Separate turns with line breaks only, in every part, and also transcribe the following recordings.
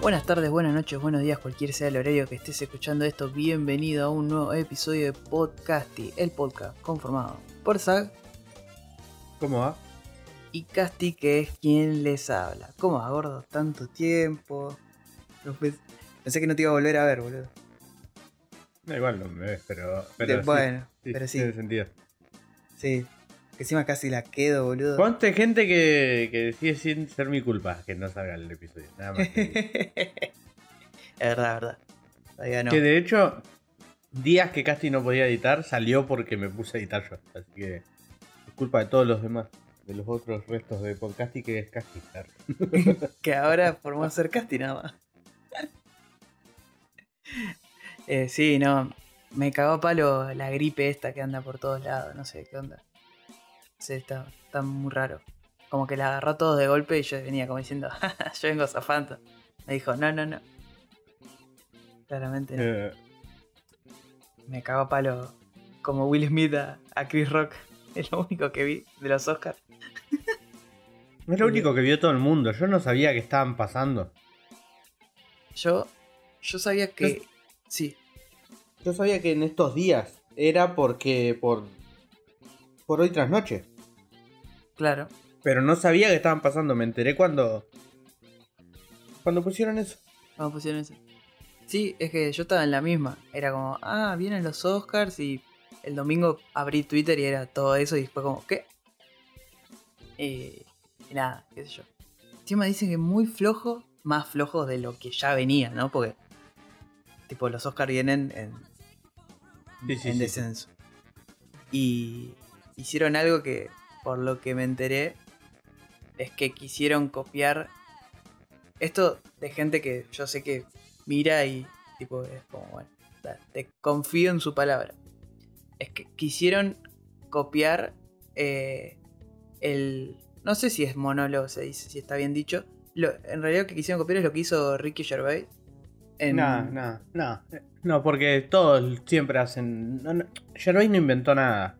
Buenas tardes, buenas noches, buenos días, cualquier sea el horario que estés escuchando esto. Bienvenido a un nuevo episodio de Podcasty, el podcast conformado por Zag
¿Cómo va?
y Casti, que es quien les habla. ¿Cómo va, gordo? Tanto tiempo. No pens- Pensé que no te iba a volver a ver, boludo.
Da igual no me ves, pero. pero
De-
sí,
bueno, pero sí,
Tiene sentido.
sí. Que encima casi la quedo, boludo.
Ponte gente que, que sigue sin ser mi culpa que no salga el episodio. Nada más. que
es verdad, verdad. Todavía no.
Que de hecho, días que Casti no podía editar, salió porque me puse a editar yo. Así que es culpa de todos los demás. De los otros restos de Podcasty que es Casti. claro.
Que ahora formó ser casting nada más. Eh, sí, no. Me cagó palo la gripe esta que anda por todos lados. No sé qué onda. Sí, está, está muy raro. Como que la agarró todos de golpe y yo venía como diciendo, yo vengo zafando. Me dijo, no, no, no. Claramente no.
Eh,
Me cagó a palo como Will Smith a, a Chris Rock. Es lo único que vi de los Oscars.
es lo único que vio todo el mundo. Yo no sabía que estaban pasando.
Yo, yo sabía que... Sí,
Yo sabía que en estos días era porque. por. Por hoy tras noche.
claro.
Pero no sabía que estaban pasando. Me enteré cuando. cuando pusieron eso.
Vamos pusieron eso. Sí, es que yo estaba en la misma. Era como, ah, vienen los Oscars y el domingo abrí Twitter y era todo eso y después como, ¿qué? Y, y nada, qué sé yo. Encima dicen que muy flojo, más flojo de lo que ya venía, ¿no? Porque, tipo, los Oscars vienen en,
Sí, sí,
en
sí,
descenso. Y hicieron algo que, por lo que me enteré, es que quisieron copiar esto de gente que yo sé que mira y tipo es como, bueno, te confío en su palabra. Es que quisieron copiar eh, el... No sé si es monólogo, se dice, si está bien dicho. En realidad lo que quisieron copiar es lo que hizo Ricky Gervais. En,
No, no, no. No, porque todos siempre hacen. No, no, Gervais no inventó nada.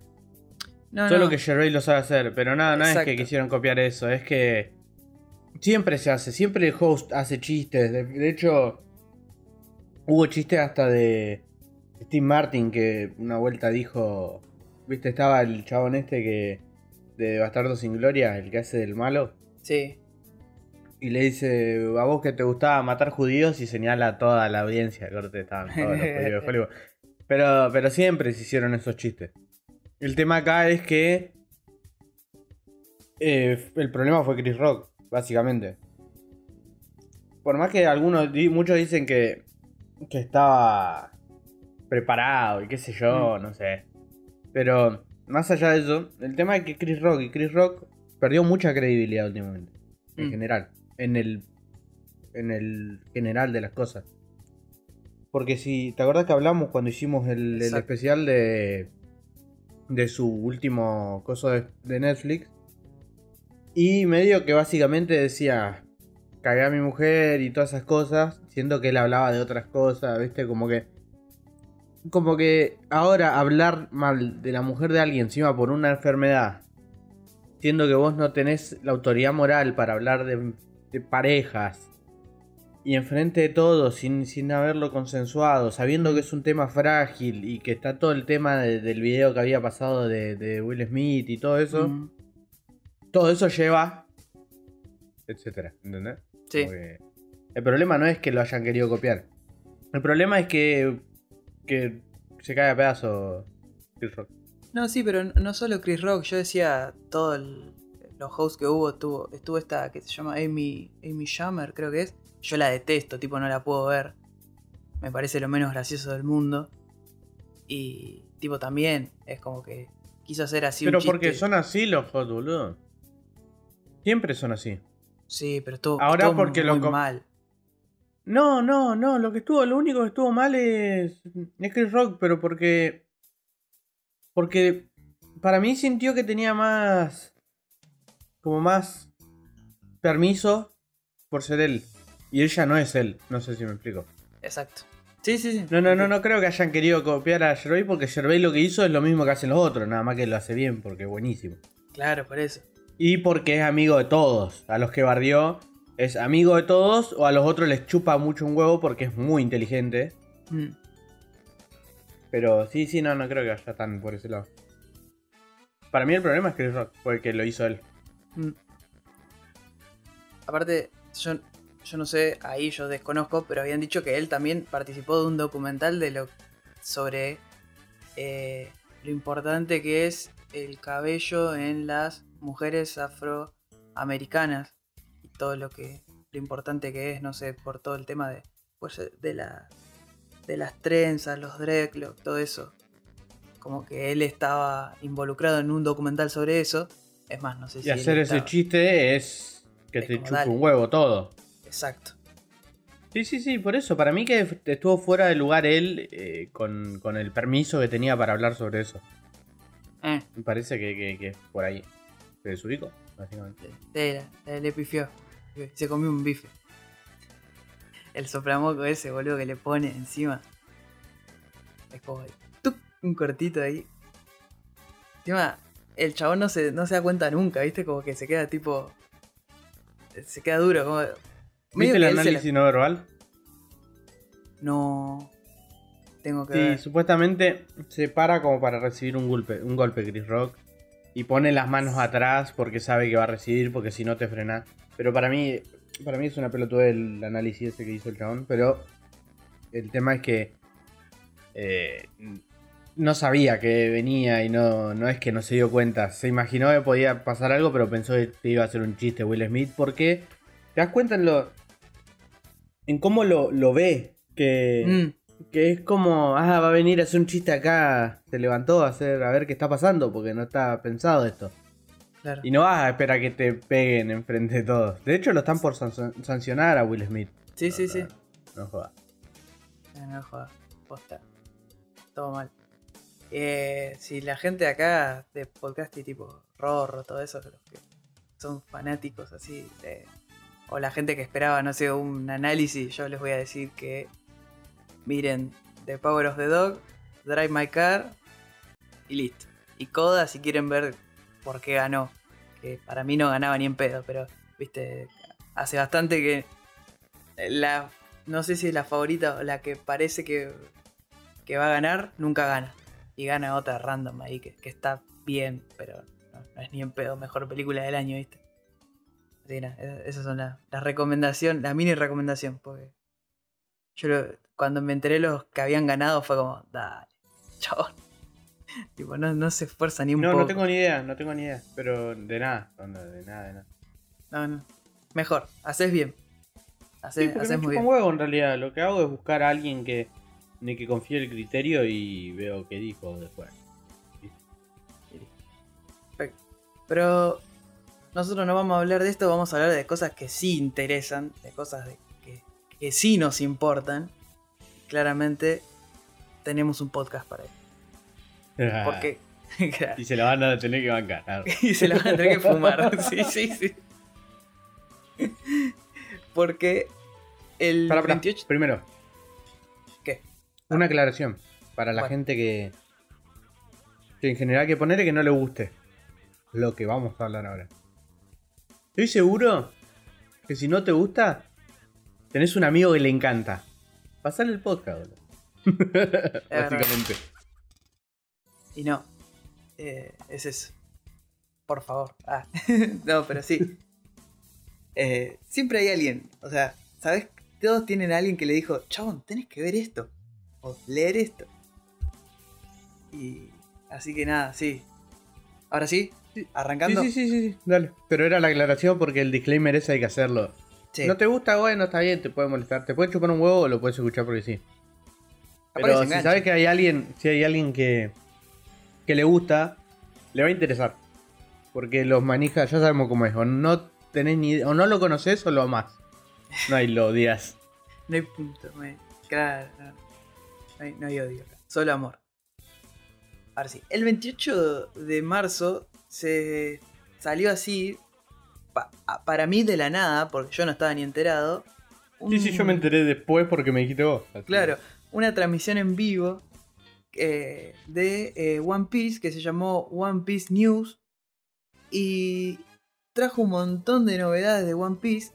No,
Solo
no.
que Gervais lo sabe hacer. Pero nada, no es que quisieron copiar eso. Es que. Siempre se hace. Siempre el host hace chistes. De, de hecho, hubo chistes hasta de Steve Martin que una vuelta dijo. Viste, estaba el chabón este que. De Bastardo sin Gloria, el que hace del malo.
Sí.
Y le dice, a vos que te gustaba matar judíos y señala a toda la audiencia, corte, estaban todos los judíos de Hollywood. Pero, pero siempre se hicieron esos chistes. El tema acá es que eh, el problema fue Chris Rock, básicamente. Por más que algunos, muchos dicen que, que estaba preparado y qué sé yo, no sé. Pero más allá de eso, el tema es que Chris Rock y Chris Rock perdió mucha credibilidad últimamente. En
Mm.
general. En el. En el general de las cosas. Porque si. ¿Te acuerdas que hablamos cuando hicimos el, especial de. De su último coso de, Netflix? Y medio que básicamente decía. Cagué a mi mujer y todas esas cosas. Siendo que él hablaba de otras cosas, ¿viste? Como que. Como que ahora hablar mal de la mujer de alguien encima por una enfermedad siendo que vos no tenés la autoridad moral para hablar de parejas y enfrente de todo sin, sin haberlo consensuado, sabiendo que es un tema frágil y que está todo el tema de- del video que había pasado de, de Will Smith y todo eso,
Mm,
todo eso lleva, etcétera, ¿entendés?
sí.
El problema no es que lo hayan querido copiar, el problema es que, que se cae a pedazos Chris Rock.
No, sí, pero no solo Chris Rock, yo decía todos los hosts que hubo, estuvo, estuvo esta que se llama Amy, Amy Schumer, creo que es. Yo la detesto, tipo no la puedo ver. Me parece lo menos gracioso del mundo. Y tipo también es como que quiso hacer así
Pero
un chiste.
porque son así los hot, boludo. Siempre son así.
Sí, pero estuvo,
Ahora
estuvo
porque lo
muy
com-
mal.
No, no, no. Lo que estuvo, lo único que estuvo mal es. Es Chris Rock, pero porque. Porque. Para mí sintió que tenía más. Como más. Permiso. Por ser él. Y ella no es él. No sé si me explico.
Exacto. Sí, sí, sí.
No, no, no, no creo que hayan querido copiar a Gervais porque Gervais lo que hizo es lo mismo que hacen los otros, nada más que lo hace bien porque es buenísimo.
Claro, por eso.
Y porque es amigo de todos, a los que bardió es amigo de todos o a los otros les chupa mucho un huevo porque es muy inteligente.
Mm.
Pero sí, sí, no, no creo que vaya tan por ese lado. Para mí el problema es Chris Rock, porque lo hizo él.
Mm. Aparte, yo, yo no sé, ahí yo desconozco, pero habían dicho que él también participó de un documental de lo sobre eh, lo importante que es el cabello en las mujeres afroamericanas y todo lo que lo importante que es, no sé, por todo el tema de pues de la de las trenzas, los dreadlocks, todo eso. Como que él estaba involucrado en un documental sobre eso. Es más, no sé si
Y hacer ese chiste es que
Es
te chupa un huevo todo.
Exacto.
Sí, sí, sí, por eso. Para mí que estuvo fuera de lugar él eh, con, con el permiso que tenía para hablar sobre eso.
Eh,
Me parece que, que, por ahí. Se desubicó, básicamente.
le, le, le pifió. Se comió un bife. El soplamoco ese, boludo, que le pone encima. Es como tuc, un cortito ahí. Encima, el chabón no se, no se da cuenta nunca, ¿viste? Como que se queda tipo. Se queda duro, como.
¿Viste el análisis no verbal?
No. Tengo que
Sí,
ver.
supuestamente se para como para recibir un golpe, un golpe Chris Rock. Y pone las manos atrás porque sabe que va a recibir, porque si no te frena. Pero para mí, para mí es una pelotuda el análisis ese que hizo el chabón. Pero el tema es que eh, no sabía que venía y no, no es que no se dio cuenta. Se imaginó que podía pasar algo, pero pensó que te iba a hacer un chiste Will Smith. Porque te das cuenta en lo. En cómo lo, lo ve. Que.
Mm,
Que es como, ah, va a venir a hacer un chiste acá, se levantó a hacer, a ver qué está pasando, porque no está pensado esto.
claro.
Y no vas a esperar a que te peguen enfrente de todos. De hecho, lo están por san- sancionar a Will Smith.
Sí, sí, sí.
No jodas.
Eh, No jodas, posta. Todo mal. Eh, si la gente de acá de podcast y tipo Rorro, todo eso, los que son fanáticos así, de- o la gente que esperaba, no sé, un análisis, yo les voy a decir que miren The Power of the Dog, Drive My Car y listo. Y Coda si quieren ver por qué ganó. Que para mí no ganaba ni en pedo, pero viste, hace bastante que la no sé si es la favorita o la que parece que, que va a ganar, nunca gana. Y gana otra random ahí que, está bien, pero no es ni en pedo mejor película del año, ¿viste? Así nada, esas son las la recomendación, la mini recomendación, porque yo lo- cuando me enteré los que habían ganado fue como, dale, chabón. tipo, no, no se esfuerza ni un
No,
poco.
no tengo ni idea, no tengo ni idea. Pero de nada, de nada, de nada.
No, no. Mejor, haces bien. Haces,
Sí,
haces
me
muy bien.
huevo en realidad. Lo que hago es buscar a alguien que, en el que confíe el criterio y veo qué dijo después.
Pero nosotros no vamos a hablar de esto, vamos a hablar de cosas que sí interesan, de cosas de- que, que sí nos importan. Claramente tenemos un podcast para eso. Porque.
y se la van a tener que bancar.
y se la van a tener que fumar. sí, sí, sí. Porque el
Pará, pará,
28.
Primero,
¿Qué?
una aclaración para la
Bueno.
gente que, que en general que ponerle que no le guste lo que vamos a hablar ahora. Estoy seguro que si no te gusta, tenés un amigo que le encanta. Pasale el podcast, boludo. Básicamente.
Y no. eh, es eso. Por favor. Ah. no, pero sí. Eh, siempre hay alguien. O sea, ¿sabes? Todos tienen a alguien que le dijo, chabón, tenés que ver esto. O leer esto. Y. Así que nada, sí. Ahora sí, arrancando.
Sí, sí, sí, sí, dale. Pero era la aclaración porque el disclaimer ese hay que hacerlo.
Sí.
No te gusta, bueno, está bien, te puede molestar. Te puede chupar un huevo o lo puedes escuchar porque sí. Pero si sabes que hay alguien, si hay alguien que, que le gusta, le va a interesar. Porque los manijas, ya sabemos cómo es. O no tenés ni o no lo conoces o lo amás. No hay lo odias.
No hay punto, Claro, no. Hay, no hay odio. Solo amor. Ahora sí. El 28 de marzo se salió así. pa- para mí de la nada, porque yo no estaba ni enterado.
Sí, sí, yo me enteré después porque me dijiste vos. así
Claro, una transmisión en vivo eh, de eh, One Piece que se llamó One Piece News y trajo un montón de novedades de One Piece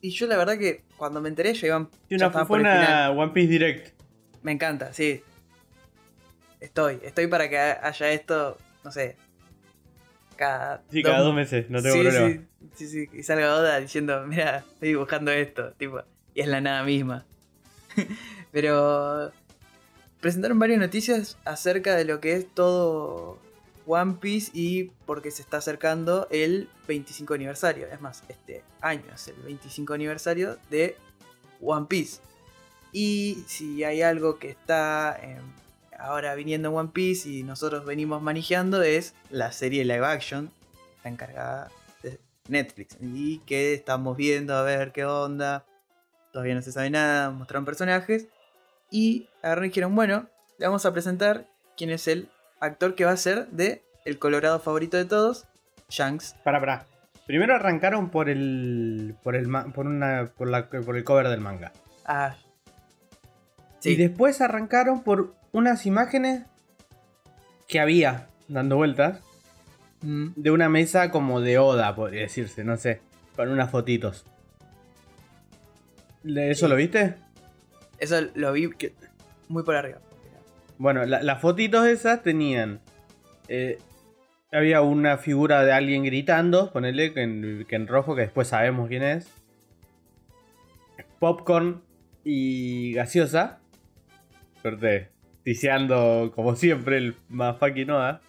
Y yo la verdad que cuando me enteré ya iban.
Sí, una, fue una One Piece Direct.
Me encanta, sí. Estoy, estoy para que haya esto, no sé. Cada
Sí, cada dos meses, no tengo
sí,
problema.
Sí, sí, sí, y salga Oda diciendo, mira, estoy dibujando esto, tipo, y es la nada misma. Pero presentaron varias noticias acerca de lo que es todo One Piece y porque se está acercando el 25 aniversario. Es más, este año es el 25 aniversario de One Piece. Y si hay algo que está eh, ahora viniendo en One Piece y nosotros venimos manejando es la serie live action. Está encargada de Netflix. Y que estamos viendo a ver qué onda. Todavía no se sabe nada. Mostraron personajes. Y agarraron y dijeron, bueno, le vamos a presentar quién es el actor que va a ser de el colorado favorito de todos, Shanks.
Para, para. Primero arrancaron por el. por el por una. por, la- por el cover del manga.
Ah.
Y después arrancaron por unas imágenes que había dando vueltas
Mm,
de una mesa como de Oda, podría decirse, no sé, con unas fotitos. ¿De ¿Eso
Sí.
lo viste?
Eso lo vi que- muy por arriba.
Bueno, la- las fotitos esas tenían. eh, había una figura de alguien gritando, ponele que en, que en rojo, que después sabemos quién es. Popcorn y gaseosa. Suerte, tiseando como siempre el fucking Oda.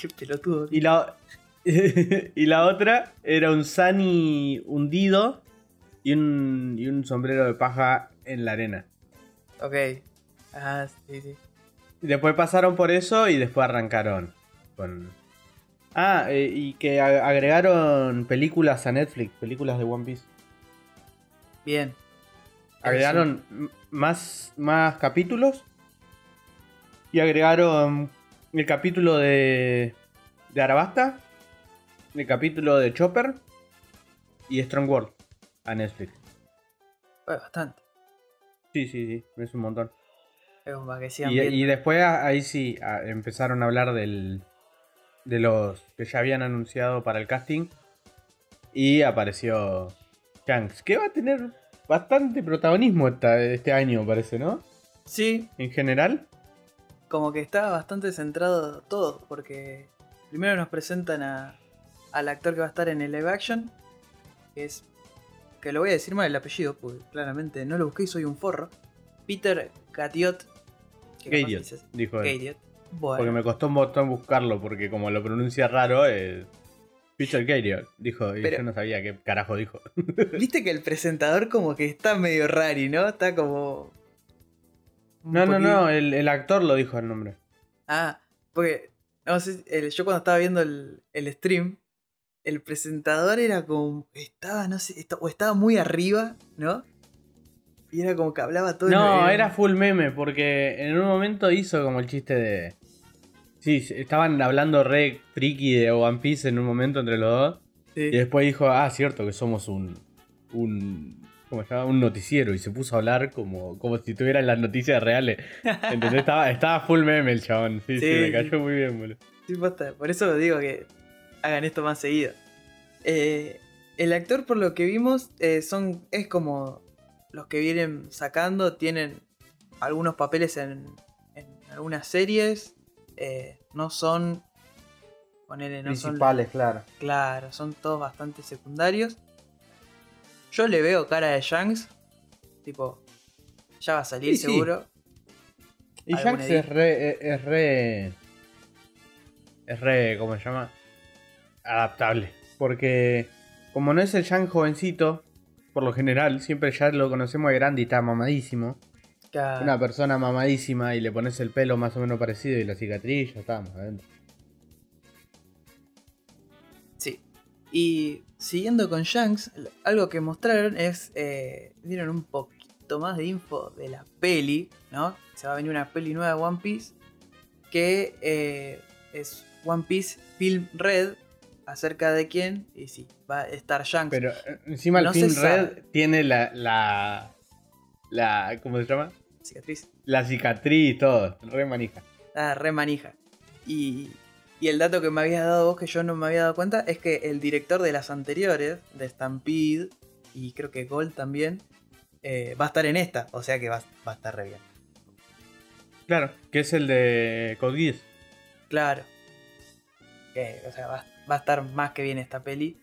Qué pelotudo.
Y la, y la otra era un Sunny hundido y un, y un sombrero de paja en la arena.
Ok. Ah, sí, sí.
Y Después pasaron por eso y después arrancaron con... Ah, eh, y que agregaron películas a Netflix, películas de One Piece.
Bien.
Agregaron más, más capítulos. Y agregaron el capítulo de, de Arabasta, el capítulo de Chopper y Strong World a Netflix.
Fue bastante.
Sí, sí, sí, es un montón.
Es sigan
Y, y después ahí sí empezaron a hablar del, de los que ya habían anunciado para el casting. Y apareció Shanks, que va a tener bastante protagonismo esta- este año, parece, ¿no?
Sí,
En general.
como que está bastante centrado todo, porque primero nos presentan a, al actor que va a estar en el live action, que es, que lo voy a decir mal el apellido, porque claramente no lo busqué y soy un forro, Peter Gatiot.
Gatiot, dijo él.
Bueno,
Porque me costó un montón buscarlo, porque como lo pronuncia raro, es. Peter Gatiot, dijo, y
Pero-
yo no sabía qué carajo dijo.
viste que el presentador como que está medio rari, ¿no? Está como...
No, no,
poquito-
no, el, el actor lo dijo el nombre.
Ah, porque no sé, el- yo cuando estaba viendo el, el stream, el presentador era como. Estaba, no sé, o estaba muy arriba, ¿no? Y era como que hablaba todo
No, era full meme, porque en un momento hizo como el chiste de. Sí, estaban hablando re friki de One Piece en un momento entre los dos.
Sí.
Y después dijo, ah, cierto que somos un. un ¿Cómo se llama? Un noticiero. Y se puso a hablar como, como si tuvieran las noticias reales. Entonces estaba, estaba full meme el chabón. Sí, sí,
Sí,
me cayó muy bien, boludo.
Sí, posta, Por eso digo que hagan esto más seguido. Eh, el actor, por lo que vimos, eh, son es como los que vienen sacando, tienen algunos papeles en, en algunas series. Eh, no son. Ponele, no son.
claro.
Claro, son todos bastante secundarios. Yo le veo cara de Shanks. Tipo, ya va a salir
Sí, sí.
seguro.
Y Shanks es re, es- es re. Es re. ¿Cómo se llama? Adaptable. Porque, como no es el Shanks jovencito, por lo general, siempre ya lo conocemos de grande y está mamadísimo.
Claro.
Una persona mamadísima y le pones el pelo más o menos parecido y la cicatriz, ya estamos adentro.
Sí. Y siguiendo con Shanks, algo que mostraron es. eh, dieron un poquito más de info de la peli, ¿no? Se va a venir una peli nueva de One Piece. Que eh, es One Piece Film Red. Acerca de quién. Y sí, va a estar Shanks.
Pero eh, encima el film
sabe.
Red tiene la, la. La. ¿Cómo se llama?
Cicatriz.
La cicatriz todo. Re manija.
Ah, re manija. Y, y el dato que me habías dado vos, que yo no me había dado cuenta, es que el director de las anteriores, de Stampede, y creo que Gold también, eh, va a estar en esta, o sea que va, va a estar re bien.
Claro, que es el de Code Geass.
Claro. O sea, va, va a estar más que bien esta peli.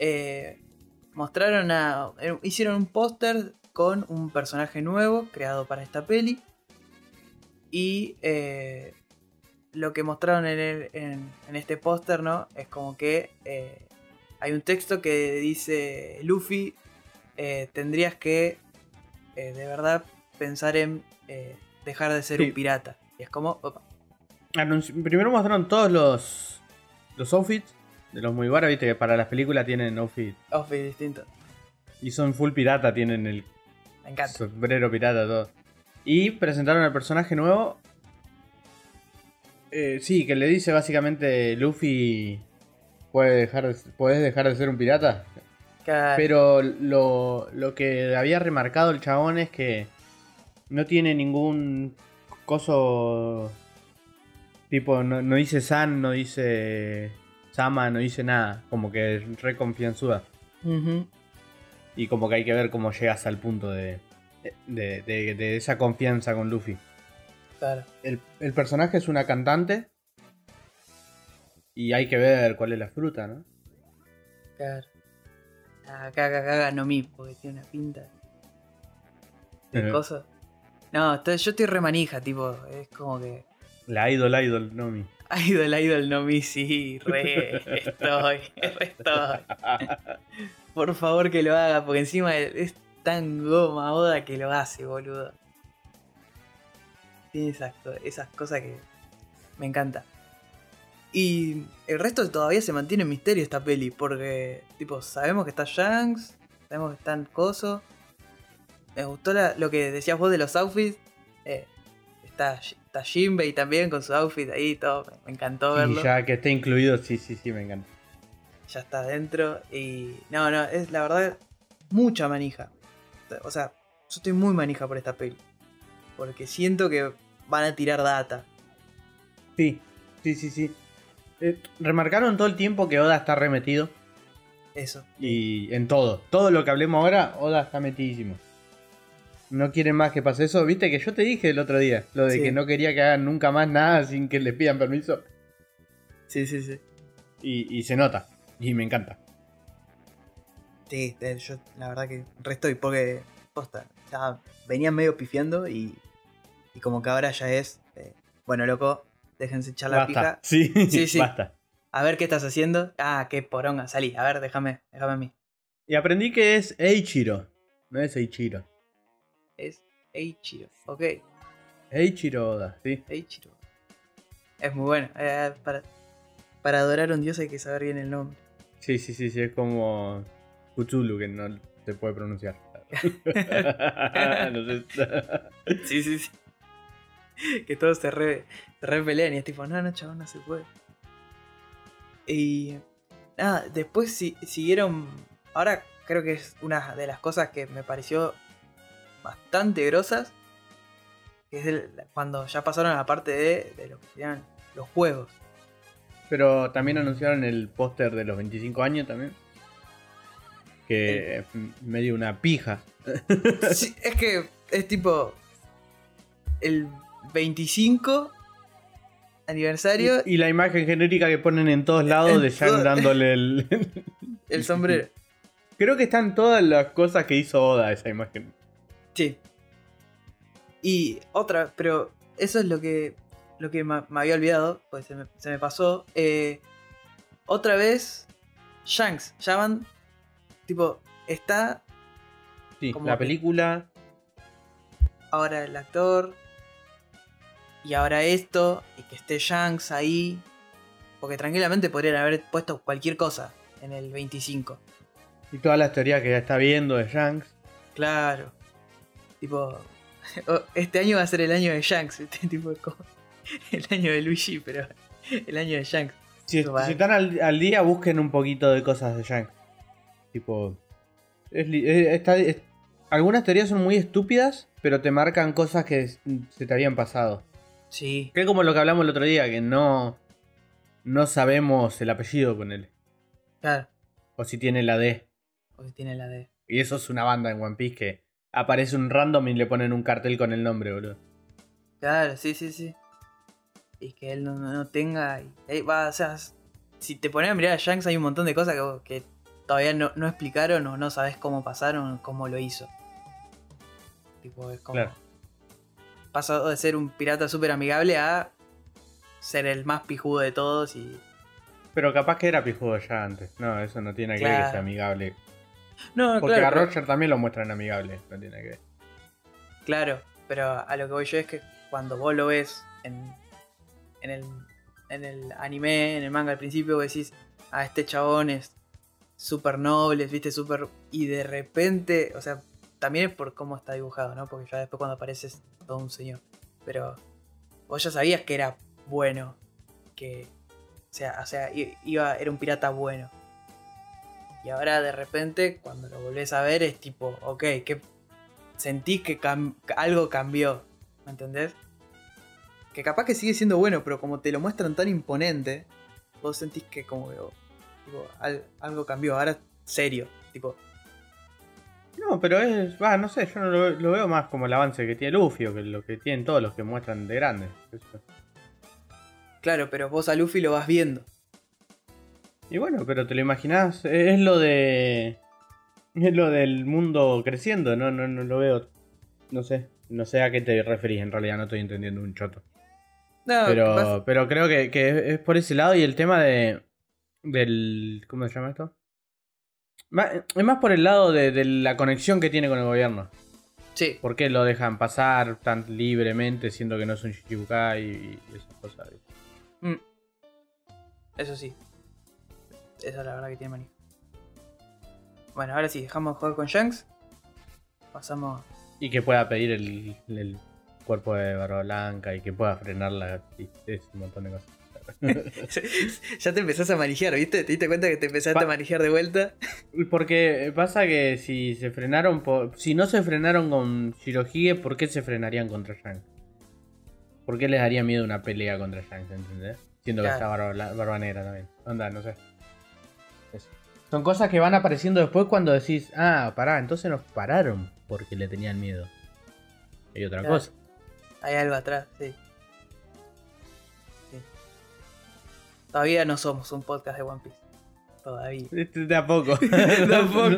Eh, mostraron a. eh, Hicieron un póster con un personaje nuevo creado para esta peli. Y eh, lo que mostraron en, el- en- en este póster, ¿no? Es como que eh, hay un texto que dice: Luffy, eh, tendrías que de verdad pensar en dejar de ser
Sí.
un pirata. Y es como. opa,
Primero mostraron todos los, los outfits de los Mugiwara, viste que para las películas tienen outfit.
outfit distinto.
Y son full pirata, tienen el
Me encanta.
sombrero pirata, todo. Y presentaron al personaje nuevo. Eh, sí, que le dice básicamente Luffy puede dejar de, puedes dejar de ser un pirata.
Claro.
Pero lo, lo que había remarcado el chabón es que no tiene ningún coso. Tipo, no, no dice San, no dice Sama, no dice nada. Como que es re confianzuda.
Ujú.
Y como que hay que ver cómo llegas al punto de, de, de- de esa confianza con Luffy.
Claro.
El, el personaje es una cantante. Y hay que ver cuál es la fruta, ¿no?
Claro. Acá, acá, acá, no mi, porque tiene una pinta de
Ajá.
cosas. No, estoy- yo estoy re manija, tipo, es como que.
La idol, idol, Nomi.
Idol, idol, no mi, sí, re estoy, re estoy. Por favor que lo haga, porque encima es tan goma Oda que lo hace, boludo. Tiene esas, esas cosas que me encanta. Y el resto todavía se mantiene en misterio esta peli, porque, tipo, sabemos que está Shanks, sabemos que están Coso. Me gustó la- lo que decías vos de los outfits. eh, está, está Jinbei también con su outfit ahí, todo. Me, me encantó verlo
Y ya que esté incluido, sí, sí, sí, me encanta.
Ya está adentro. Y no, no, es la verdad mucha manija. O sea, yo estoy muy manija por esta peli. Porque siento que van a tirar data.
Sí, sí, sí, sí. Eh, remarcaron todo el tiempo que Oda está remetido.
Eso.
Y en todo. Todo lo que hablemos ahora, Oda está metidísimo. No quieren más que pase eso. Viste que yo te dije el otro día. Lo de
Sí.
que no quería que hagan nunca más nada sin que les pidan permiso.
Sí, sí, sí.
Y, y se nota. Y me encanta.
Sí, eh, yo la verdad que resto y porque posta, ya venían medio pifiando y, y como que ahora ya es, eh, bueno loco, déjense echar la pija.
Sí,
Sí, sí.
basta.
A ver qué estás haciendo. Ah, qué poronga, salí. A ver, déjame, déjame a mí.
Y aprendí que es Eiichiro. No es Eiichiro.
Es Eiichiro. Ok,
Eiichiro Oda, sí.
Eiichiro. Es muy bueno. eh, para, para adorar a un dios hay que saber bien el nombre.
Sí, sí, sí, sí. Es como Cthulhu que no se puede pronunciar. No sé.
Sí, sí, sí. Que todos se re, se re pelean y es tipo, no, no, chabón, no se puede. Y nada, después si- siguieron. Ahora creo que es una de las cosas que me pareció bastante grosas. Que es el- cuando ya pasaron a la parte de, de lo que serían los juegos.
Pero también anunciaron el póster de los 25 años también. Que es medio una pija.
Sí, es que es tipo. El 25 aniversario,
Y, y la imagen genérica que ponen en todos lados de Shang dándole el.
el sombrero.
Creo que están todas las cosas que hizo Oda esa imagen.
Sí. Y otra, pero eso es lo que, lo que me, había olvidado, pues se me, se me pasó. Eh, otra vez, Shanks, ya van, tipo, está
Sí,
Como
la película.
ahora el actor, y ahora esto, y que esté Shanks ahí, porque tranquilamente podrían haber puesto cualquier cosa en el 25.
Y todas las teorías que ya está viendo de Shanks.
Claro. Tipo, este año va a ser el año de Shanks, ¿viste? tipo como el año de Luigi, pero el año de Shanks.
Si, están al, al día, busquen un poquito de cosas de Shanks. Tipo. es eh, está- es- algunas teorías son muy estúpidas, pero te marcan cosas que se te habían pasado.
Sí,
Que es como lo que hablamos el otro día, que no. No sabemos el apellido con él.
claro.
O si tiene la D.
O si tiene la D.
Y eso es una banda en One Piece que aparece un random y le ponen un cartel con el nombre, boludo.
Claro, sí, sí, sí. Y que él no, no- no tenga. y- eh, va, o sea, si te pones a mirar a Shanks, hay un montón de cosas que, que todavía no, no explicaron o no sabes cómo pasaron o cómo lo hizo. Tipo, es como.
Claro.
Pasó de ser un pirata súper amigable a ser el más pijudo de todos y.
Pero capaz que era pijudo ya antes. No, eso no tiene que ver que sea amigable.
No,
Porque
claro,
a
pero-
Roger también lo muestran amigable. No tiene que ver.
Claro, pero a lo que voy yo es que cuando vos lo ves en, en, el, en el anime, en el manga al principio, vos decís, ah, este chabón es súper noble, viste, súper... Y de repente, o sea, también es por cómo está dibujado, ¿no? Porque ya después cuando aparece es todo un señor. Pero vos ya sabías que era bueno, que... O sea, o sea, iba, era un pirata bueno. Y ahora de repente, cuando lo volvés a ver, es tipo, ok, ¿qué, sentís que cam- que algo cambió, ¿me entendés? Que capaz que sigue siendo bueno, pero como te lo muestran tan imponente, vos sentís que como al- algo cambió, ahora serio, tipo,
No, pero es. Va, no sé, yo no lo, lo veo más como el avance que tiene Luffy o que lo que tienen todos los que muestran de grandes. Eso.
claro, pero vos a Luffy lo vas viendo.
Y bueno, pero te lo imaginás, es es lo de. Es lo del mundo creciendo, no, no, no lo veo. No sé, no sé a qué te referís, en realidad no estoy entendiendo un choto.
No,
Pero, pero creo que, que es- por ese lado y el tema de. del. ¿Cómo se llama esto? Es más por el lado de, de la conexión que tiene con el gobierno.
sí,
¿Por qué lo dejan pasar tan libremente siendo que no es un Shichibukai y, y esas cosas?
mm, eso sí. Esa es la verdad que tiene manía. Bueno, ahora sí, dejamos de jugar con Shanks. Pasamos.
Y que pueda pedir el, el cuerpo de Barba Blanca y que pueda frenarla y es un montón de cosas.
ya te empezás a manejar, ¿viste? ¿Te diste cuenta que te empezaste
Pa-
a manejar de vuelta?
Porque pasa que si se frenaron, si no se frenaron con Shirohige, ¿por qué se frenarían contra Shanks? ¿Por qué les daría miedo una pelea contra Shanks, entendés? Siendo que está Barba, Barba Negra también. Onda, no sé. Eso. Son cosas que van apareciendo después cuando decís, ah, pará, entonces nos pararon porque le tenían miedo. Hay otra
Claro.
cosa.
Hay algo atrás, sí. Sí. Todavía no somos un podcast de One Piece. Todavía.
Este, De a poco.
De a poco.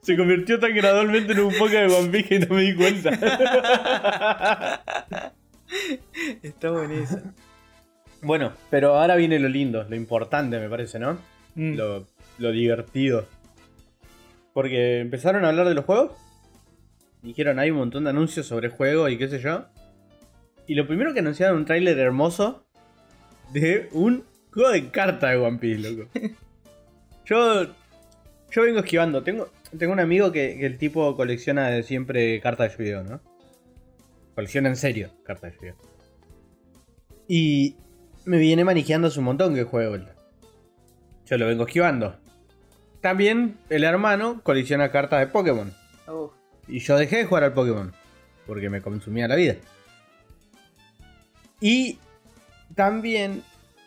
Se convirtió tan gradualmente en un poco de One Piece que no me di cuenta.
Está buenísimo.
bueno, pero ahora viene lo lindo, lo importante me parece, ¿no?
Mm.
Lo, lo divertido. Porque empezaron a hablar de los juegos. Dijeron, hay un montón de anuncios sobre el juego y qué sé yo. Y lo primero que anunciaron un tráiler hermoso de un juego de cartas de One Piece, loco. Yo, yo vengo esquivando. Tengo, tengo un amigo que, que el tipo colecciona de siempre cartas de yu ¿no? Colecciona en serio cartas de yu Y me viene manejando hace un montón que juego. Yo lo vengo esquivando. También el hermano colecciona cartas de Pokémon. Y yo dejé de jugar al Pokémon. Porque me consumía la vida. Y también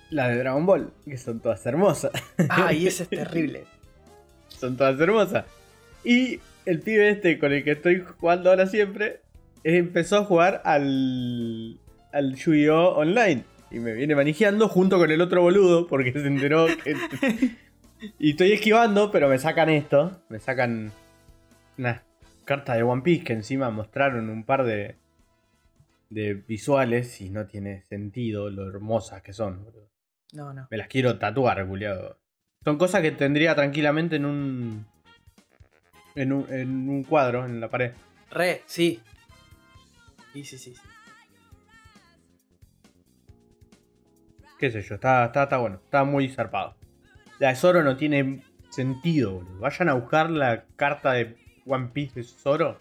las de Dragon Ball, que son todas hermosas.
Ay, ese es terrible.
son todas hermosas. Y el pibe este con el que estoy jugando ahora siempre empezó a jugar al, al Yu-Gi-Oh! Online. Y me viene manejando junto con el otro boludo porque se enteró que... y estoy esquivando, pero me sacan esto. Me sacan unas cartas de One Piece que encima mostraron un par de, de visuales y no tiene sentido lo hermosas que son.
No, no.
Me las quiero tatuar, culiado. Son cosas que tendría tranquilamente en un. En un, en un cuadro, en la pared.
Re, sí. Sí, sí, sí. sí.
Qué sé yo, está, está, está bueno. Está muy zarpado. La de Zoro no tiene sentido, boludo. Vayan a buscar la carta de One Piece de Zoro.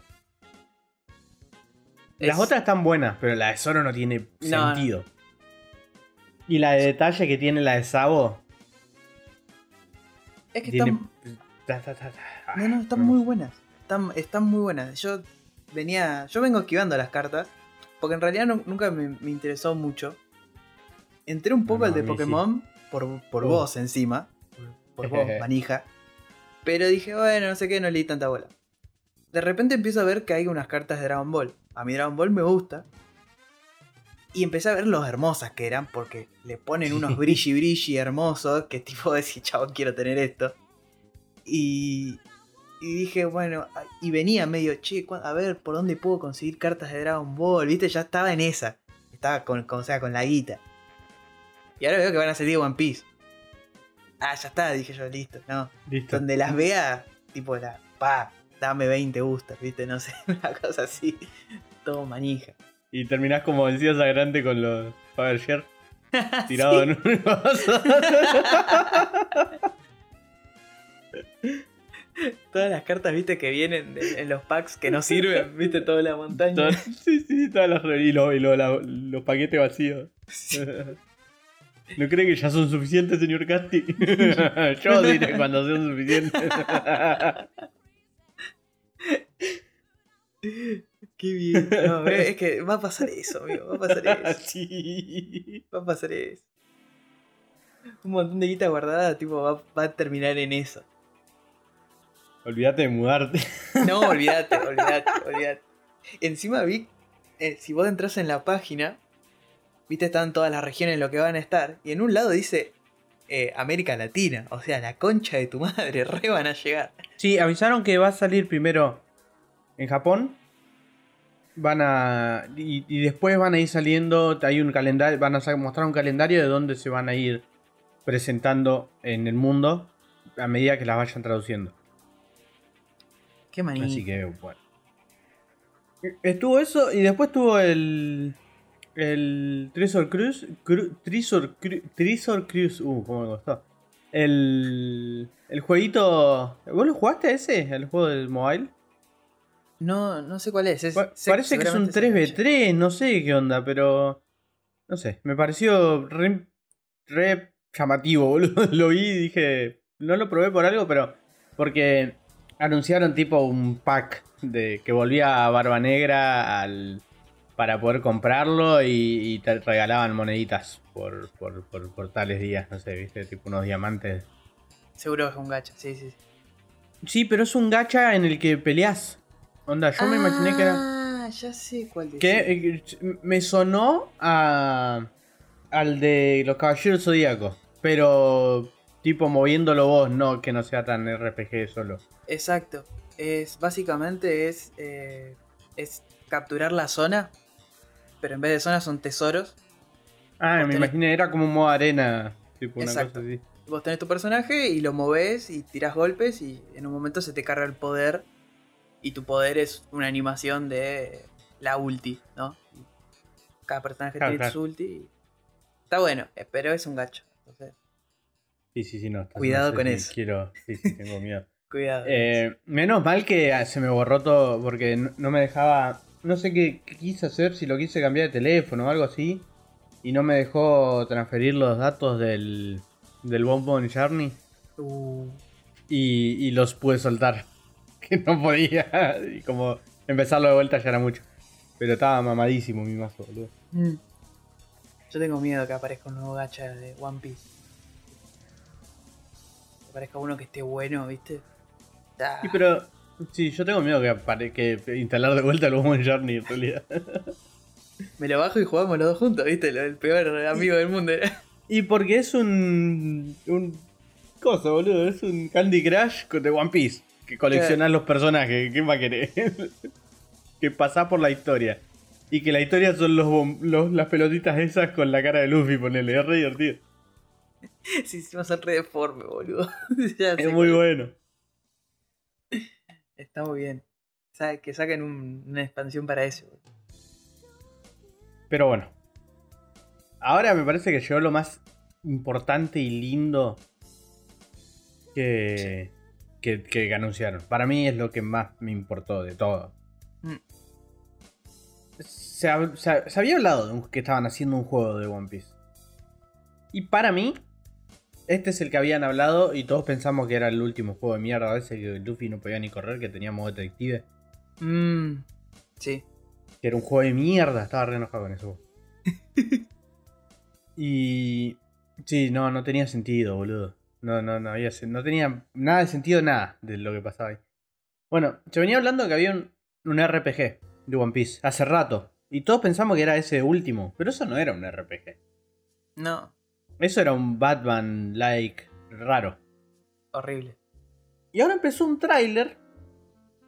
Las
Es-
otras están buenas, pero la de Zoro no tiene
No, no.
sentido. Y la de detalle que tiene la de Sabo.
Es que
Tiene.
están.
ta.
No, no, están muy buenas. Están, están muy buenas. Yo venía. Yo vengo esquivando las cartas. Porque en realidad nu- nunca me, me interesó mucho. Entré un poco al de
sí.
Pokémon por, por
Uh.
vos encima. Por vos, manija. Pero dije, bueno, no sé qué, no leí tanta bola. De repente empiezo a ver que hay unas cartas de Dragon Ball. A mí Dragon Ball me gusta. Y empecé a ver los hermosas que eran, porque le ponen unos brilli brilli hermosos, que tipo decir, chavo, quiero tener esto. Y, y dije, bueno, y venía medio, che, a ver por dónde puedo conseguir cartas de Dragon Ball, viste, ya estaba en esa. Estaba con, con, o sea, con la guita. Y ahora veo que van a salir One Piece. Ah, ya está, dije yo, listo, no.
Listo.
Donde las vea, tipo, la, pa, dame 20 boosters, viste, no sé, una cosa así. Todo manija.
Y terminás como decías a grande con los Power Share tirado en un vaso.
Todas las cartas, viste, que vienen en los packs que no sirven, viste, toda la montaña.
Sí, sí, todas las y, lo- y lo- la- los paquetes vacíos. ¿No cree que ya son suficientes, señor Casti? Yo diré cuando sean suficientes.
Qué bien. No, es que va a pasar eso, amigo, va a pasar eso.
sí.
Va a pasar eso. Un montón de guita guardada, tipo, va, va a terminar en eso.
Olvídate de mudarte.
No, olvídate, olvídate, olvídate. Encima vi, eh, si vos entras en la página, viste, están todas las regiones en lo que van a estar, y en un lado dice eh, América Latina, o sea, la concha de tu madre, re van a llegar.
Sí, avisaron que va a salir primero en Japón. Van a. Y, y después van a ir saliendo. Hay un calendario. Van a mostrar un calendario de dónde se van a ir presentando en el mundo. A medida que las vayan traduciendo.
Qué manía.
Así que bueno. Estuvo eso y después tuvo el. El Treasure Cruise. Cru- Treasure, Cru- Treasure Cruise. Uh, cómo me costó. El. El jueguito. ¿Vos lo jugaste a ese? ¿El juego del mobile?
No, no sé cuál es. es
Pa-
sé-
parece que es un
seguramente es
3v3, no sé qué onda, pero. No sé, me pareció re, re llamativo, boludo. Lo vi y dije. No lo probé por algo, pero. Porque anunciaron tipo un pack de que volvía a Barba Negra al. Para poder comprarlo y, y te regalaban moneditas por, por, por, por tales días, no sé, viste, tipo unos diamantes.
Seguro es un gacha, sí, sí. sí.
Sí, pero es un gacha en el que peleas. Onda, yo me imaginé que era.
Ah, ya sé cuál.
Que eh, me sonó a al de los Caballeros Zodíacos, pero tipo moviéndolo vos, no que no sea tan RPG solo.
Exacto. Es básicamente es eh, es capturar la zona, pero en vez de zona son tesoros.
Ah,
Vos
me
tenés-
imaginé, era como un modo arena, tipo una
Exacto.
cosa así.
Vos tenés tu personaje y lo moves y tirás golpes y en un momento se te carga el poder y tu poder es una animación de la ulti, ¿no? Cada personaje
Claro,
tiene
claro.
su ulti. y- Está bueno, eh, pero es un gacho. Entonces,
Sí, sí, sí, no. está-
Cuidado
no sé
con
si
eso.
Quiero, sí, sí, tengo miedo.
cuidado.
Eh, menos mal que se me borró todo porque no, no me dejaba. No sé qué, qué quise hacer, si lo quise cambiar de teléfono o algo así. Y no me dejó transferir los datos del, del Bonbon Journey.
Uh,
Y, y los pude soltar. Que no podía. Y como empezarlo de vuelta ya era mucho. Pero estaba mamadísimo mi mazo, boludo.
mm. Yo tengo miedo que aparezca un nuevo gacha de One Piece. Que aparezca uno que esté bueno, ¿viste? Ah,
Sí, pero. Sí, yo tengo miedo que, que instalar de vuelta el Bonbon Journey en realidad.
Me lo bajo y jugamos los dos juntos, ¿viste? El peor amigo del mundo.
Y porque es un. un. cosa, boludo. Es un Candy Crush de One Piece. Que coleccionás los personajes. ¿Qué más querés? que pasás por la historia. Y que la historia son los, bom- los- las pelotitas esas con la cara de Luffy, ponele. Es re divertido.
Sí, encima son re deforme, boludo. Ya
Es muy bueno.
Está muy bien. Que saquen un- una expansión para eso.
Pero bueno. Ahora me parece que llegó lo más importante y lindo que, que, que anunciaron. Para mí es lo que más me importó de todo.
Mm.
Se, hab- se- se había hablado de un- que estaban haciendo un juego de One Piece. Y para mí, este es el que habían hablado y todos pensamos que era el último juego de mierda ese que Luffy no podía ni correr, que tenía modo detective.
Mmm. Sí.
Que era un juego de mierda. Estaba re enojado con eso. y. Sí, no, no tenía sentido, boludo. No, no, no, había, no tenía nada de sentido, nada de lo que pasaba ahí. Bueno, se venía hablando que había un, un RPG de One Piece hace rato. Y todos pensamos que era ese último. Pero eso no era un RPG.
No,
Eso era un Batman-like raro.
horrible.
Y ahora empezó un tráiler.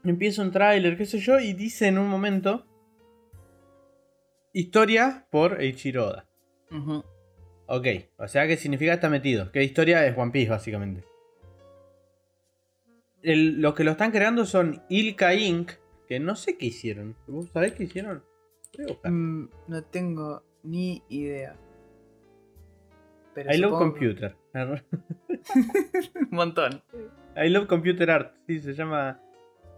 Empieza un tráiler, qué sé yo, y dice en un momento. Historia por Eiichiro Oda. Ok, o sea, ¿qué significa está metido? ¿Qué historia es One Piece, básicamente? El- los que lo están creando son Ilka Inc., que no sé qué hicieron. ¿Vos sabés qué hicieron?
Mm, no tengo ni idea. Pero
I Love Computer.
Un montón.
I Love Computer Art, sí, se llama.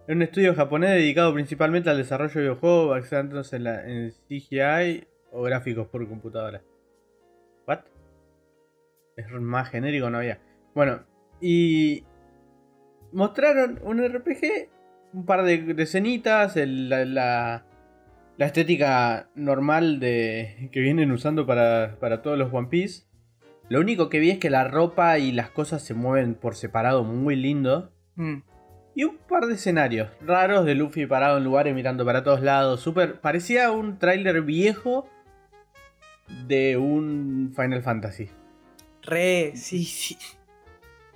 Es un estudio japonés dedicado principalmente al desarrollo de videojuegos basándose en, la, en CGI o gráficos por computadora. ¿What? Es más genérico, no había. Bueno, y. Mostraron un RPG, un par de, de escenitas, el- la, la, la estética normal de, que vienen usando para, para todos los One Piece. Lo único que vi es que la ropa y las cosas se mueven por separado muy lindo.
Mm,
Y un par de escenarios raros de Luffy parado en lugares mirando para todos lados. Super, parecía un tráiler viejo de un Final Fantasy.
Re, sí, sí.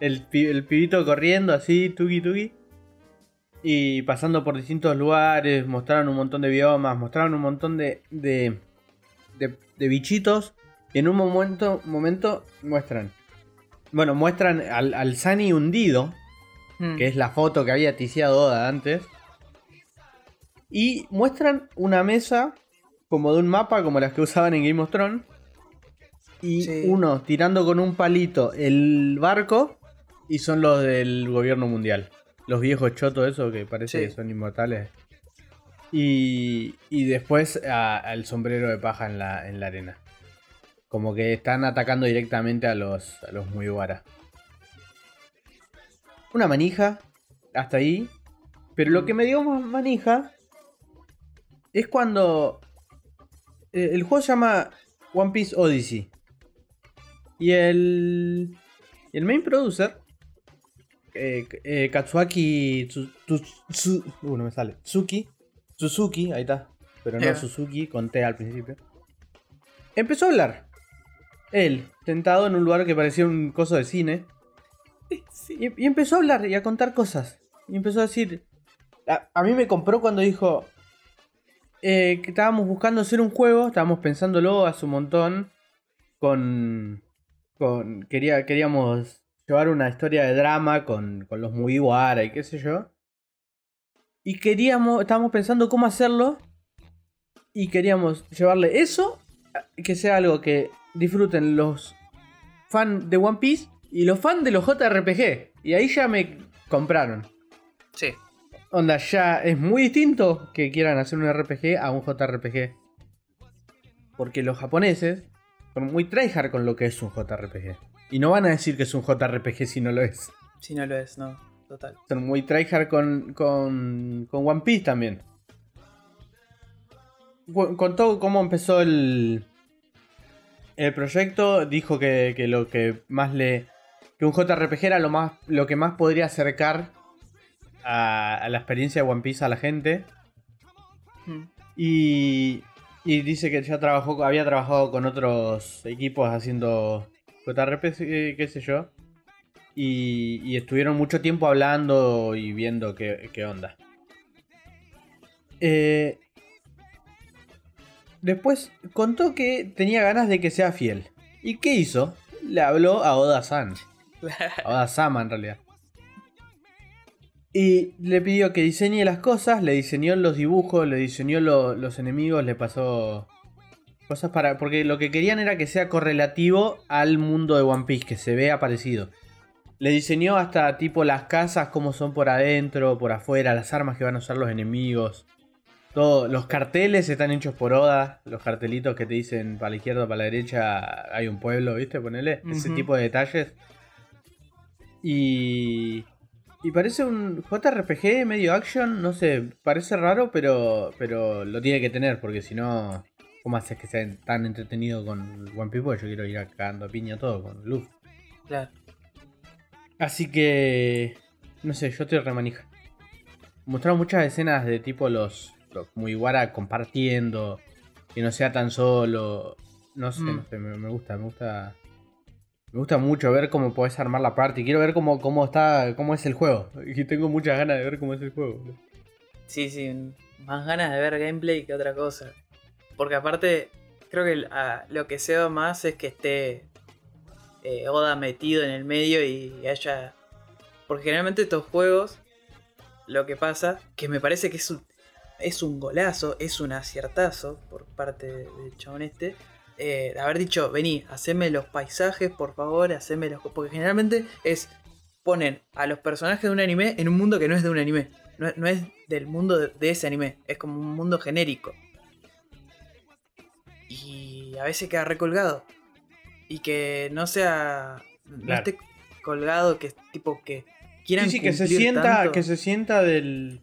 El, el pibito corriendo así, tuki tuki. Y pasando por distintos lugares, mostraron un montón de biomas, mostraron un montón de, de, de, de bichitos. Y en un momento, momento muestran. Bueno, muestran al, al Sunny hundido,
Mm,
que es la foto que había ticiado Oda antes. Y muestran una mesa como de un mapa, como las que usaban en Game of Thrones. Y
Sí.
uno tirando con un palito el barco. Y son los del gobierno mundial. Los viejos chotos, esos que parece
Sí.
que son inmortales. Y, y después al sombrero de paja en la, en la arena. Como que están atacando directamente a los, a los Mugiwara. Una manija, hasta ahí. Pero lo que me dio más manija es cuando el juego se llama One Piece Odyssey. Y el, el main producer, eh, eh, Katsuaki Tsu- Tsu- uh, no me sale. Tsuki. Suzuki, ahí está. Pero no. Suzuki, con T al principio. Empezó a hablar. Él, sentado en un lugar que parecía un coso de cine.
sí.
Y, y empezó a hablar y a contar cosas. Y empezó a decir. A, a mí me compró cuando dijo. Eh, que estábamos buscando hacer un juego. Estábamos pensándolo hace un montón. Con. con quería, queríamos llevar una historia de drama con, con los Mugiwara y qué sé yo. Y queríamos. Estábamos pensando cómo hacerlo. Y queríamos llevarle eso. Que sea algo que disfruten los fans de One Piece y los fans de los JRPG. Y ahí ya me compraron.
Sí.
Onda, ya es muy distinto que quieran hacer un RPG a un JRPG. Porque los japoneses son muy tryhard con lo que es un JRPG. Y no van a decir que es un JRPG si no lo es.
Si no lo es, no. Total.
Son muy tryhard con, con, con One Piece también. Cu- Contó cómo empezó el, el proyecto. Dijo que, que lo que más le. que un JRPG era lo, más, lo que más podría acercar a, a la experiencia de One Piece a la gente.
Mm,
Y, y dice que ya trabajó, había trabajado con otros equipos haciendo JRPG, eh, qué sé yo. Y, y estuvieron mucho tiempo hablando y viendo qué, qué onda. Eh, después contó que tenía ganas de que sea fiel. ¿Y qué hizo? Le habló a Oda-san. A Oda-sama en realidad. Y le pidió que diseñe las cosas, le diseñó los dibujos, le diseñó lo- los enemigos, le pasó cosas para... Porque lo que querían era que sea correlativo al mundo de One Piece, que se vea parecido. Le diseñó hasta tipo las casas, cómo son por adentro, por afuera, las armas que van a usar los enemigos. Todo, los carteles están hechos por Oda, los cartelitos que te dicen para la izquierda, para la derecha hay un pueblo, ¿viste? Ponele ese tipo de detalles. Y y parece un JRPG medio action, no sé, parece raro, pero pero lo tiene que tener porque si no ¿cómo haces que sea tan entretenido con One Piece? Porque yo quiero ir a cagando a piña todo con Luffy.
Claro.
Así que. No sé, yo estoy remanija. Mostraron muchas escenas de tipo los. los Mugiwara compartiendo. Que no sea tan solo. No sé,
Mm.
no sé, me, me gusta, me gusta. Me gusta mucho ver cómo podés armar la party. Quiero ver cómo, cómo está. cómo es el juego. Y tengo muchas ganas de ver cómo es el juego.
Sí, sí, más ganas de ver gameplay que otra cosa. Porque aparte, creo que lo que se más es que esté eh, Oda metido en el medio y haya... Porque generalmente estos juegos, lo que pasa, que me parece que es un, es un golazo, es un aciertazo por parte del chabón este, eh, haber dicho, vení, haceme los paisajes, por favor, haceme los... Porque generalmente es, ponen a los personajes de un anime en un mundo que no es de un anime. No, no es del mundo de, de ese anime, es como un mundo genérico. Y a veces queda recolgado. Y que no sea. No esté colgado, que tipo que quieran.
Sí, sí, que se sienta.
tanto.
Que se sienta del.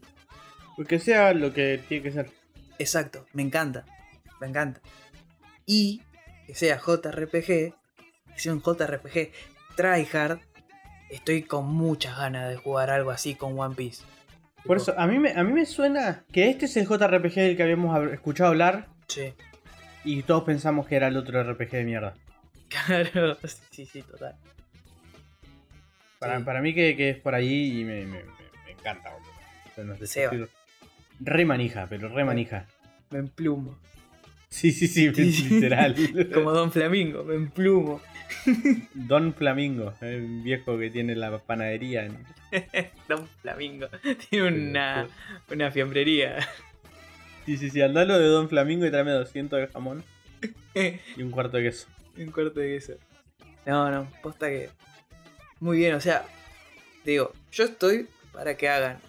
Que sea lo que tiene que ser.
Exacto, me encanta. Me encanta. Y que sea JRPG, que sea un JRPG tryhard. Estoy con muchas ganas de jugar algo así con One Piece.
Por
Tipo,
eso, a mí, me, a mí me suena que este es el JRPG del que habíamos hab- escuchado hablar
Sí,
y todos pensamos que era el otro RPG de mierda.
claro. Sí, sí, total.
Para,
Sí.
para mí que, que es por ahí y me, me- me- encanta, boludo. Re manija, pero re manija.
Me emplumo.
Sí, sí, sí, literal.
Como Don Flamingo, me emplumo.
Don Flamingo, el viejo que tiene la panadería. en-
Don Flamingo. Tiene una, una fiambrería.
Sí, sí, sí, andalo de Don Flamingo y tráeme 200 de jamón y un cuarto de queso.
Un cuarto de queso. No, no, posta que. Muy bien, o sea. Digo, yo estoy para que hagan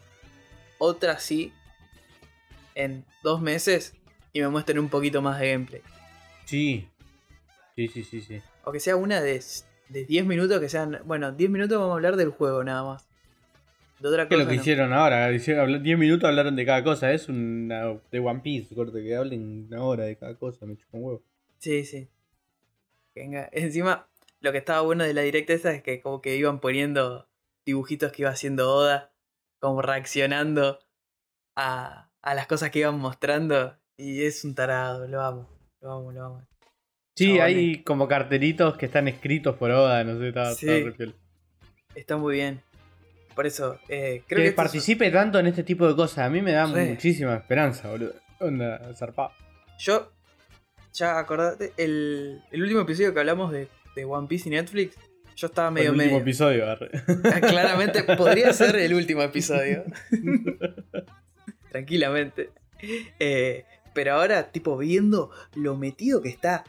otra así en dos meses y me muestren un poquito más de gameplay.
Sí, sí, sí, sí, sí.
O que sea una de, de 10 minutos, que sean. Bueno, 10 minutos vamos a hablar del juego nada más. De otra
¿Qué es
cosa.
lo que
no.
hicieron ahora? Hicieron, habla- 10 minutos hablaron de cada cosa. Es una de One Piece, corte, que hablen una hora de cada cosa. Me chupa un huevo.
Sí, sí. Venga, encima, lo que estaba bueno de la directa esa es que como que iban poniendo dibujitos que iba haciendo Oda, como reaccionando a, a las cosas que iban mostrando. Y es un tarado, lo amo, lo amo, lo amo.
Sí, hay como cartelitos que están escritos por Oda, no sé, está,
Sí.
está.
Está muy bien. Por eso, eh, creo
Que,
que...
participe tanto en este tipo de cosas, a mí me da
Re.
muchísima esperanza, boludo. Onda, zarpado.
Yo, ya acordate, el, el último episodio que hablamos de, de One Piece y Netflix, yo estaba medio
el último
medio.
episodio, arre.
Claramente podría ser el último episodio. Tranquilamente. Eh, pero ahora, tipo, viendo lo metido que está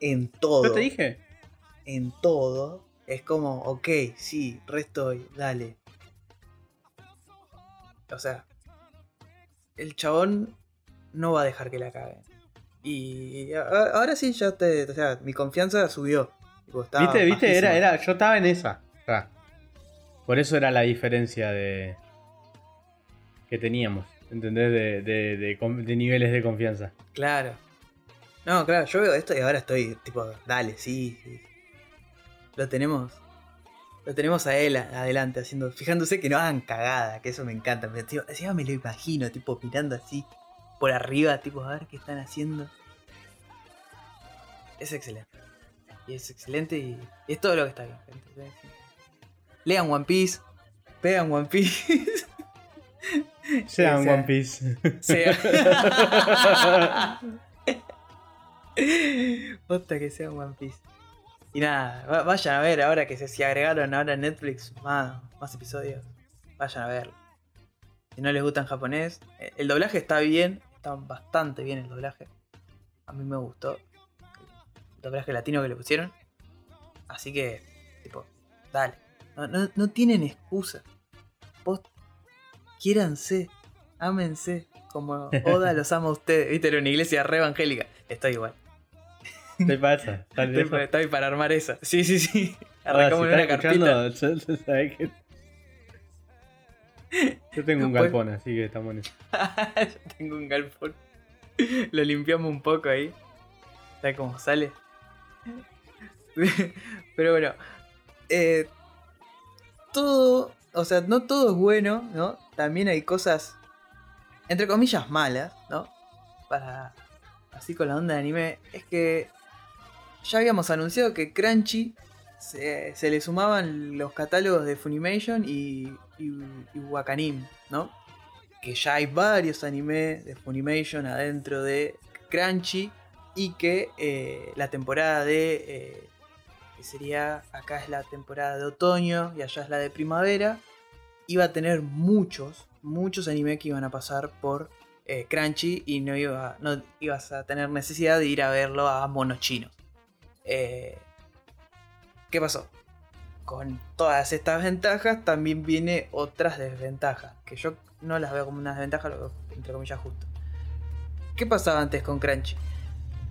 en todo.
¿Yo te dije?
En todo. Es como, ok, sí, re estoy, dale. O sea, el chabón no va a dejar que la caguen. Y ahora sí, ya te. O sea, mi confianza subió.
¿Viste? ¿Viste? Era, era, yo estaba en esa. Por eso era la diferencia de. que teníamos. ¿Entendés? De, de, niveles de confianza.
Claro. No, claro, yo veo esto y ahora estoy tipo, dale, sí. Lo tenemos. Lo tenemos a él adelante haciendo. Fijándose que no hagan cagada, que eso me encanta. Pero, tío, encima me lo imagino, tipo, mirando así por arriba, tipo, a ver qué están haciendo. Es excelente. Y es excelente y, y es todo lo que está bien. Lean One Piece. Vean One Piece.
Sean
Esa-
One Piece.
sea. Posta que sea One Piece. Y nada, va- vayan a ver ahora que se, se agregaron ahora en Netflix más, más episodios. Vayan a verlo. Si no les gusta en japonés, eh, el doblaje está bien, está bastante bien el doblaje. A mí me gustó el doblaje latino que le pusieron. Así que, tipo, dale. No, no, no tienen excusa. Vos quiéranse, ámense, como Oda los ama a ustedes. Viste, era una iglesia re evangélica. Estoy igual.
¿Qué pasa? ¿Estás
Estoy, estoy para armar esa. Sí, sí, sí.
Ahora,
Arrancamos
si
una carpita.
yo- sabés que- Yo tengo un
Pues-
galpón, así que estamos en eso.
Yo tengo un galpón. Lo limpiamos un poco ahí. ¿Sabes cómo sale? Pero bueno. eh, todo, o sea, no todo es bueno, ¿no? También hay cosas, entre comillas, malas, ¿no? Para, así con la onda de anime, es que ya habíamos anunciado que Crunchy se, le sumaban los catálogos de Funimation y, y, y Wakanim, ¿no? Que ya hay varios animes de Funimation adentro de Crunchy y que eh, la temporada de... eh, que sería, acá es la temporada de otoño y allá es la de primavera, iba a tener muchos, muchos animes que iban a pasar por eh, Crunchy y no, iba, no ibas a tener necesidad de ir a verlo a monos chinos. Eh, ¿Qué pasó? Con todas estas ventajas también viene otras desventajas, que yo no las veo como una desventaja, lo entre comillas justo. ¿Qué pasaba antes con Crunchy?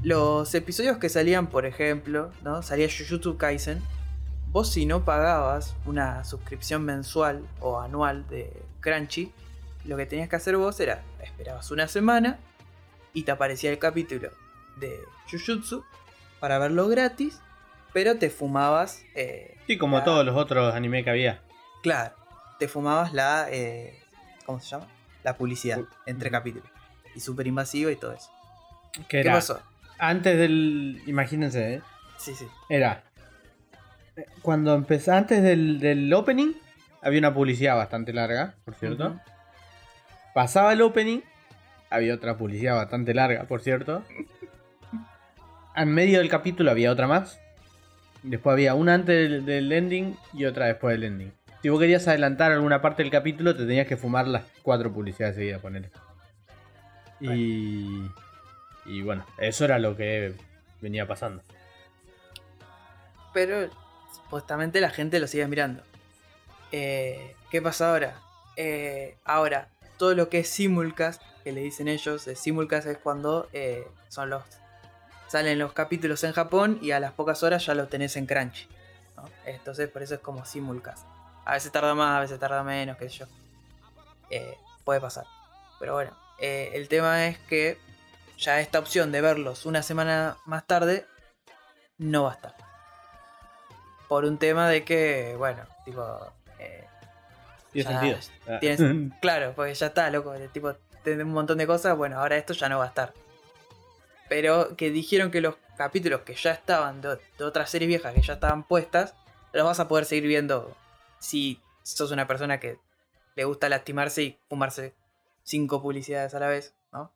Los episodios que salían, por ejemplo, ¿no? Salía Jujutsu Kaisen. Vos si no pagabas una suscripción mensual o anual de Crunchy, lo que tenías que hacer vos era, esperabas una semana y te aparecía el capítulo de Jujutsu para verlo gratis, pero te fumabas... eh,
Sí, como
la-
todos los otros anime que había.
Claro, te fumabas la... eh, ¿Cómo se llama? La publicidad
Pu-
entre capítulos. Y súper invasiva y todo eso. ¿Qué
era
pasó?
antes del. Imagínense, ¿eh?
Sí, sí.
Era. Cuando empezó, antes del, del opening, había una publicidad bastante larga, por cierto. Pasaba el opening, había otra publicidad bastante larga, por cierto. En medio del capítulo había otra más. Después había una antes del, del ending y otra después del ending. Si vos querías adelantar alguna parte del capítulo, te tenías que fumar las cuatro publicidades seguidas, ponele. Y. Y bueno, eso era lo que venía pasando.
pero supuestamente la gente lo sigue mirando. Eh, ¿Qué pasa ahora? Eh, ahora, todo lo que es simulcast, que le dicen ellos, simulcast es cuando eh, son los salen los capítulos en Japón y a las pocas horas ya lo tenés en Crunchy. Entonces por eso es como simulcast. A veces tarda más, a veces tarda menos, qué sé yo. Puede pasar. Pero bueno, el tema es que ya esta opción de verlos una semana más tarde no va a estar por un tema de que, bueno, tipo. eh,
Tiene sentido. Ah.
tienes- claro, porque ya está, loco. Tipo, tenés un montón de cosas. Bueno, ahora esto ya no va a estar. Pero que dijeron que los capítulos que ya estaban de, de otras series viejas que ya estaban puestas, los vas a poder seguir viendo si sos una persona que le gusta lastimarse y fumarse cinco publicidades a la vez, ¿no?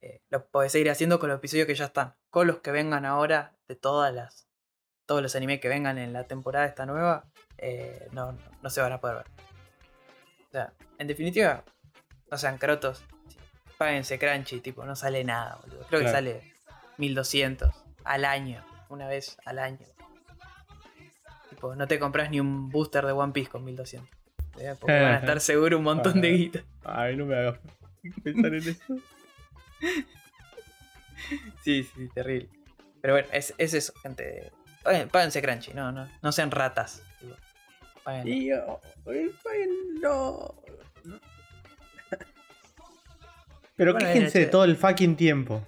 Eh, lo podés seguir haciendo con los episodios que ya están. Con los que vengan ahora de todas las todos los animes que vengan en la temporada esta nueva, eh, no, no, se van a poder ver. O sea, en definitiva, no sean crotos. Páguense Crunchy, tipo, no sale nada, boludo. Creo que sale 1200 al año, una vez al año. Tipo, no te compras ni un booster de One Piece con 1200. ¿eh? Porque van a estar seguro un montón de guita.
Ay, no me hagas pensar en eso.
Sí, sí, terrible. Pero bueno, es, es eso, gente. Paguen- Páguense Crunchy, no, no, no sean ratas. páguenlo.
Pero
Bueno,
quéjense de todo el fucking tiempo.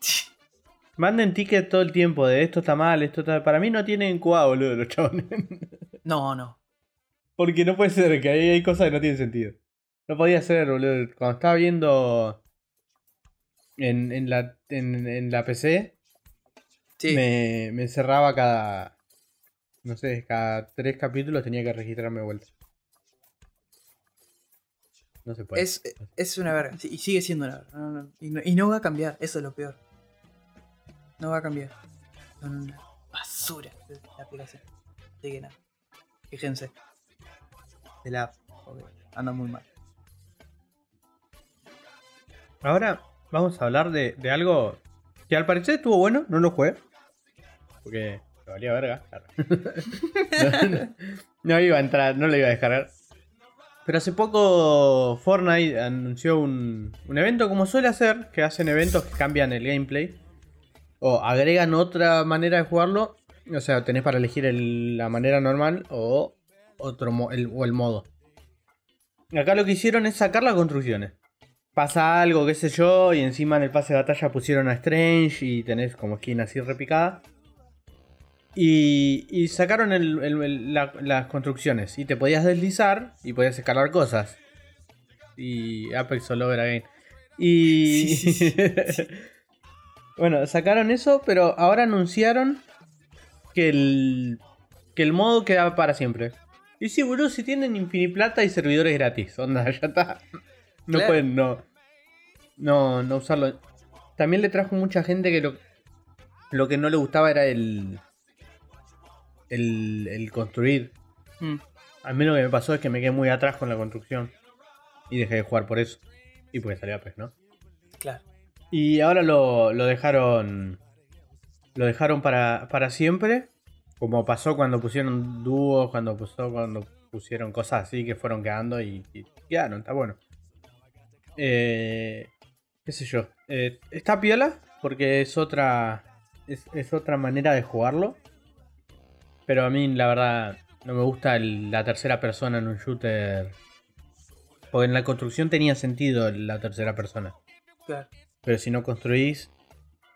Manden ticket todo el tiempo de esto está mal, esto está Para mí no tienen QA, boludo, los chabones.
No, no.
Porque no puede ser que ahí hay cosas que no tienen sentido. No podía ser, boludo. Cuando estaba viendo en, en, la, en, en la PC,
Sí.
me, me cerraba cada. No sé, cada tres capítulos tenía que registrarme de vuelta. No se puede.
Es, es una verga. sí, y sigue siendo una verga. no, no, y, no, y no va a cambiar. Eso es lo peor. No va a cambiar. Son una basura de la aplicación. Así que nada. Fíjense. De la app. Anda muy mal.
Ahora vamos a hablar de, de algo que al parecer estuvo bueno, no lo jugué. Porque me valía verga. no, iba a entrar, no lo iba a descargar. Pero hace poco Fortnite anunció un, un evento como suele hacer, que hacen eventos que cambian el gameplay. O agregan otra manera de jugarlo. O sea, tenés para elegir el- la manera normal o, otro, el, o el modo. Acá lo que hicieron es sacar las construcciones pasa algo, qué sé yo, y encima en el pase de batalla pusieron a Strange y tenés como skin así repicada. Y, y sacaron el- el- el- la- las construcciones. Y te podías deslizar y podías escalar cosas. Y Apex All Over Again. Y.
Sí, sí,
bueno, sacaron eso, pero ahora anunciaron que el. que el modo queda para siempre. Y sí, boludo, si tienen Infiniplata y servidores gratis. Onda, ya está. No
Claro.
pueden no, no. No usarlo. También le trajo mucha gente que lo. Lo que no le gustaba era el. El, el construir.
Mm,
A mí lo que me pasó es que me quedé muy atrás con la construcción. Y dejé de jugar por eso. Y porque salía pues, ¿no?
claro.
Y ahora lo, lo dejaron. Lo dejaron para, para siempre. Como pasó cuando pusieron dúos, cuando pasó cuando pusieron cosas así que fueron quedando y, y quedaron, está bueno. Eh, qué sé yo. Eh, está piola porque es otra. Es, es otra manera de jugarlo. Pero a mí, la verdad, no me gusta el- la tercera persona en un shooter. Porque en la construcción tenía sentido la tercera persona.
Claro.
Pero si no construís,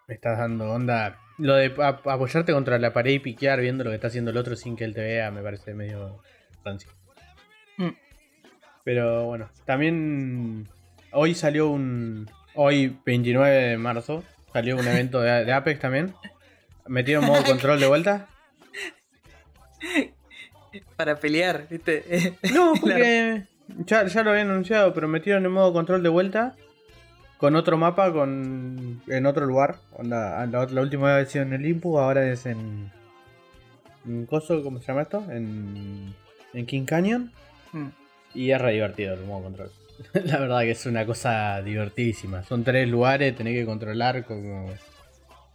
me estás dando onda. Lo de ap- apoyarte contra la pared y piquear viendo lo que está haciendo el otro sin que él te vea me parece medio rancio.
Mm.
Pero bueno, también hoy salió un. Hoy, 29 de marzo, salió un evento de, de Apex también. Metieron modo control de vuelta.
Para pelear, ¿viste?
No, porque ya, ya lo habían anunciado, pero metieron en modo control de vuelta. Con otro mapa, con en otro lugar. Onda, la, la última vez había sido en el Impu, ahora es en. en Coso, ¿cómo se llama esto? En, en King Canyon.
Mm,
Y es re divertido el modo control. la verdad que es una cosa divertidísima. Son tres lugares, tenés que controlar como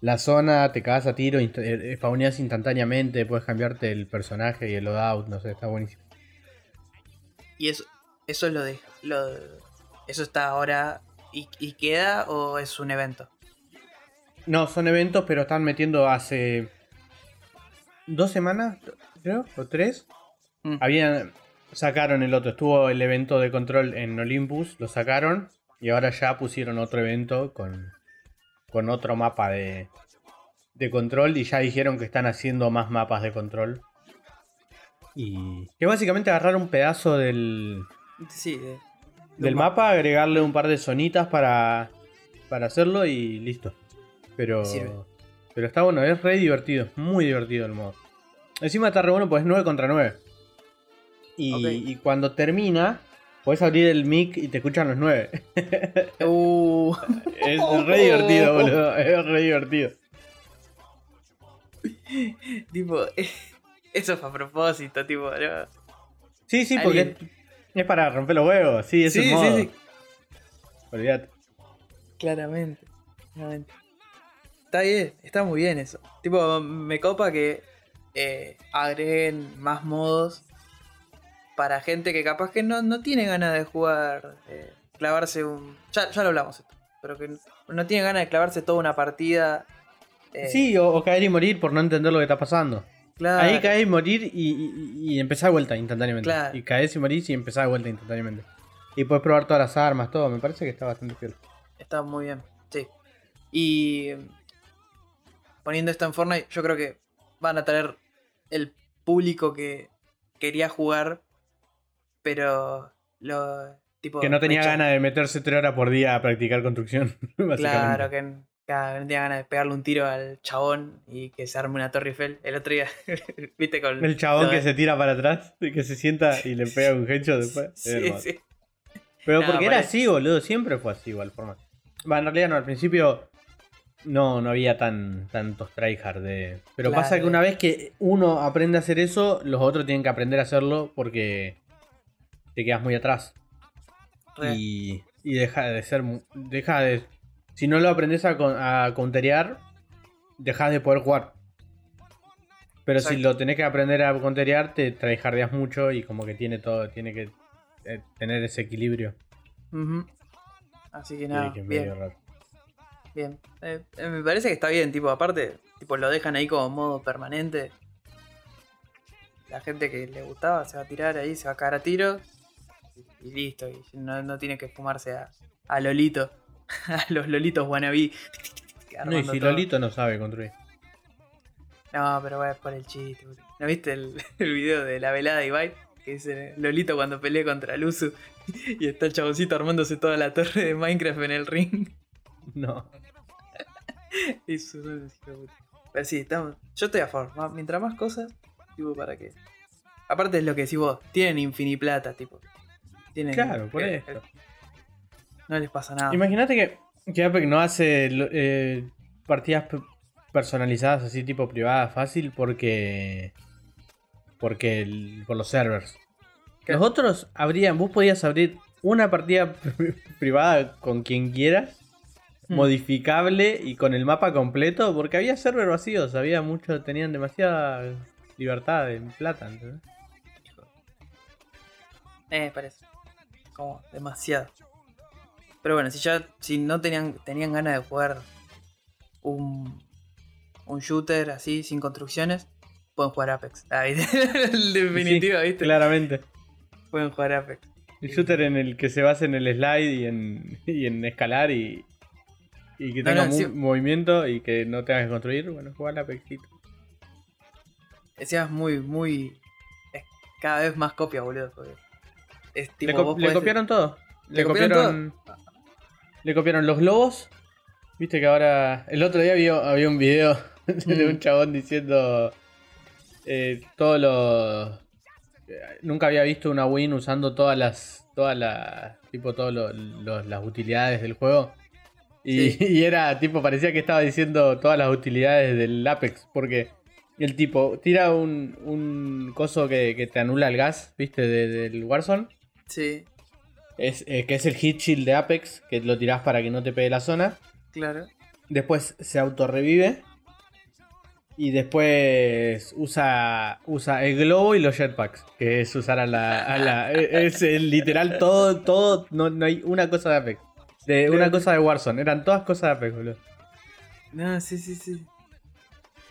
la zona, te cagas a tiro, inst- eh, spawneas instantáneamente, puedes cambiarte el personaje y el loadout, no sé, está buenísimo.
Y eso, eso es lo de. Lo, ¿Eso está ahora y, y queda o es un evento?
No, son eventos, pero están metiendo hace dos semanas, creo, o tres.
Mm,
Habían sacaron el otro, estuvo el evento de control en Olympus, lo sacaron y ahora ya pusieron otro evento con, con otro mapa de, de control y ya dijeron que están haciendo más mapas de control. Y que básicamente agarrar un pedazo del,
Sí, de- de
del mapa, agregarle un par de zonitas para, para hacerlo y listo. Pero,
Sirve.
pero está bueno, es re divertido, es muy divertido el modo. Encima está re bueno, pues es 9 contra 9. Y, y cuando termina, puedes abrir el mic y te escuchan los 9.
Uh,
es re divertido, boludo, es re divertido.
tipo, eso fue a propósito, tipo, no.
Sí, sí, porque es, es para romper los huevos, sí, es
Sí, sí.
Olvídate.
Claramente, claramente. Está bien, está muy bien eso. Tipo, me copa que eh, agreguen más modos para gente que capaz que no, no tiene ganas de jugar, eh, clavarse un... Ya, ya lo hablamos esto, pero que no tiene ganas de clavarse toda una partida. eh,
Sí, o, o caer y morir por no entender lo que está pasando.
claro.
Ahí caes y morir y, y, y empezás de vuelta instantáneamente.
Claro.
Y caes y morís y empezás de vuelta instantáneamente. Y puedes probar todas las armas, todo. Me parece que está bastante fiel.
Está muy bien, sí. Y poniendo esto en Fortnite, yo creo que van a traer el público que quería jugar, pero lo tipo
Que no tenía ganas de meterse tres horas por día a practicar construcción.
Claro, que, claro, no tenía ganas de pegarle un tiro al chabón y que se arme una Torre Eiffel. El otro día, viste con
El chabón que se tira para atrás y que se sienta y le pega un headshot después. Es
Sí, sí.
Pero porque era así, boludo. Siempre fue así, igual forma. Va, en realidad no, al principio no, no había tan, tantos tryhard de. Pero pasa que una vez que uno aprende a hacer eso, los otros tienen que aprender a hacerlo porque te quedas muy atrás.
Re.
Y, y deja de ser. Deja de. Si no lo aprendes a, con- a counterear, dejas de poder jugar. Pero si lo tenés que aprender a counterear, te tryhardeas mucho y como que tiene todo, tiene que eh, tener ese equilibrio.
Así que nada,
que
bien. Bien. Eh, eh, me parece que está bien, tipo, aparte, tipo, lo dejan ahí como modo permanente. La gente que le gustaba se va a tirar ahí, se va a caer a tiro. Y, listo. Y no, no tiene que fumarse a, a Lolito. a los Lolitos wannabe.
No, y si
todo.
Lolito no sabe construir.
No, pero va por el chiste, boludo. ¿No viste el, el video de la velada de Ibai? Que dice Lolito cuando pelea contra Luzu y está el chaboncito armándose toda la torre de Minecraft en el ring.
No.
Eso no es. Pero sí, estamos, yo estoy a favor. Mientras más cosas, tipo, para que. Aparte es lo que decís vos, tienen infiniplata, tipo. Tienen,
Claro, por
que-
eso.
No les pasa nada.
Imagínate que, que Apex no hace eh, partidas pe- personalizadas así tipo privadas fácil porque porque el- por los servers.
Claro.
Los otros abrían, vos podías abrir una partida privada con quien quieras,
Hmm.
modificable y con el mapa completo, porque había servers vacíos, había mucho, tenían demasiada libertad en plata, ¿entendés?
Eh, parece. Como demasiado. Pero bueno, si ya si no tenían, tenían ganas de jugar un, un shooter así, sin construcciones, pueden jugar Apex. Ah, ¿viste? En definitiva,
Sí,
¿viste?
Claramente.
Pueden jugar Apex.
El shooter en el que se basa en el slide y en, y en escalar y, y que tenga
no,
mu-
sí.
movimiento y que no tengas que construir, bueno, jugar Apexito.
Decías muy, muy. Es cada vez más copia, boludo. porque
Le, co- copiaron todo.
¿Le
Le,
copiaron.
Le copiaron los globos. Viste que ahora. El otro día había, había un video de
Mm.
un chabón diciendo. Eh, todos los. Nunca había visto una win usando todas las. Todas las. Tipo, todas las utilidades del juego. Y,
Sí.
y era tipo, parecía que estaba diciendo todas las utilidades del Apex. Porque el tipo tira un, un coso que, que te anula el gas, viste, de- del Warzone.
Sí,
Es, eh, que es el hit shield de Apex, que lo tirás para que no te pegue la zona.
claro.
Después se autorrevive. Y después usa, usa el globo y los jetpacks. Que es usar a la. a la- e- es el literal todo, todo. No, no hay una cosa de Apex. De una cosa de Warzone. Eran todas cosas de Apex, boludo.
No, sí, sí, sí.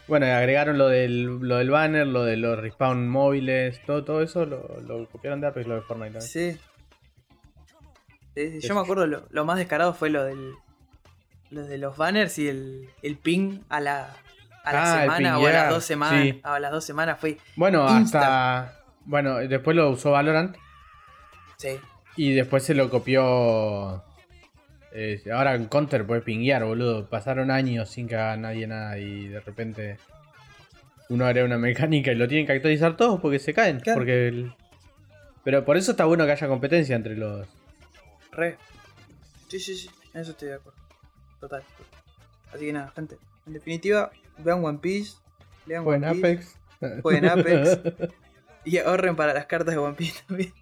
Bueno, y agregaron lo del, lo del banner, lo de los respawn móviles, todo, todo eso lo, lo copiaron de Apex, lo de Fortnite también.
Sí. Sí, sí,
Es-
Yo me acuerdo, lo, lo más descarado fue lo del. Lo de los banners y el, el ping a la, a la
Ah,
semana o a las dos semanas.
sí.
A las dos semanas fue.
Bueno,
Insta.
hasta. Bueno, después lo usó Valorant.
Sí.
Y después se lo copió. Eh, ahora en Counter puede pinguear, boludo. Pasaron años sin que haga nadie nada y de repente uno agrega una mecánica y lo tienen que actualizar todos porque se caen.
Claro.
Porque el- Pero por eso está bueno que haya competencia entre los.
Re. Sí, sí, sí. En eso estoy de acuerdo. Total. Así que nada, gente. En definitiva, vean One Piece. Lean
Jueguen
One Piece.
Apex.
Jueguen Apex. Y ahorren para las cartas de One Piece también.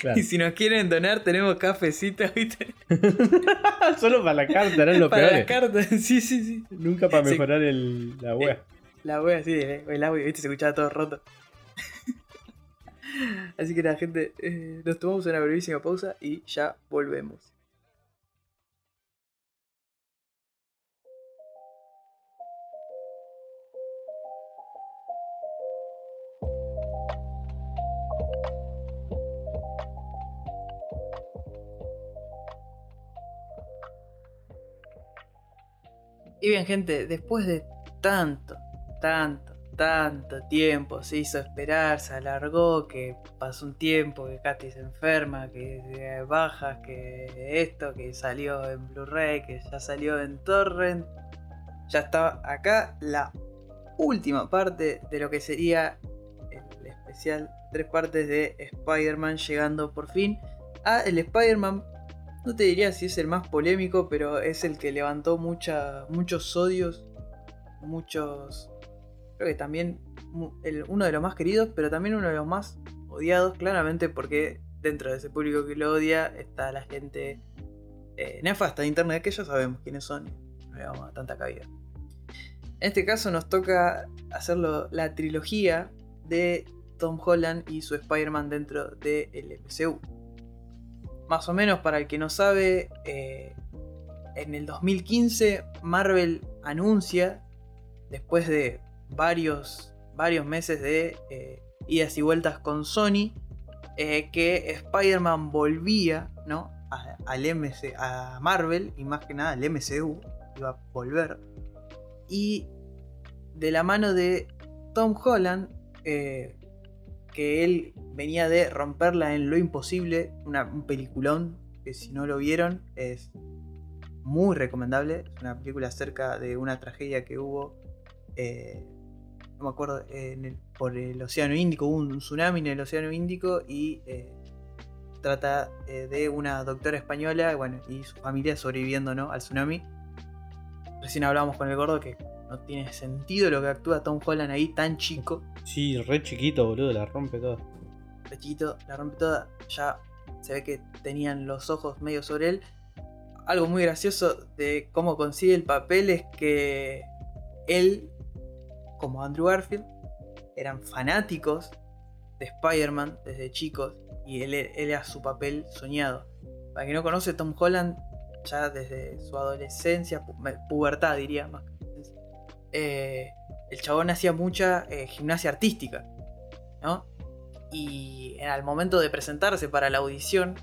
Claro.
Y si nos quieren donar, tenemos cafecitos, ¿viste?
Solo para la carta, eran los
para
peores.
cartas. Sí, sí, sí.
Nunca para
Sí.
mejorar el, la wea.
La wea así, el, el audio, ¿viste? Se escuchaba todo roto. Así que nada, gente, eh, nos tomamos una brevísima pausa y ya volvemos. Y bien, gente, después de tanto, tanto, tanto tiempo, se hizo esperar, se alargó, que pasó un tiempo, que Katy se enferma, que bajas, que esto, que salió en Blu-ray, que ya salió en Torrent. Ya está acá la última parte de lo que sería el especial, tres partes de Spider-Man llegando por fin a el Spider-Man no te diría si es el más polémico, pero es el que levantó muchos odios, muchos... Creo que también uno de los más queridos, pero también uno de los más odiados, claramente porque dentro de ese público que lo odia está la gente eh, nefasta de internet, que ya sabemos quiénes son, no le vamos a tanta cabida. En este caso nos toca hacerlo la trilogía de Tom Holland y su Spider-Man dentro del MCU. Más o menos, para el que no sabe, eh, en el 2015 Marvel anuncia, después de varios, varios meses de eh, idas y vueltas con Sony, eh, que Spider-Man volvía ¿no? a- al a Marvel y más que nada al MCU, iba a volver. Y de la mano de Tom Holland, que él venía de romperla en Lo Imposible, una, un peliculón que si no lo vieron es muy recomendable. Es una película acerca de una tragedia que hubo, eh, no me acuerdo, por el Océano Índico, hubo un tsunami en el Océano Índico y eh, trata eh, de una doctora española bueno, y su familia sobreviviendo ¿no? al tsunami. Recién hablábamos con el gordo que no tiene sentido lo que actúa Tom Holland ahí tan chico.
Sí, re chiquito, boludo, la rompe toda.
Re chiquito, la rompe toda. Ya se ve que tenían los ojos medio sobre él. Algo muy gracioso de cómo consigue el papel es que él, como Andrew Garfield, eran fanáticos de Spider-Man desde chicos y él, era su papel soñado. Para quien no conoce, Tom Holland, ya desde su adolescencia, pubertad diría más eh, el chabón hacía mucha eh, gimnasia artística, ¿no? Y al momento de presentarse para la audición,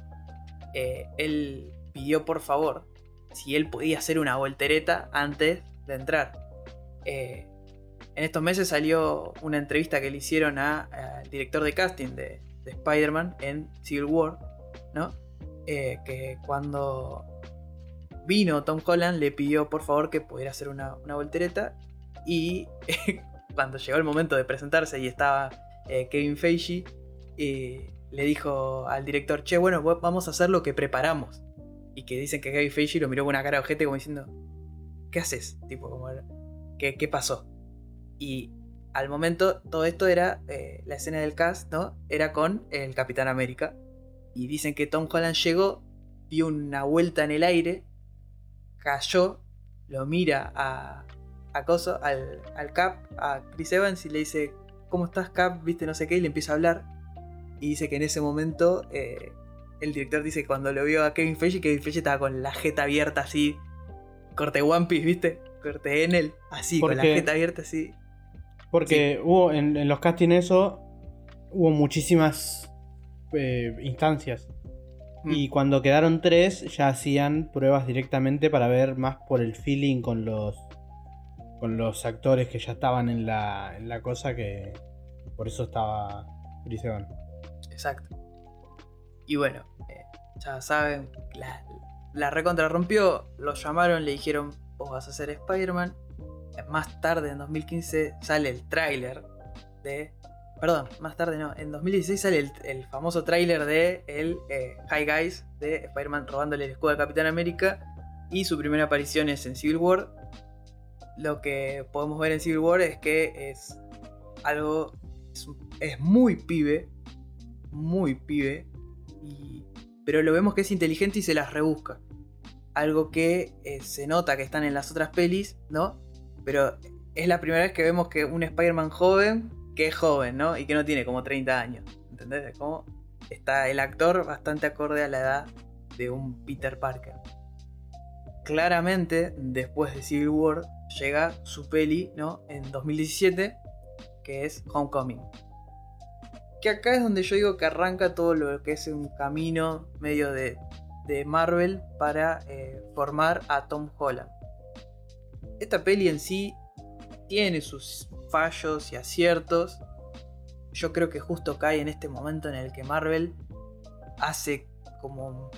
eh, él pidió por favor si él podía hacer una voltereta antes de entrar. en estos meses salió una entrevista que le hicieron al director de casting de, de Spider-Man en Civil War, ¿no? Que cuando vino Tom Holland le pidió por favor que pudiera hacer una, voltereta y cuando llegó el momento de presentarse y estaba eh, Kevin Feige, eh, le dijo al director, che, bueno, vamos a hacer lo que preparamos. Y que dicen que Kevin Feige lo miró con una cara de ojete como diciendo, ¿qué haces? Tipo, como, ¿qué, qué pasó? Y al momento todo esto era, eh, la escena del cast, ¿no? Era con el Capitán América. Y dicen que Tom Holland llegó, dio una vuelta en el aire, cayó, lo mira a, a Coso, al, Cap, a Chris Evans y le dice, ¿cómo estás Cap? Viste no sé qué, y le empieza a hablar. Y dice que en ese momento eh, el director dice que cuando lo vio a Kevin Feige, Kevin Feige estaba con la jeta abierta así, corte One Piece, ¿viste? Corte en él, así, con la jeta abierta así.
Porque hubo en, los castings eso, hubo muchísimas eh, instancias. Mm. Y cuando quedaron tres, ya hacían pruebas directamente para ver más por el feeling con los con los actores que ya estaban en la, en la cosa que por eso estaba Chris
Exacto. Y bueno, eh, ya saben, la, la recontra rompió, lo llamaron, le dijeron, vos vas a ser Spider-Man más tarde, en 2015, sale el tráiler de... Perdón, más tarde no, en 2016 sale el, famoso tráiler de el eh, High Guys de Spider-Man robándole el escudo al Capitán América y su primera aparición es en Civil War. Lo que podemos ver en Civil War es que es algo... es, muy pibe, muy pibe, pero lo vemos que es inteligente y se las rebusca. Algo que eh, se nota que están en las otras pelis, ¿no? Pero es la primera vez que vemos que un Spider-Man joven, que es joven, ¿no? Y que no tiene como 30 años. ¿Entendés? Como está el actor bastante acorde a la edad de un Peter Parker. Claramente, después de Civil War, llega su peli, ¿no? En 2017, que es Homecoming. Que acá es donde yo digo que arranca todo lo que es un camino medio de, Marvel para eh, formar a Tom Holland esta peli en sí tiene sus fallos y aciertos. Yo creo que justo cae en este momento en el que Marvel hace como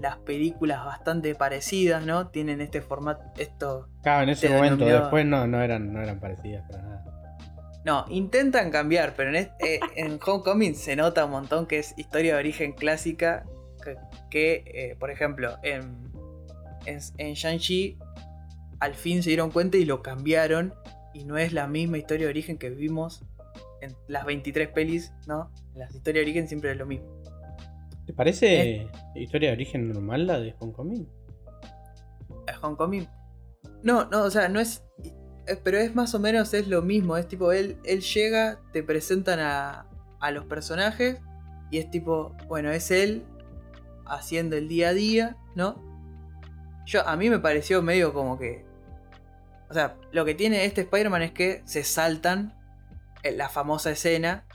las películas bastante parecidas, ¿no? Tienen este formato, esto...
Claro, en ese momento, después no, no, eran, no eran parecidas para nada.
No, intentan cambiar, pero en, eh, Homecoming se nota un montón que es historia de origen clásica, que, eh, por ejemplo, en, en, en Shang-Chi al fin se dieron cuenta y lo cambiaron. Y no es la misma historia de origen que vimos en las 23 pelis, ¿no? Las historias de origen siempre es lo mismo.
¿Te parece historia de origen normal la de Homecoming?
Homecoming? No, no, o sea, no es. Pero es más o menos es lo mismo. Es tipo, él, él llega, te presentan a, a los personajes. Y es tipo, bueno, es él haciendo el día a día, ¿no? Yo, a mí me pareció medio como que o sea, lo que tiene este Spider-Man es que se saltan la famosa escena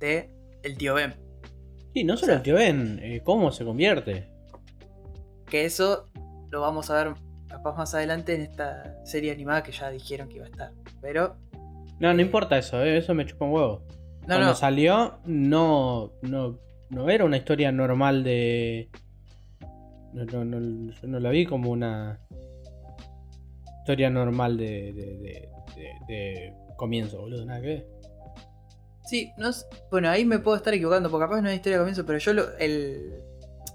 de el tío Ben.
Sí, no solo el tío Ben, eh, cómo se convierte.
Que eso lo vamos a ver capaz más adelante en esta serie animada que ya dijeron que iba a estar. Pero.
No, no importa eso, ¿eh? eso me chupa un huevo.
No,
Cuando
no.
salió, no, no, no era una historia normal de. No, no, no, yo no la vi como una historia normal de, de, de, de- de comienzo, boludo, nada que ver.
Sí, no sé- Bueno, ahí me puedo estar equivocando, porque capaz no es historia de comienzo, pero yo lo, el,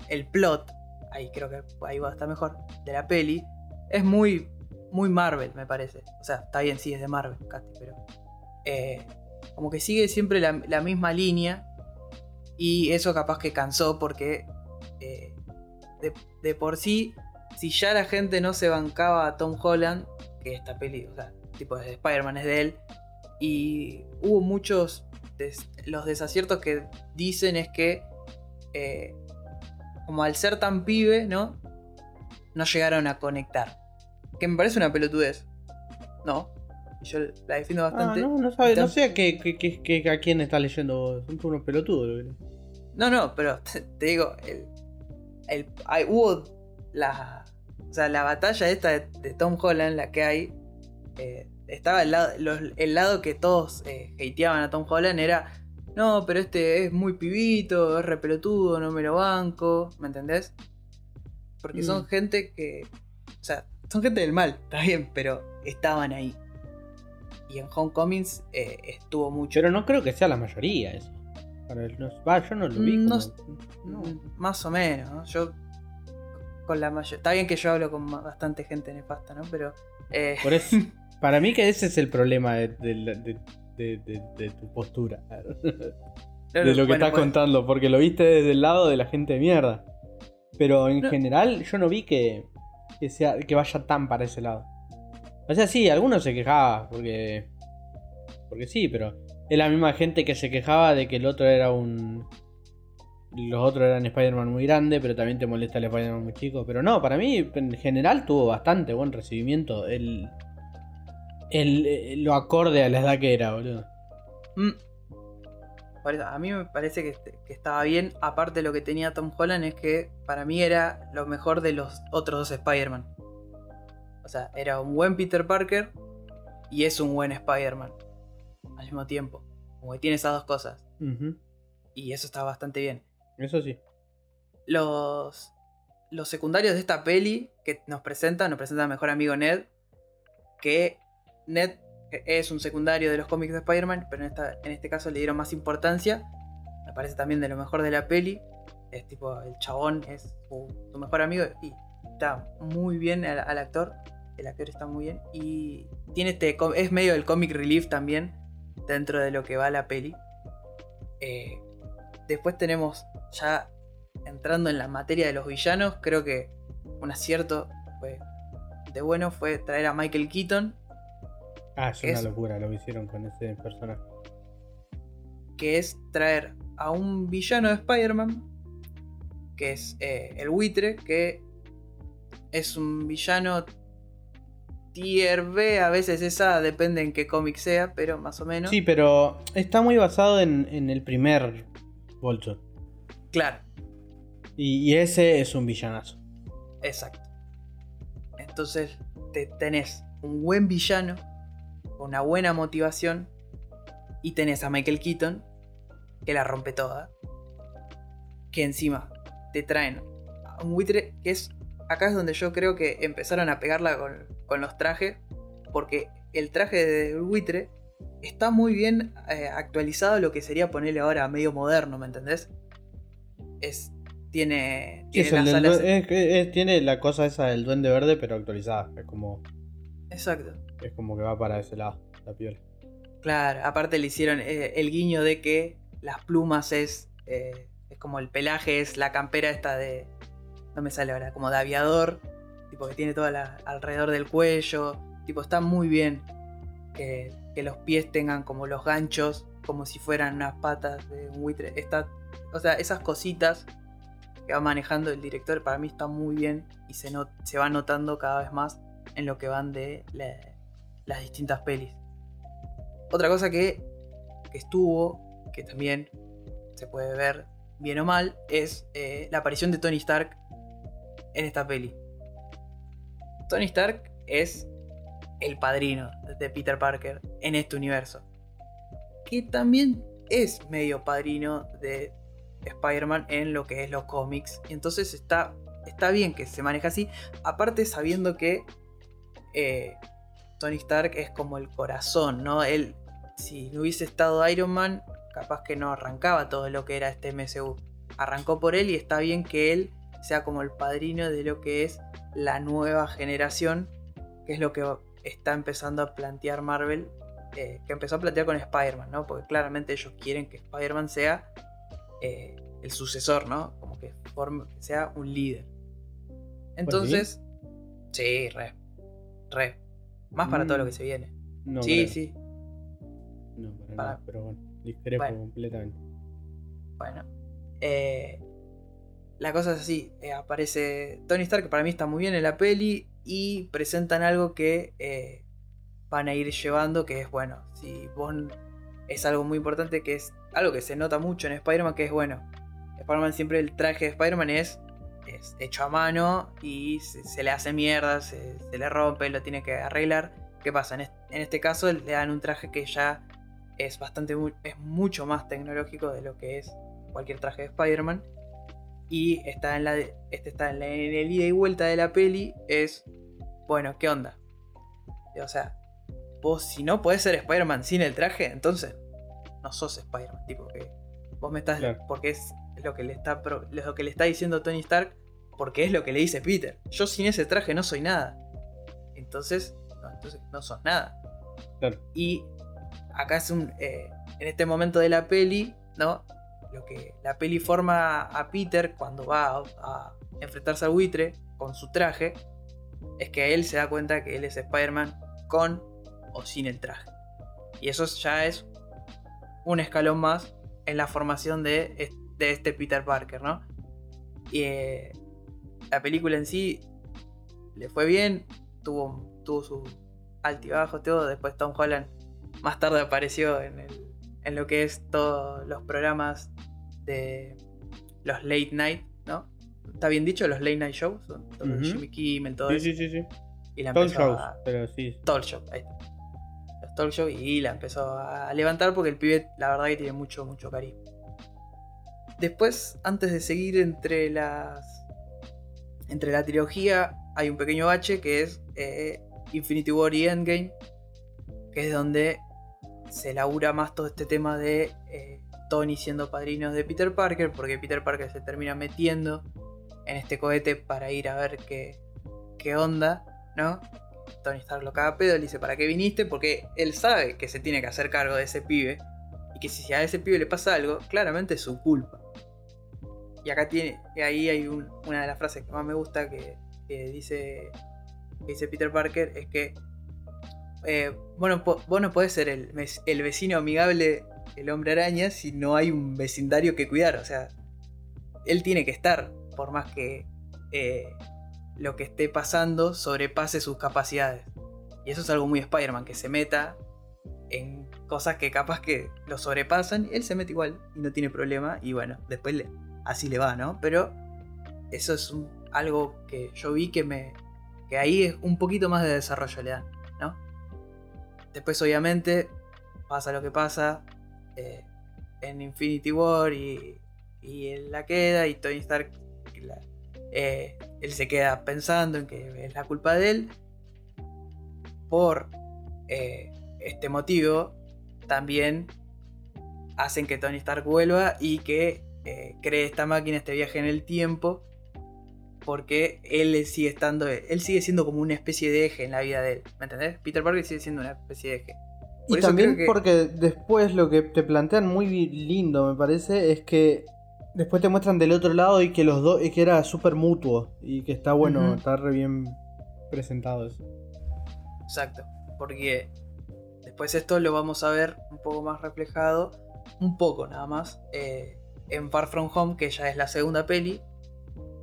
el plot, ahí creo que ahí va a estar mejor, de la peli, es muy, muy Marvel, me parece. O sea, está bien, sí, es de Marvel, casi, pero. eh, como que sigue siempre la, misma línea. Y eso capaz que cansó porque. eh, de, de por sí, si ya la gente no se bancaba a Tom Holland, que esta peli, o sea, tipo de Spider-Man es de él, y hubo muchos. Des- los desaciertos que dicen es que. eh, como al ser tan pibe, ¿no? No llegaron a conectar. Que me parece una pelotudez. No. Yo la defiendo
Ah,
bastante.
no, no, sabe, no sé a, qué, qué- qué- qué- a quién estás leyendo vos. Son unos pelotudos. lo que-
No, no, pero te, te digo, el, el- hay- hubo la, o sea, la batalla esta de, de Tom Holland, la que hay, eh, estaba el lado, los- el lado que todos eh, hateaban a Tom Holland era, no, pero este es muy pibito, es repelotudo, no me lo banco, ¿me entendés? Porque son
Mm.
gente que, o sea, son gente del mal, está bien, pero estaban ahí. Y en Homecomings eh, estuvo mucho.
Pero no creo que sea la mayoría eso. Para el- no- va, yo no lo vi.
Mm, no
como-
s-
no.
Mm, Más o menos, ¿no? Yo. Con la mayor. Está bien que yo hablo con bastante gente nefasta, ¿no? Pero. eh,
Por eso, para mí que ese es el problema de, de la- de- de- de- de tu postura. de lo que
bueno,
estás
pues,
contando, porque lo viste desde el lado de la gente de mierda. Pero en
No.
general yo no vi que, que, sea, que vaya tan para ese lado. O sea, sí, algunos se quejaban, porque... Porque sí, pero es la misma gente que se quejaba de que el otro era un... Los otros eran Spider-Man muy grande, pero también te molesta el Spider-Man muy chico. Pero no, para mí en general tuvo bastante buen recibimiento. El, el, el- lo acorde a la edad que era, boludo.
mm. Por eso, a mí me parece que, este- que estaba bien. Aparte, lo que tenía Tom Holland es que para mí era lo mejor de los otros dos Spider-Man. O sea, era un buen Peter Parker y es un buen Spider-Man. Al mismo tiempo. Como que tiene esas dos cosas. Y eso está bastante bien.
Eso sí.
los, los secundarios de esta peli que nos presentan, nos presenta mejor amigo Ned, que Ned es un secundario de los cómics de Spider-Man, pero en, este caso le dieron más importancia. Me parece también de lo mejor de la peli. Es tipo, el chabón es su, mejor amigo y está muy bien al, actor. El actor está muy bien. Y tiene este. Es medio el comic relief también. Dentro de lo que va la peli. Eh, después tenemos ya entrando en la materia de los villanos, creo que un acierto fue de bueno fue traer a Michael Keaton,
Ah, es una
Es-
locura lo que hicieron con ese personaje.
que es traer a un villano de Spider-Man, que es eh, el buitre, que es un villano tier B, a veces esa, depende en qué cómic sea, pero más o menos.
Sí, pero está muy basado en, en el primer Bolso.
Claro,
Y, y ese es un villanazo.
exacto. Entonces te tenés un buen villano, con una buena motivación, y tenés a Michael Keaton, que la rompe toda. Que encima te traen a un buitre que es. Acá es donde yo creo que empezaron a pegarla con, con los trajes. Porque el traje del buitre está muy bien eh, actualizado lo que sería ponerle ahora medio moderno, ¿me entendés? Es. Tiene. Tiene las alas.
due- es- es- tiene la cosa esa del duende verde, pero actualizada. Es como,
Exacto.
Es como que va para ese lado, la piola.
Claro, aparte le hicieron eh, el guiño de que las plumas es. eh, es como el pelaje, es la campera esta de. No me sale ahora, como de aviador. Tipo que tiene toda alrededor del cuello. Tipo, está muy bien. Que, los pies tengan como los ganchos. Como si fueran unas patas de un buitre. Está. O sea, esas cositas que va manejando el director para mí está muy bien. Y se, not- se va notando cada vez más en lo que van de la- las distintas pelis. Otra cosa que, que estuvo, que también se puede ver bien o mal, es eh, la aparición de Tony Stark en esta peli. Tony Stark es el padrino de Peter Parker en este universo. Que también es medio padrino de Spider-Man en lo que es los cómics. Y entonces está, está bien que se maneja así. Aparte sabiendo que eh, Tony Stark es como el corazón, ¿no? Él, si no hubiese estado Iron Man, capaz que no arrancaba todo lo que era este MCU. Arrancó por él y está bien que él sea como el padrino de lo que es la nueva generación, que es lo que está empezando a plantear Marvel, eh, que empezó a plantear con Spider-Man, ¿no? Porque claramente ellos quieren que Spider-Man sea eh, el sucesor, ¿no? Como que sea un líder. Entonces, sí, re, re. Más para todo lo que mm. se viene. sí, sí.
No, para, nada, pero bueno, discrepo completamente.
Bueno, eh, la cosa es así: eh, aparece Tony Stark, que para mí está muy bien en la peli, y presentan algo que eh, van a ir llevando, que es bueno, si vos es algo muy importante, que es algo que se nota mucho en Spider-Man, que es bueno. Spider-Man siempre el traje de Spider-Man es, es, hecho a mano y se, le hace mierda, se, le rompe, lo tiene que arreglar. ¿Qué pasa? En este, caso le dan un traje que ya es bastante, es mucho más tecnológico de lo que es cualquier traje de Spider-Man. Y está en la, este está en, en el ida y vuelta de la peli, es, bueno, ¿qué onda? O sea, vos si no podés ser Spider-Man sin el traje, entonces no sos Spider-Man, tipo que vos me estás porque es lo que le está lo que le está diciendo Tony Stark, porque es lo que le dice Peter. Yo sin ese traje no soy nada. Entonces, no, entonces no sos nada. Y acá es un eh, en este momento de la peli, ¿no? Lo que la peli forma a Peter cuando va a, a enfrentarse al buitre con su traje es que él se da cuenta que él es Spider-Man con o sin el traje. Y eso ya es un escalón más en la formación de, este Peter Parker, ¿no? Y eh, la película en sí le fue bien, tuvo, tuvo su altibajo, todo. Después Tom Holland más tarde apareció en, lo que es todos los programas de los late night, ¿no? ¿Está bien dicho? Los late night shows, son Jimmy Kimmel, todo eso.
Sí, sí, sí.
Y la empezó
pero sí.
Talk show, ahí está talk show y la empezó a levantar porque el pibe la verdad que tiene mucho, mucho carisma. Después, antes de seguir entre las. Entre la trilogía, hay un pequeño bache que es eh, Infinity War y Endgame. Que es donde se labura más todo este tema de eh, Tony siendo padrinos de Peter Parker. Porque Peter Parker se termina metiendo en este cohete para ir a ver qué, qué onda, ¿no? Tony Stark lo caga pedo, le dice, ¿para qué viniste? Porque él sabe que se tiene que hacer cargo de ese pibe. Y que si a ese pibe le pasa algo, claramente es su culpa. Y acá tiene, ahí hay una de las frases que más me gusta que, dice, dice Peter Parker, es que, eh, vos no podés ser el, el vecino amigable, el hombre araña, si no hay un vecindario que cuidar. O sea, él tiene que estar, por más que eh, lo que esté pasando sobrepase sus capacidades. Y eso es algo muy Spider-Man, que se meta en cosas que capaz que lo sobrepasan, él se mete igual y no tiene problema. Y bueno, después le, así le va, ¿no? Pero eso es algo que yo vi que me. que ahí es un poquito más de desarrollo le dan, ¿no? Después, obviamente, pasa lo que pasa. Eh, en Infinity War y, en la queda, y Tony Stark eh, él se queda pensando en que es la culpa de él. Por eh, este motivo, también hacen que Tony Stark vuelva y que eh, cree esta máquina, este viaje en el tiempo. Porque él sigue estando. Él sigue siendo como una especie de eje en la vida de él. ¿Me entendés? Peter Parker sigue siendo una especie de eje.
y también porque después lo que te plantean muy lindo, me parece, es que después te muestran del otro lado y que los dos que era súper mutuo y que está bueno, está re bien presentado eso.
Exacto, porque después esto lo vamos a ver un poco más reflejado, un poco nada más, eh, en Far From Home, que ya es la segunda peli,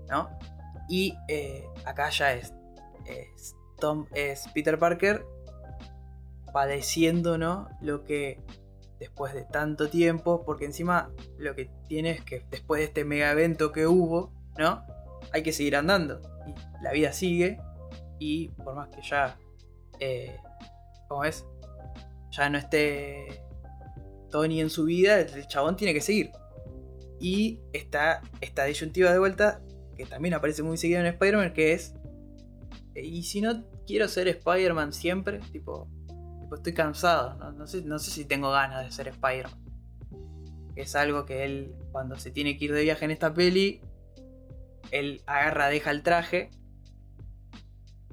¿no? Y eh, acá ya es, Tom, es Peter Parker padeciendo, ¿no? Lo que después de tanto tiempo, porque encima lo que tiene es que después de este mega evento que hubo, ¿no? Hay que seguir andando. Y la vida sigue. y por más que ya, eh, ¿cómo es? Ya no esté Tony en su vida, el chabón tiene que seguir. Y está esta disyuntiva de vuelta, que también aparece muy seguido en Spider-Man, que es, ¿y si no quiero ser Spider-Man siempre? Tipo, estoy cansado, ¿no? sé, no sé si tengo ganas de ser Spider-Man. Es algo que él, cuando se tiene que ir de viaje en esta peli, él agarra, deja el traje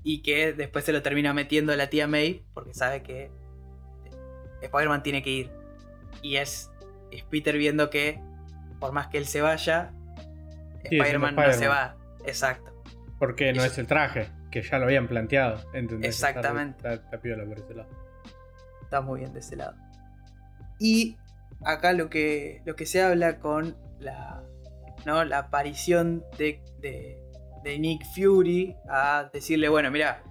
y que después se lo termina metiendo la tía May porque sabe que Spider-Man tiene que ir. Y es, es Peter viendo que por más que él se vaya, Spider-Man no se va. Exacto.
Porque no es el traje, que ya lo habían planteado.
Exactamente.
Está, piola por ese lado.
Está muy bien de ese lado. Y acá lo que, lo que se habla con la, ¿no? la aparición de, de, Nick Fury a decirle, bueno, mira,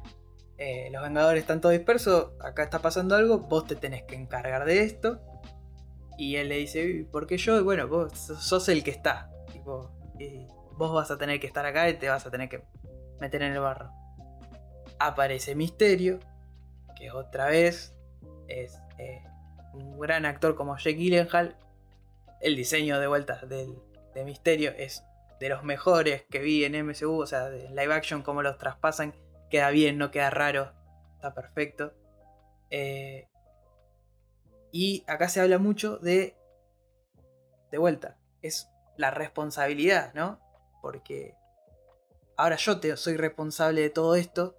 eh, los Vengadores están todos dispersos, acá está pasando algo, vos te tenés que encargar de esto. Y él le dice, ¿por qué yo? Bueno, vos sos el que está. Tipo, vos vas a tener que estar acá y te vas a tener que meter en el barro. Aparece Misterio, que otra vez es eh, un gran actor como Jake Gyllenhaal. El diseño de vuelta del, de Misterio es de los mejores que vi en MCU, o sea, de live action, como los traspasan, queda bien, no queda raro, está perfecto. Eh, y acá se habla mucho de. De vuelta. Es la responsabilidad, ¿no? Porque. Ahora yo te, soy responsable de todo esto.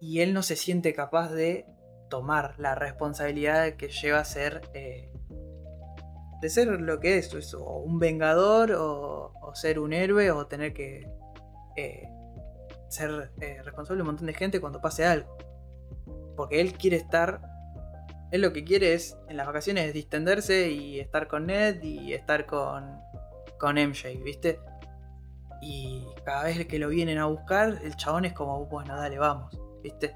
Y él no se siente capaz de tomar la responsabilidad que lleva a ser. Eh, de ser lo que es, o un vengador, o, ser un héroe, o tener que eh, ser eh, responsable de un montón de gente cuando pase algo. Porque él quiere estar él lo que quiere es, en las vacaciones, es distenderse y estar con Ned y estar con, con MJ, ¿viste? Y cada vez que lo vienen a buscar, el chabón es como, bueno, dale, vamos, ¿viste?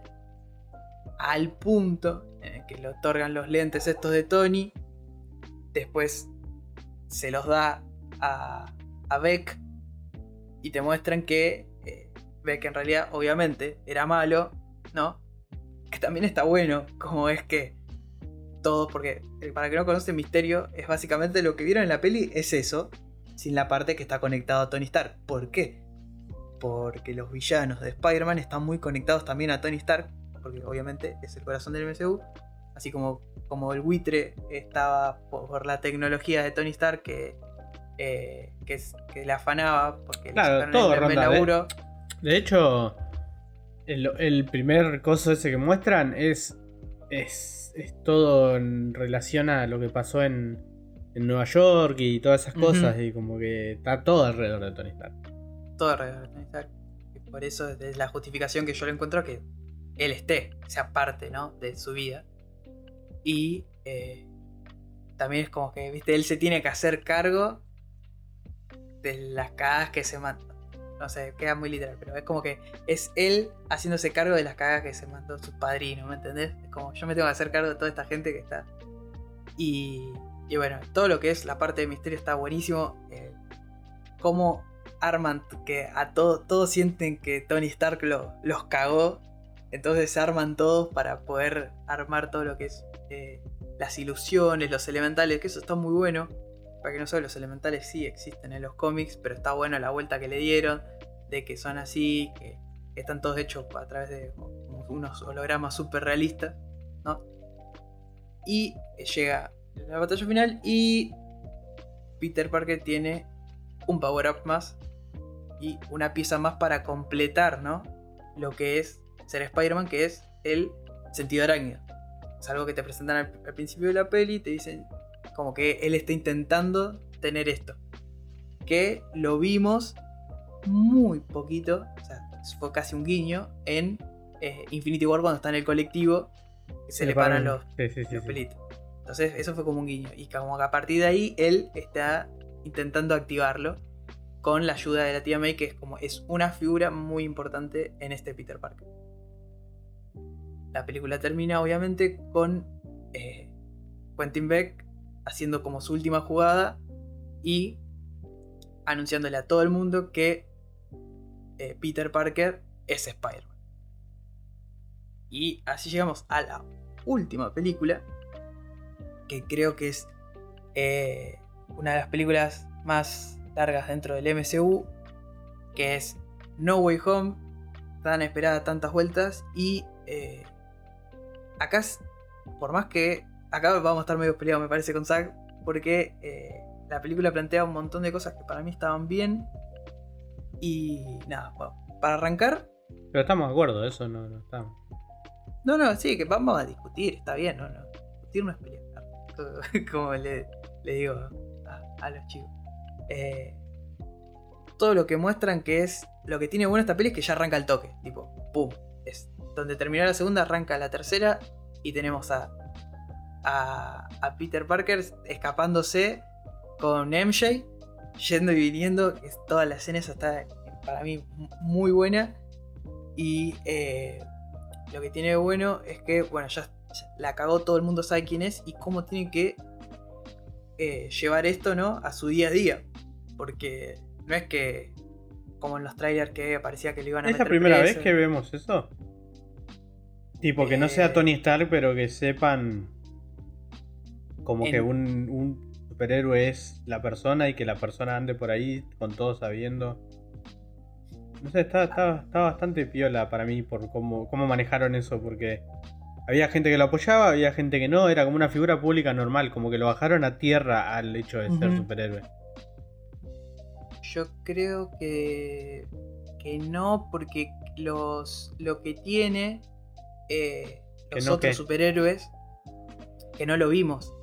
Al punto en que le otorgan los lentes estos de Tony, después se los da a, a Beck y te muestran que eh, Beck en realidad, obviamente, era malo, ¿no? Que también está bueno, como es que todos, porque eh, para que no conoce Misterio, es básicamente lo que vieron en la peli, es eso, sin la parte que está conectado a Tony Stark. ¿Por qué? Porque los villanos de Spider-Man están muy conectados también a Tony Stark, porque obviamente es el corazón del MCU, así como, como el buitre estaba por, la tecnología de Tony Stark que, eh, que, le afanaba, porque
claro, todo el laburo. De, hecho, el, el primer coso ese que muestran es es, todo en relación a lo que pasó en, en Nueva York y todas esas cosas. Y como que está todo alrededor de Tony Stark.
Todo alrededor de Tony Stark. Y por eso es la justificación que yo le encuentro que él esté, sea parte ¿no? de su vida. Y eh, también es como que, viste, él se tiene que hacer cargo de las cagadas que se no sé, queda muy literal, pero es como que es él haciéndose cargo de las cagas que se mandó su padrino, ¿me entendés? Es como yo me tengo que hacer cargo de toda esta gente que está. Y, y bueno, todo lo que es la parte de misterio está buenísimo. Eh, cómo arman que a todos, todos sienten que Tony Stark los cagó. Entonces se arman todos para poder armar todo lo que es eh, las ilusiones, los elementales, que eso está muy bueno. Para que no saben, los elementales sí existen en los cómics, pero está bueno la vuelta que le dieron, de que son así, que están todos hechos a través de unos hologramas súper realistas, ¿no? Y llega la batalla final y Peter Parker tiene un power-up más y una pieza más para completar, ¿no? Lo que es ser Spider-Man, que es el sentido arácnido. Es algo que te presentan al, principio de la peli, te dicen, como que él está intentando tener esto. Que lo vimos muy poquito, o sea, fue casi un guiño en eh, Infinity War cuando está en el colectivo, se, le paran los, pelitos. Entonces, eso fue como un guiño. Y como que a partir de ahí, él está intentando activarlo con la ayuda de la tía May, que es como es una figura muy importante en este Peter Parker. La película termina, obviamente, con eh, Quentin Beck haciendo como su última jugada y anunciándole a todo el mundo que eh, Peter Parker es Spider-Man. Y así llegamos a la última película, que creo que es eh, una de las películas más largas dentro del MCU, que es No Way Home, tan esperada, tantas vueltas, y eh, acá, por más que acá vamos a estar medio peleados, me parece, con Zack, porque eh, la película plantea un montón de cosas que para mí estaban bien. Y nada, bueno, para arrancar.
Pero estamos de acuerdo, eso no, no estamos.
No, no, sí, que vamos a discutir, está bien, no, no. Discutir no es pelear. Como le, digo a, los chicos. Eh, todo lo que muestran que es. Lo que tiene bueno esta peli es que ya arranca el toque. Tipo, pum. Es donde terminó la segunda, arranca la tercera. Y tenemos a, a, a Peter Parker escapándose con MJ, yendo y viniendo. Toda la escena esa está para mí muy buena. Y eh, lo que tiene bueno es que, bueno, ya, la cagó, todo el mundo sabe quién es y cómo tiene que eh, llevar esto, ¿no? A su día a día. Porque no es que, como en los trailers que parecía que le iban a
¿Es la primera vez que vemos eso? Tipo, que no sea eh, Tony Stark, pero que sepan como que un, superhéroe es la persona y que la persona ande por ahí con todo sabiendo. No sé, está, bastante piola para mí por cómo, cómo manejaron eso, porque había gente que lo apoyaba, había gente que no, era como una figura pública normal, como que lo bajaron a tierra al hecho de ser superhéroe.
Yo creo que, que no, porque los, lo que tiene eh, los otros superhéroes, que no lo vimos,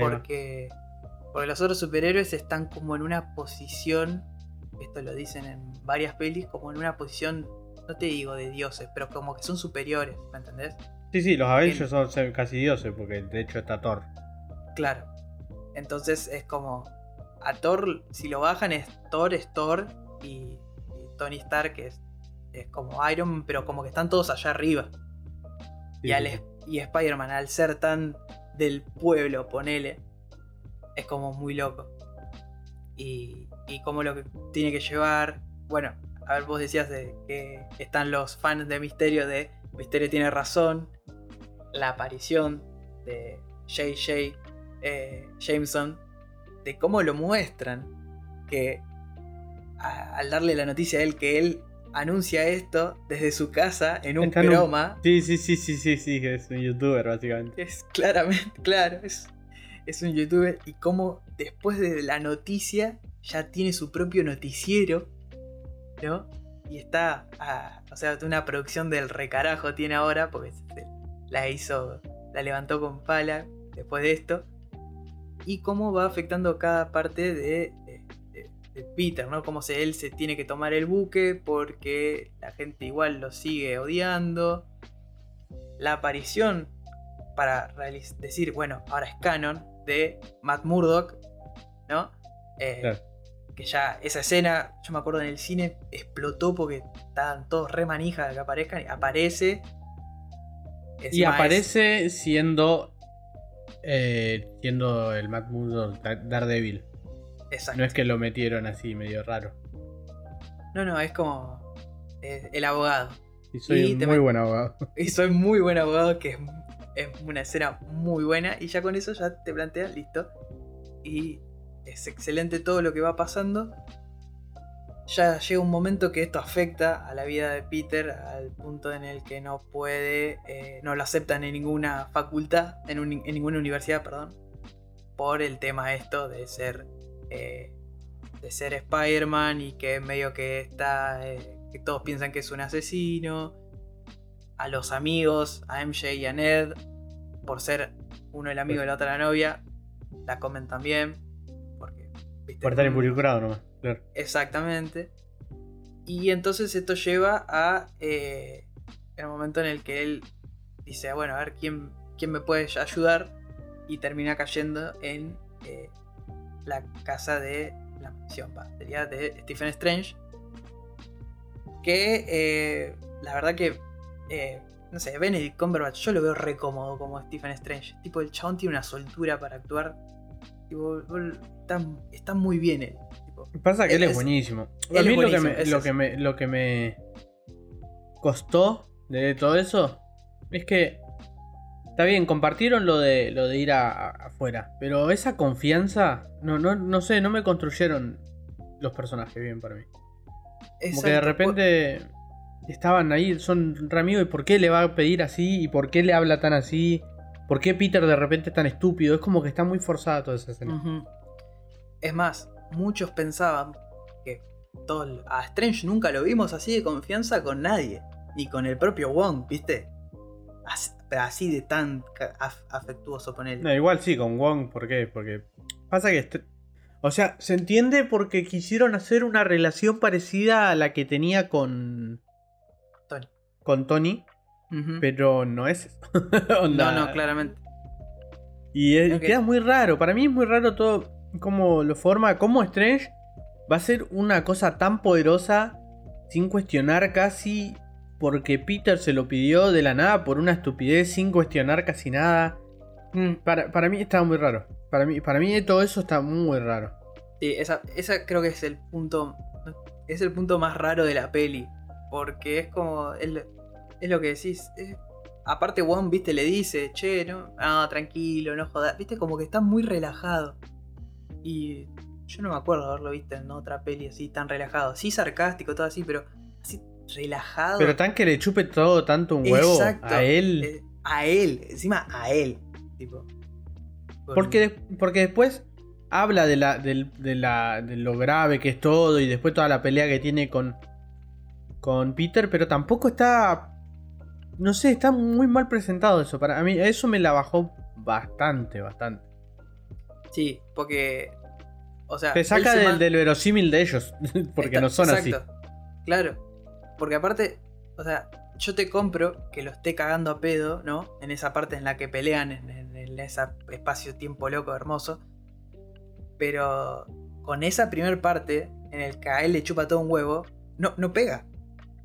porque, porque los otros superhéroes están como en una posición, esto lo dicen en varias pelis, como en una posición, no te digo de dioses, pero como que son superiores, ¿me entendés?
Sí, sí, los Avengers son casi dioses, porque de hecho está Thor.
Claro. Entonces es como. A Thor, si lo bajan, es Thor, es Thor. Y, Tony Stark es, es como Iron pero como que están todos allá arriba. y, y Spider-Man, al ser tan del pueblo, ponele, es como muy loco. Y, y como lo que tiene que llevar. Bueno, a ver, vos decías de que están los fans de Misterio de Misterio tiene razón. La aparición de JJ eh, Jameson, de cómo lo muestran. Que al darle la noticia a él que él anuncia esto desde su casa en un croma.
Sí, sí, sí, sí, sí, sí, es un youtuber básicamente.
Es claramente, claro, es, es un youtuber y como después de la noticia ya tiene su propio noticiero, ¿no? Y está, o sea, una producción del recarajo tiene ahora, porque la hizo, la levantó con pala después de esto. Y cómo va afectando cada parte de Peter, ¿no? Como se, él se tiene que tomar el buque porque la gente igual lo sigue odiando. La aparición para decir, bueno, ahora es canon de Matt Murdock, ¿no? Eh, que ya esa escena, yo me acuerdo en el cine, explotó porque estaban todos re manijas de que aparezcan y aparece.
y aparece siendo eh, siendo el Matt Murdock Daredevil. No es que lo metieron así medio raro.
No, no, es como eh, el abogado.
Y soy muy buen abogado.
Y soy muy buen abogado, que es, una escena muy buena. Y ya con eso ya te planteas, listo. Y es excelente todo lo que va pasando. Ya llega un momento que esto afecta a la vida de Peter al punto en el que no puede, eh, no lo aceptan en ninguna facultad, en, en ninguna universidad, perdón, por el tema esto de ser eh, de ser Spider-Man y que medio que está. Eh, que todos piensan que es un asesino. A los amigos, a MJ y a Ned, por ser uno el amigo de la otra la novia, la comen también. Porque.
Por estar involucrado nomás,
Exactamente. Y entonces esto lleva a. Eh, el momento en el que él dice: Bueno, a ver quién, quién me puede ayudar. Y termina cayendo en la casa de la mansión, sería de Stephen Strange. Que eh, la verdad que, eh, no sé, Benedict Cumberbatch yo lo veo re cómodo como Stephen Strange. Tipo, el chabón tiene una soltura para actuar. Tipo, está, muy bien él.
Pasa que él, es, buenísimo. A mí lo, que me, lo, que me, lo que me costó de todo eso Es que. Está bien, compartieron lo de, lo de ir a- a- afuera. Pero esa confianza. No, no, no sé, no me construyeron los personajes bien para mí. Como que de
Exacto,
repente. Estaban ahí, son re amigos. ¿Y por qué le va a pedir así? ¿Y por qué le habla tan así? ¿Por qué Peter de repente es tan estúpido? Es como que está muy forzada toda esa escena.
Es más, muchos pensaban que todo a Strange nunca lo vimos así de confianza con nadie, ni con el propio Wong, ¿viste? Así, así de tan af- afectuoso con él.
No, igual sí, con Wong, ¿por qué? Porque pasa que... este- O sea, se entiende porque quisieron hacer una relación parecida a la que tenía con...
Tony.
Con Tony, pero no es. Onda.
No, no, claramente.
Y, es- queda muy raro. Para mí es muy raro todo cómo lo forma. Cómo Strange va a ser una cosa tan poderosa sin cuestionar casi. Porque Peter se lo pidió de la nada por una estupidez sin cuestionar casi nada.
Mm,
Para, para mí está muy raro. Para mí, para mí todo eso está muy raro.
Sí, esa, esa creo que es el punto. Es el punto más raro de la peli. Porque es como. Es, lo- es lo que decís. aparte, Wong, viste, le dice, che, no, no, tranquilo, no jodas. Viste, como que está muy relajado. Y yo no me acuerdo haberlo visto en otra peli así tan relajado. Sí, sarcástico, todo así, pero relajado.
Pero tan que le chupe todo tanto un huevo
Exacto.
a él.
Eh, a él, encima a él. Tipo.
Porque, porque después habla de, la, de, la, de lo grave que es todo y después toda la pelea que tiene con, con Peter, pero tampoco está... No sé, está muy mal presentado eso. Para mí, eso me la bajó bastante, bastante.
Sí, porque. O sea.
Te saca
se
del,
man-
del verosímil de ellos, porque
Está-
no son así.
Claro. Porque aparte, o sea, yo te compro que lo esté cagando a pedo, ¿no? En esa parte en la que pelean, en, en- en ese espacio-tiempo loco, hermoso. Pero con esa primer parte, en el que a él le chupa todo un huevo, no, no pega.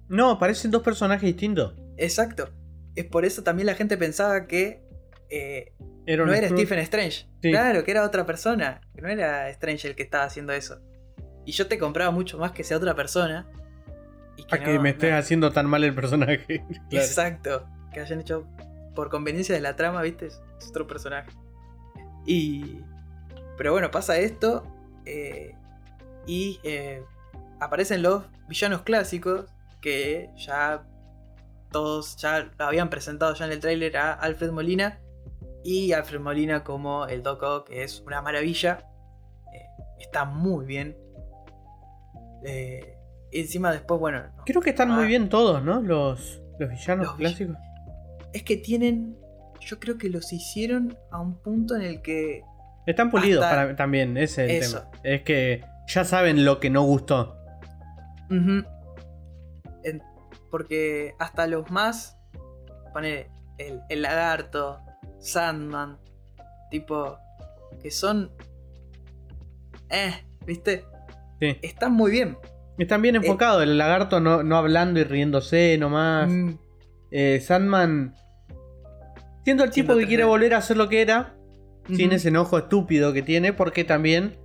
No, parecen dos personajes distintos.
Exacto. Es por eso también la gente pensaba que eh,
Era
no era. Stephen Strange.
Sí.
Claro, que era otra persona. Que no era Strange el que estaba haciendo eso. Y yo te compraba mucho más que sea otra persona. Y
A que
no-
me estés
no-
haciendo tan mal el personaje. Claro.
Exacto. Que hayan hecho por conveniencia de la trama, ¿viste? Es otro personaje. Y. Pero bueno, pasa esto. eh, y eh, aparecen los villanos clásicos. Que ya todos ya lo habían presentado ya en el tráiler a Alfred Molina. Y Alfred Molina como el Doc Ock, que es una maravilla. eh, está muy bien. Eh, encima después, bueno. no,
Creo que están muy bien todos, ¿no? Los, los villanos
Los
clásicos.
Es que tienen. Yo creo que los hicieron a un punto en el que.
Están pulidos para, también, ese es el
Eso.
tema. Es que ya saben lo que no gustó.
En- porque hasta los más. Pone el, el lagarto, Sandman, tipo. Que son. Eh, ¿viste?
Sí.
Están muy bien.
Están bien enfocados. El lagarto no, no hablando y riéndose nomás.
Mm,
Eh, Sandman. Siendo el tipo que quiere
3D.
volver a ser lo que era. Sin
ujú.
ese enojo estúpido que tiene. Porque también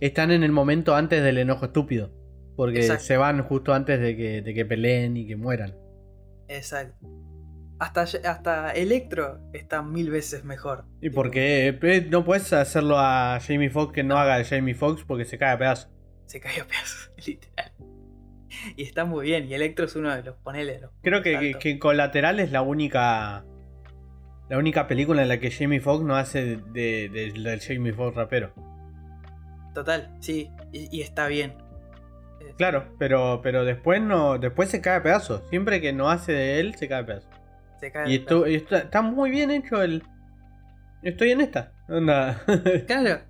están en el momento antes del enojo estúpido. Porque
Exacto.
se van justo antes de que, de que peleen y que mueran.
Exacto. Hasta, hasta Electro está mil veces mejor.
Y
Tipo,
porque eh, no puedes hacerlo a Jamie Foxx que no haga de Jamie Foxx porque se cae a pedazos.
Se cayó a pedazos, literal. Y está muy bien. Y Electro es uno de los, ponele, los
Creo que, que, que Colateral es la única. La única película en la que Jamie Foxx no hace de, de- del Jamie Foxx rapero.
Total, sí. Y, y está bien.
Claro, pero, pero después no. Después se cae a pedazos. Siempre que no hace de él, se cae a pedazos.
Se cae
Y esto, y está muy bien hecho el. Estoy en esta. Onda.
Claro,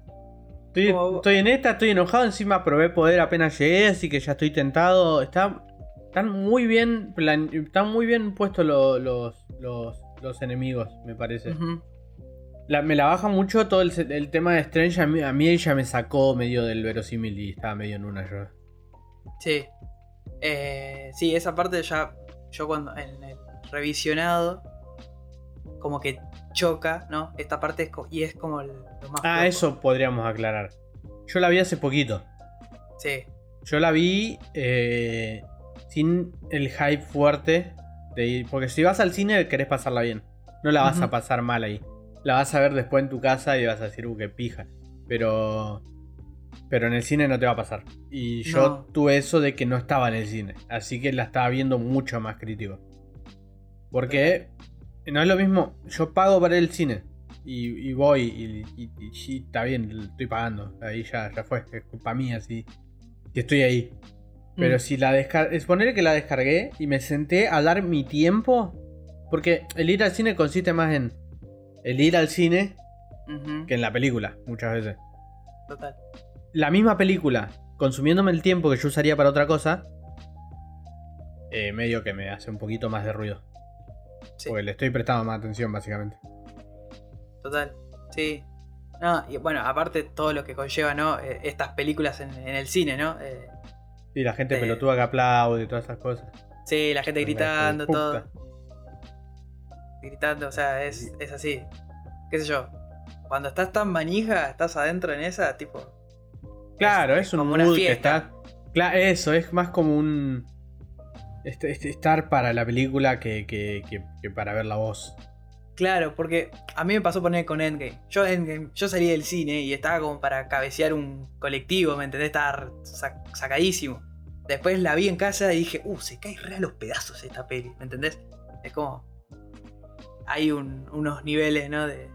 estoy,
Como-
estoy en esta, estoy enojado. Encima probé poder apenas llegué, así que ya estoy tentado. Está, están muy bien. plan- están muy bien puestos lo- los, los, los enemigos, me parece. La- me la baja mucho todo el, tema de Strange. A mí, a mí ella me sacó medio del verosímil y estaba medio en una yo.
sí. Eh, sí, esa parte ya. Yo cuando. En el revisionado. Como que choca, ¿no? Esta parte es y es como el- lo más.
Ah, eso podríamos aclarar. Yo la vi hace poquito.
Sí.
Yo la vi eh, sin el hype fuerte de ir- porque si vas al cine querés pasarla bien. No la vas a pasar mal ahí. La vas a ver después en tu casa y vas a decir, uh, qué pija. Pero. Pero en el cine no te va a pasar. Y yo
No.
tuve eso de que no estaba en el cine. Así que la estaba viendo mucho más crítico. Porque no es lo mismo. Yo pago para al cine. Y, y voy y, y- y sí, está bien, estoy pagando. Ahí ya, ya fue. Es culpa mía si, si estoy ahí. Pero
Mm.
si la descargué. Es poner que la descargué y me senté a dar mi tiempo. Porque el ir al cine consiste más en el ir al cine que en la película, muchas veces.
Total.
La misma película, consumiéndome el tiempo que yo usaría para otra cosa, eh, medio que me hace un poquito más de ruido.
Sí,
Porque le estoy prestando más atención, básicamente.
total. Sí. No, y bueno, aparte todo lo que conlleva, ¿no? Eh, estas películas en, en el cine, ¿no? Eh,
Y la gente
Eh.
pelotuda que aplaude y todas esas cosas.
sí, la gente gritando, todo. Gritando, o sea, es, es así. ¿Qué sé yo? Cuando estás tan manija, estás adentro en esa, tipo.
Claro, es, un
como una
mood que está. Claro, eso, es más como un. Este- este- estar para la película que, que- que- que para ver la voz.
Claro, porque a mí me pasó poner con Endgame. Yo Endgame, yo salí del cine y estaba como para cabecear un colectivo, ¿me entendés? Estaba sa- sacadísimo. Después la vi en casa y dije, uh, se cae re a los pedazos esta peli, ¿me entendés? Es como. Hay un- unos niveles, ¿no? De,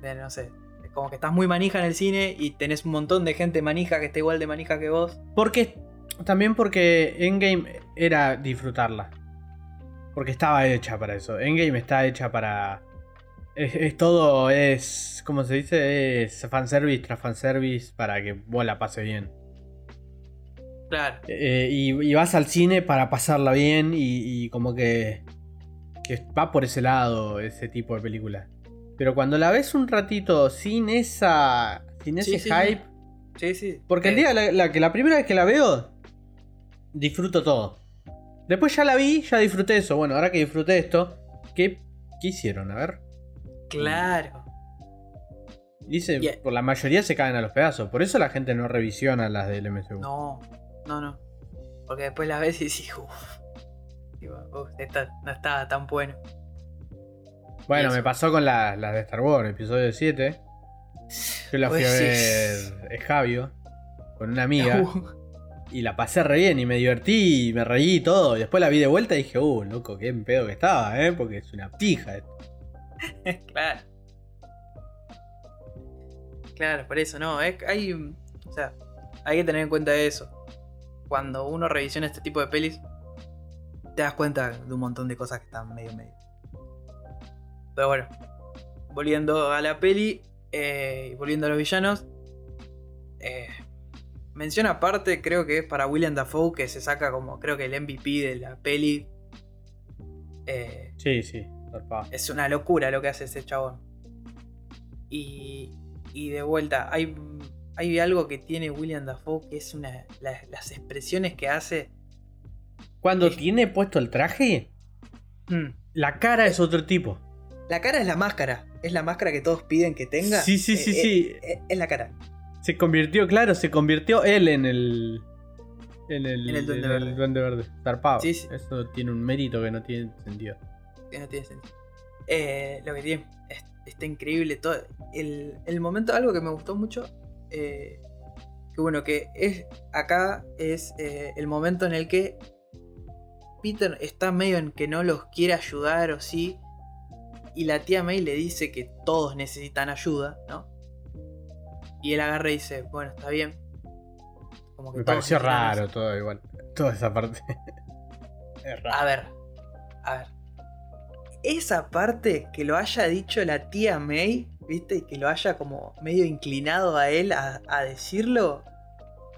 de, no sé. es como que estás muy manija en el cine y tenés un montón de gente manija que está igual de manija que vos.
Porque. También porque Endgame era disfrutarla. Porque estaba hecha para eso. Endgame está hecha para. Es, es todo, es. ¿Cómo se dice? Es fanservice tras fanservice para que vos la pases bien.
Claro.
Eh, y, y vas al cine para pasarla bien y, y como que, que va por ese lado ese tipo de película. Pero cuando la ves un ratito sin esa sin ese
Sí,
hype,
Sí, sí.
porque el
Eh,
día la, la que la primera vez que la veo disfruto todo. Después ya la vi, ya disfruté eso. Bueno, ahora que disfruté esto, ¿qué, qué hicieron? A ver.
Claro.
Dice,
Y-
por la mayoría se caen a los pedazos. Por eso la gente no revisiona las del MCU.
No, no, no. Porque después la ves y decís, uff. Digo, "Uf, esta no estaba tan bueno.
Bueno, me pasó con las las de Star Wars, episodio 7. Yo la fui
Pues
a
sí.
ver en Javio con una amiga
Uh,
y la pasé re bien y me divertí y me reí y todo. Y después la vi de vuelta y dije, uh, loco, qué pedo que estaba, ¿eh? Porque es una pija
claro. Claro, por eso, no. Es, hay. O sea, hay que tener en cuenta eso. Cuando uno revisiona este tipo de pelis, te das cuenta de un montón de cosas que están medio medio. Pero bueno, volviendo a la peli, eh, volviendo a los villanos, eh, mención aparte creo que es para William Dafoe que se saca como creo que el MVP de la peli. Eh,
Sí, sí, zarpado.
es una locura lo que hace ese chabón. Y, y de vuelta, hay, hay algo que tiene William Dafoe que es una. la- las expresiones que hace.
Cuando
Es-
tiene puesto el traje,
mm,
la cara es otro tipo.
La cara es la máscara. Es la máscara que todos piden que tenga.
Sí, sí, sí,
Eh,
sí.
eh, eh, es la cara.
Se convirtió, claro, se convirtió él en el. En el,
En el Duende
en
Verde.
Duende Verde. Zarpado.
Sí, sí.
Eso tiene un mérito que no tiene sentido.
que no tiene sentido. Eh, lo que tiene es- está increíble todo. El, el momento, algo que me gustó mucho, eh, que bueno, que es acá es eh, el momento en el que Peter está medio en que no los quiere ayudar o sí, y la tía May le dice que todos necesitan ayuda, ¿no? Y él agarra y dice, bueno, está bien. Como que
Me pareció raro todo igual. Toda esa parte. es raro.
A ver, a ver. Esa parte que lo haya dicho la tía May, ¿viste? Y que lo haya como medio inclinado a él a, a decirlo,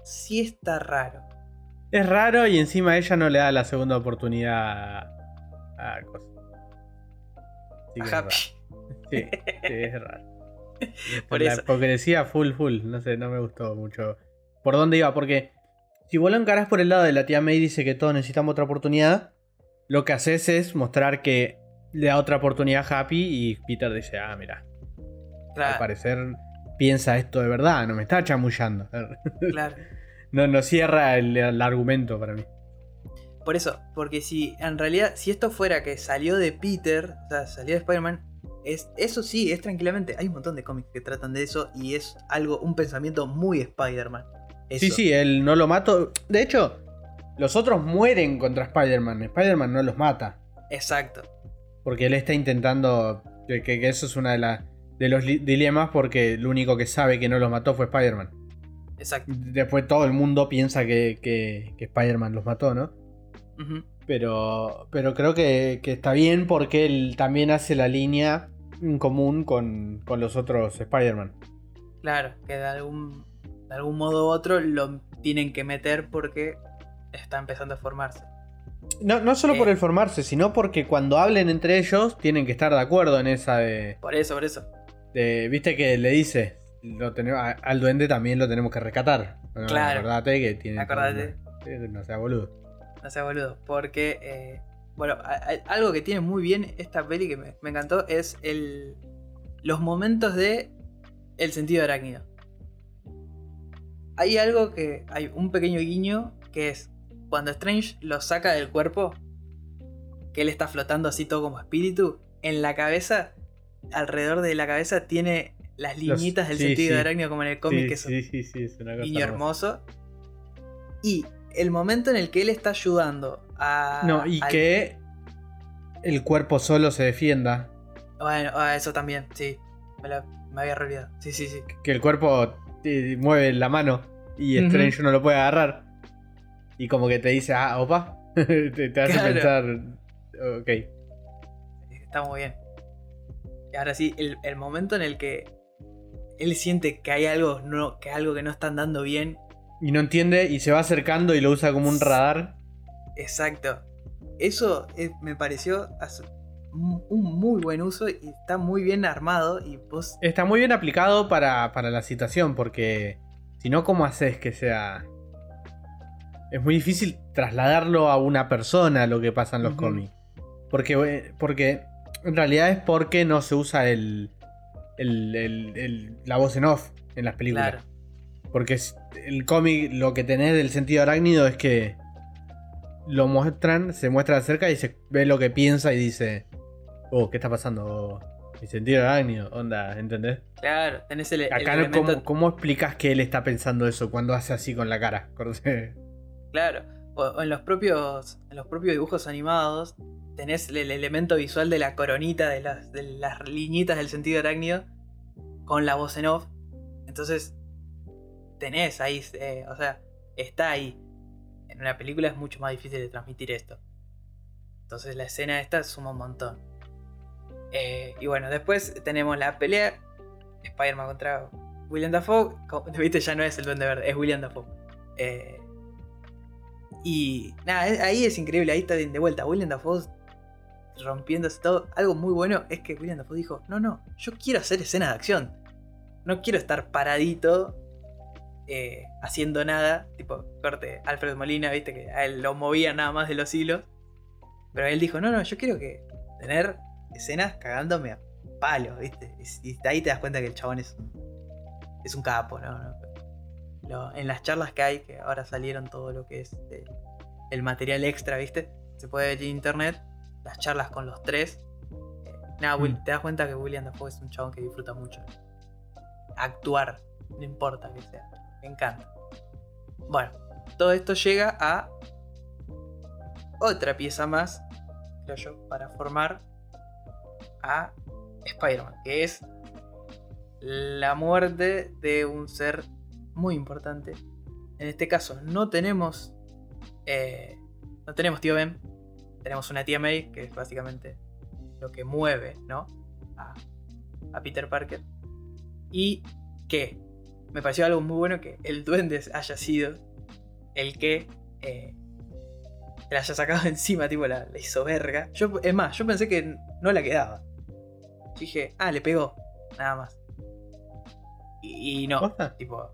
sí está raro.
Es raro y encima ella no le da la segunda oportunidad a, a cosa. Sí es
Ajá,
raro. Sí, sí, es raro.
Por
la
eso.
hipocresía full full. No sé, no me gustó mucho. ¿Por dónde iba? Porque si vos lo encarás por el lado de la tía May dice que todos necesitamos otra oportunidad, lo que haces es mostrar que le da otra oportunidad a Happy y Peter dice, ah, mira, al parecer piensa esto de verdad, no me está chamullando.
claro.
No, no cierra el, el argumento para mí.
por eso, porque si en realidad, si esto fuera que salió de Peter, o sea, salió de Spider-Man, es, eso sí, es tranquilamente. Hay un montón de cómics que tratan de eso y es algo, un pensamiento muy Spider-Man.
Sí, sí, él no lo mató. De hecho, los otros mueren contra Spider-Man. Spider-Man no los mata.
Exacto.
Porque él está intentando. Que, que eso es una de, las de los dilemas, porque lo único que sabe que no los mató fue Spider-Man.
Exacto.
Después todo el mundo piensa que, que, Spider-Man los mató, ¿no? pero, pero creo que, que, está bien porque él también hace la línea en común con, con los otros Spider-Man.
Claro, que de algún, de algún modo u otro lo tienen que meter porque está empezando a formarse.
No, no solo por eh. el formarse, sino porque cuando hablen entre ellos tienen que estar de acuerdo en esa de.
Por eso, por eso.
Viste que le dice, lo tenemos, al duende también lo tenemos que rescatar.
claro.
Acordate que tiene.
Acordate.
no sea boludo.
No sea boludo. Porque, eh, bueno, algo que tiene muy bien esta peli que me, me, encantó es el, los momentos de el sentido arácnido. Hay algo que. Hay un pequeño guiño que es cuando Strange lo saca del cuerpo, que él está flotando así todo como espíritu, en la cabeza, alrededor de la cabeza, tiene las liñitas del sentido de arácnido como en el cómic, que es un niño hermoso. Y el momento en el que él está ayudando a.
No, y que el cuerpo solo se defienda.
Bueno, ah, eso también, sí. Me, había olvidado. Sí, sí, sí.
Que el cuerpo mueve la mano y Strange no lo puede agarrar. Y como que te dice, ah, opa, te, hace pensar, ok.
Está muy bien. Y ahora sí, el, momento en el que él siente que hay algo, no, que algo que no están dando bien.
Y no entiende y se va acercando y lo usa como un radar.
Exacto. Eso me pareció un muy buen uso y está muy bien armado y
Está muy bien aplicado para, para la situación porque si no, ¿cómo haces que sea es muy difícil trasladarlo a una persona lo que pasa en los cómics. Porque, eh, porque en realidad es porque no se usa el, la voz en off en las películas. Porque el cómic, lo que tenés del sentido arácnido es que lo muestran, se muestra de cerca y se ve lo que piensa y dice, oh, ¿qué está pasando? Mi sentido arácnido, onda, ¿entendés?
Claro, tenés el.
Acá, ¿cómo, ¿cómo, explicas que él está pensando eso cuando hace así con la cara?
Claro. O, en los propios. En los propios dibujos animados. Tenés el, elemento visual de la coronita, de las, de las liñitas del sentido arácnido. Con la voz en off. Entonces. Tenés ahí. Eh, o sea. Está ahí. En una película es mucho más difícil de transmitir esto. Entonces la escena esta suma un montón. Eh, y bueno, después tenemos la pelea. Spider-Man contra William Dafoe. Viste, ya no es el duende verde, es William Dafoe. Eh, y nada, ahí es increíble, ahí está de vuelta. William Dafoe rompiéndose todo. Algo muy bueno es que William Dafoe dijo, no, no, yo quiero hacer escenas de acción. No quiero estar paradito eh, haciendo nada. Tipo, corte, Alfred Molina, viste que a él lo movía nada más de los hilos. Pero él dijo, no, no, yo quiero que tener escenas cagándome a palos, viste. Y, ahí te das cuenta que el chabón es un, es un capo, ¿no? ¿no? en las charlas que hay, que ahora salieron todo lo que es eh, el material extra, ¿viste? Se puede ver en internet, las charlas con los tres. Eh, nada, mm. te das cuenta que William Dafoe es un chabón que disfruta mucho. Actuar, no importa que sea. Me encanta. Bueno, todo esto llega a otra pieza más, creo yo, para formar a Spider-Man, que es la muerte de un ser muy importante. En este caso no tenemos. Eh, no tenemos tío Ben. Tenemos una tía May, que es básicamente lo que mueve, ¿no? A, Peter Parker. Y que me pareció algo muy bueno que el duende haya sido el que eh, la haya sacado encima, tipo la, hizo verga. Yo, es más, yo pensé que no la quedaba. dije, ah, le pegó, nada más. Y, no, tipo,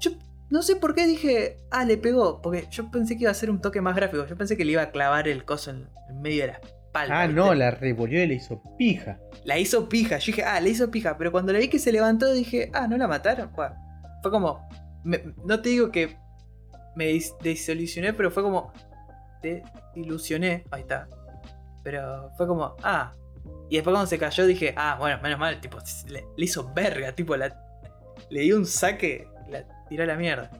yo no sé por qué dije, ah, le pegó. Porque yo pensé que iba a ser un toque más gráfico. Yo pensé que le iba a clavar el coso en, medio de la
Ah, no, la revolvió y le hizo pija.
La hizo pija. Yo dije, ah, le hizo pija. Pero cuando le vi que se levantó, dije, ah, no la mataron. fue como. no te digo que me desolucioné, pero fue como. desilusioné. Ahí está. Pero fue como, ah. Y después cuando se cayó dije, ah, bueno, menos mal, tipo, le, hizo verga, tipo, la, le dio un saque, la tiró a la mierda.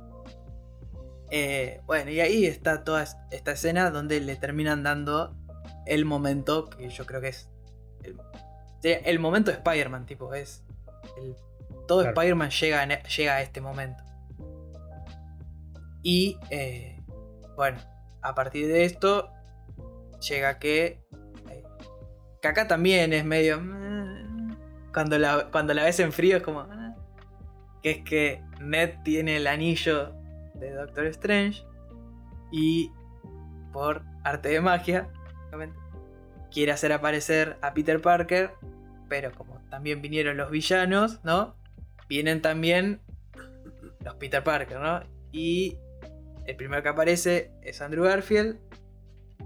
Eh, bueno, y ahí está toda esta escena donde le terminan dando el momento que yo creo que es el, momento de Spider-Man, tipo, es todo Spider-Man llega, llega a este momento. Y eh, bueno, a partir de esto llega que. Eh, que acá también es medio. Mm, cuando la, cuando la ves en frío es como. Ah, que es que Ned tiene el anillo de Doctor Strange. Y por arte de magia, quiere hacer aparecer a Peter Parker. Pero como también vinieron los villanos, ¿no? Vienen también los Peter Parker, ¿no? Y el primero que aparece es Andrew Garfield.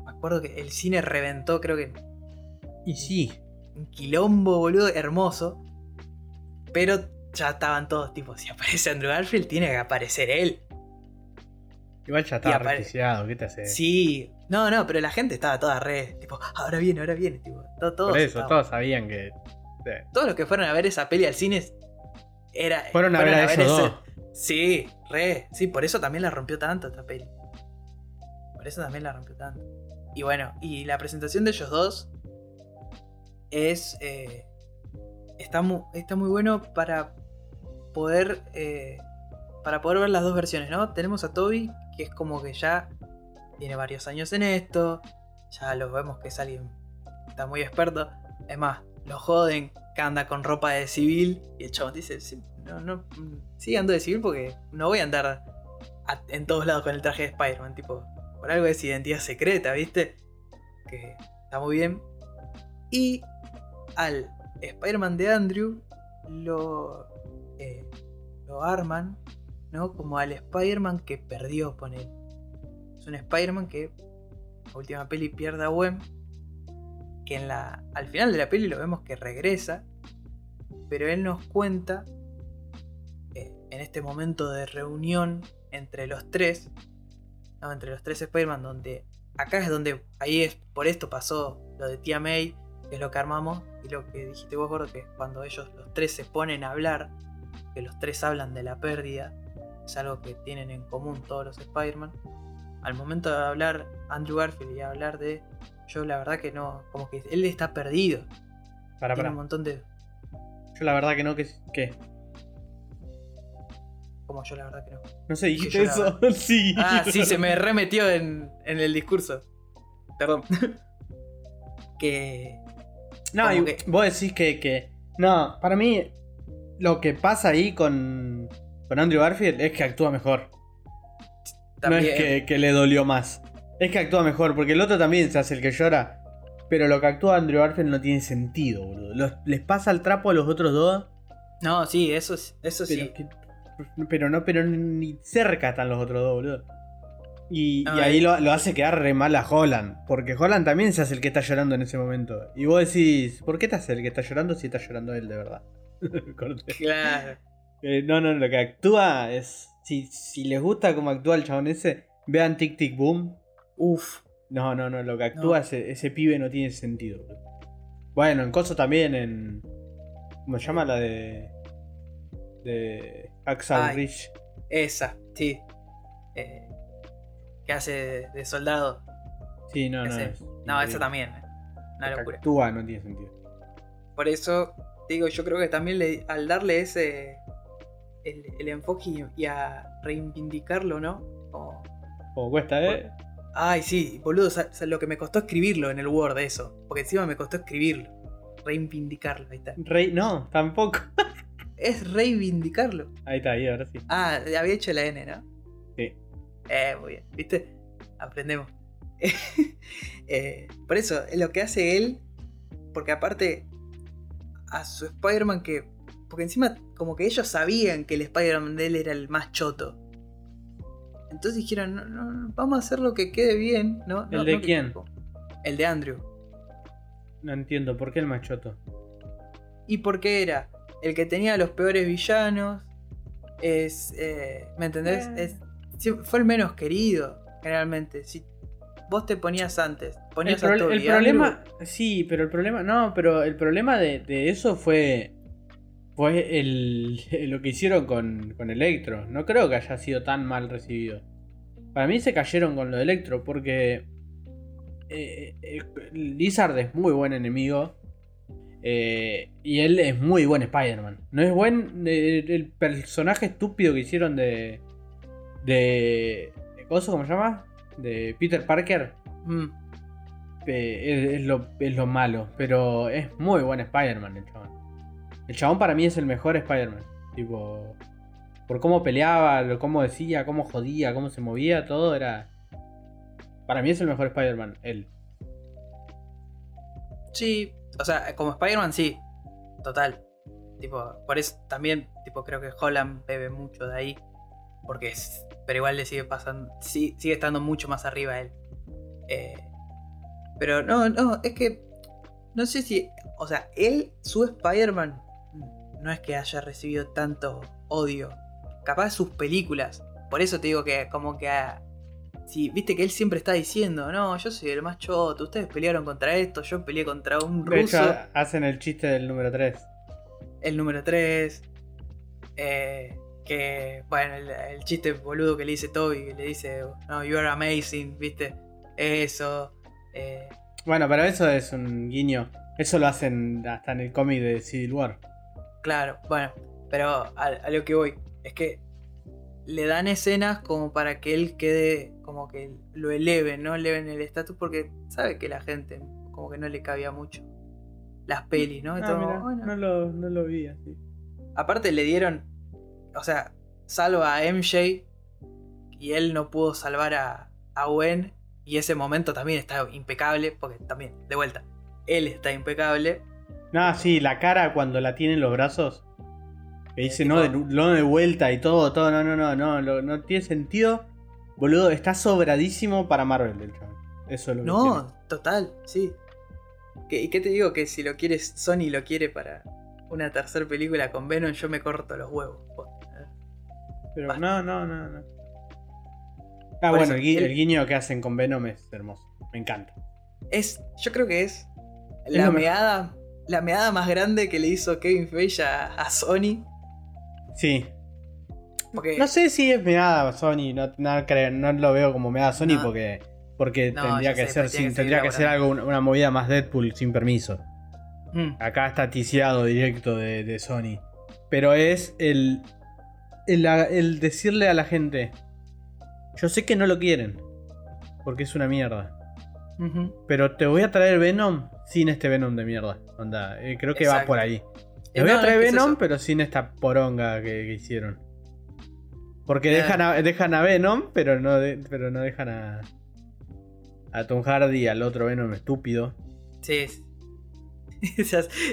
Me acuerdo que el cine reventó, creo que.
Y sí.
Un quilombo, boludo, hermoso. Pero ya estaban todos, tipo, si aparece Andrew Garfield, tiene que aparecer él.
Igual ya estaba ¿qué te hace?
Sí, no, no, pero la gente estaba toda re, tipo, ahora viene, ahora viene, tipo, todos.
Por eso, todos sabían que.
Todos los que fueron a ver esa peli al cine era.
Fueron a ver a, esos
Sí, re. Sí, por eso también la rompió tanto esta peli. Por eso también la rompió tanto. Y bueno, y la presentación de ellos dos es. Eh, está, muy, está muy bueno para poder. Eh, para poder ver las dos versiones, ¿no? Tenemos a Toby, que es como que ya tiene varios años en esto. Ya lo vemos que es alguien. Está muy experto. Es más, lo joden que anda con ropa de civil. Y el chabón dice: sí, no, no, sí ando de civil porque no voy a andar en todos lados con el traje de Spider-Man, tipo, por algo es identidad secreta, ¿viste? Que está muy bien. Y al Spider-Man de Andrew lo, eh, lo arman, ¿no? Como al Spider-Man que perdió, con. Es un Spider-Man que la última peli pierde a Gwen. Que en la, al final de la peli lo vemos que regresa. Pero él nos cuenta en este momento de reunión entre los tres, entre los tres Spider-Man, donde acá es donde, ahí es, por esto pasó lo de Tía May, que es lo que armamos, y lo que dijiste vos, gordo, que cuando ellos los tres se ponen a hablar, que los tres hablan de la pérdida, es algo que tienen en común todos los Spider-Man. Al momento de hablar Andrew Garfield y hablar de yo la verdad que no, como que él está perdido.
Para, Tiene
un montón de.
Yo la verdad que no, que, que
como yo, la verdad que no.
No sé, dijiste eso. sí.
Ah, sí, se me remetió en, en el discurso. Perdón. que.
No, vos decís que, que. No, para mí. Lo que pasa ahí con. Con Andrew Garfield es que actúa mejor. No es que, que, le dolió más. Es que actúa mejor, porque el otro también se hace el que llora. Pero lo que actúa Andrew Garfield no tiene sentido, boludo. les pasa el trapo a los otros dos.
No, sí, eso, eso sí.
Pero no, pero ni cerca están los otros dos, boludo. Y, ahí lo, hace quedar re mal a Holland. Porque Holland también se hace el que está llorando en ese momento. Y vos decís, ¿por qué te hace el que está llorando si está llorando él de verdad?
claro.
Eh, no, no, lo que actúa es. Si, si les gusta cómo actúa el chabón ese, vean Tic Tic Boom.
Uf.
No, no, no, lo que actúa Ese, ese pibe no tiene sentido. Bueno, en Coso también, en. ¿Cómo se llama la de.? De. Axel Rich.
Esa, sí. Eh, que hace de, soldado.
Sí, no, no.
no, esa también. Eh, una locura.
Actúa, no tiene sentido.
Por eso, digo, yo creo que también le, al darle ese. El, enfoque y, a reivindicarlo, ¿no?
Como, cuesta, ¿eh?
Ay, sí, boludo, lo que me costó escribirlo en el Word, eso. Porque encima me costó escribirlo. Reivindicarlo, ahí está.
Rey, no, tampoco.
es reivindicarlo.
Ahí está, ahí, ahora sí.
Ah, había hecho la N, ¿no?
Sí.
Eh, muy bien. ¿Viste? Aprendemos. Eh, por eso, es lo que hace él. Porque aparte, a su Spider-Man que. Porque encima, como que ellos sabían que el Spider-Man de él era el más choto. Entonces dijeron, no, no, vamos a hacer lo que quede bien, ¿no?
¿El de quién?
El de Andrew.
No entiendo, ¿por qué el más choto?
¿Y por qué era? el que tenía los peores villanos. Es. Eh, ¿Me entendés? Es, fue el menos querido, generalmente. Si vos te ponías antes. Ponías
el,
a Toby,
el problema,
Andrew.
sí, pero el problema, no, pero el problema de, de eso fue, fue el, lo que hicieron con, con Electro. No creo que haya sido tan mal recibido. Para mí se cayeron con lo de Electro porque eh, eh, Lizard es muy buen enemigo eh, y él es muy buen Spider-Man. No es buen eh, el personaje estúpido que hicieron de de, de ¿coso, ¿cómo se llama? De Peter Parker.
Mm,
es, es lo, es lo malo, pero es muy buen Spider-Man el chabón. El chabón para mí es el mejor Spider-Man. Tipo, por cómo peleaba, cómo decía, cómo jodía, cómo se movía, todo era... Para mí es el mejor Spider-Man, él.
Sí, o sea, como Spider-Man sí, total. Tipo, por eso también, tipo, creo que Holland bebe mucho de ahí. Porque es. Pero igual le sigue pasando. sí- sigue estando mucho más arriba él. Eh, pero no, no, es que. No sé si. O sea, él, su Spider-Man, no es que haya recibido tanto odio. Capaz sus películas. Por eso te digo que, como que. a- Sí, viste que él siempre está diciendo, no, yo soy el más choto, ustedes pelearon contra esto, yo peleé contra un
De hecho,
ruso,
hacen el chiste del número 3.
el número 3, que, bueno, el, el chiste boludo que le dice Toby, que le dice, no, you are amazing, viste, eso, eh,
Bueno, pero eso es un guiño. Eso lo hacen hasta en el cómic de Civil War.
Claro, bueno, pero a, a lo que voy, es que le dan escenas como para que él quede, como que lo eleven, ¿no? Eleven el estatus porque sabe que la gente como que no le cabía mucho las pelis, ¿no?
Ah,
Entonces,
mirá,
bueno.
no, lo, no lo vi así.
Aparte le dieron, o sea, salva a MJ y él no pudo salvar a, a Gwen y ese momento también está impecable porque también, de vuelta, él está impecable.
No, sí, la cara cuando la tiene en los brazos. Que dice
tipo-
no de, no de vuelta y todo, todo, no, no, no, no, no tiene sentido. Boludo, está sobradísimo para Marvel el chaval. Eso es lo que
No, total, sí. ¿Qué- ¿Y qué te digo? Que si lo quieres, Sony lo quiere para una tercera película con Venom, yo me corto los huevos.
Pero
basta.
no, no, no, no. Ah,
Por
bueno,
eso,
el, gui-
él-
el guiño que hacen con Venom es hermoso. Me encanta.
Es, yo creo que es
Es
la meada, la meada más grande que le hizo Kevin Feige a, a Sony.
Sí.
Porque
No sé si es meada Sony, no, no, creo- no lo veo como meada Sony
No.
porque, porque
No,
tendría que
sé,
ser sin,
que
tendría que ser algo, una, movida más Deadpool sin permiso.
Mm,
Acá está ticiado directo de, de Sony. Pero es el, el, el decirle a la gente, yo sé que no lo quieren, porque es una mierda. Pero te voy a traer Venom sin este Venom de mierda. Onda, eh, creo que va por ahí. Te
Eh,
voy a traer
es
Venom, pero sin esta poronga que, que hicieron. Porque dejan a, dejan a Venom, pero no, de- pero no dejan a. A Tom Hardy, al otro Venom estúpido.
Sí.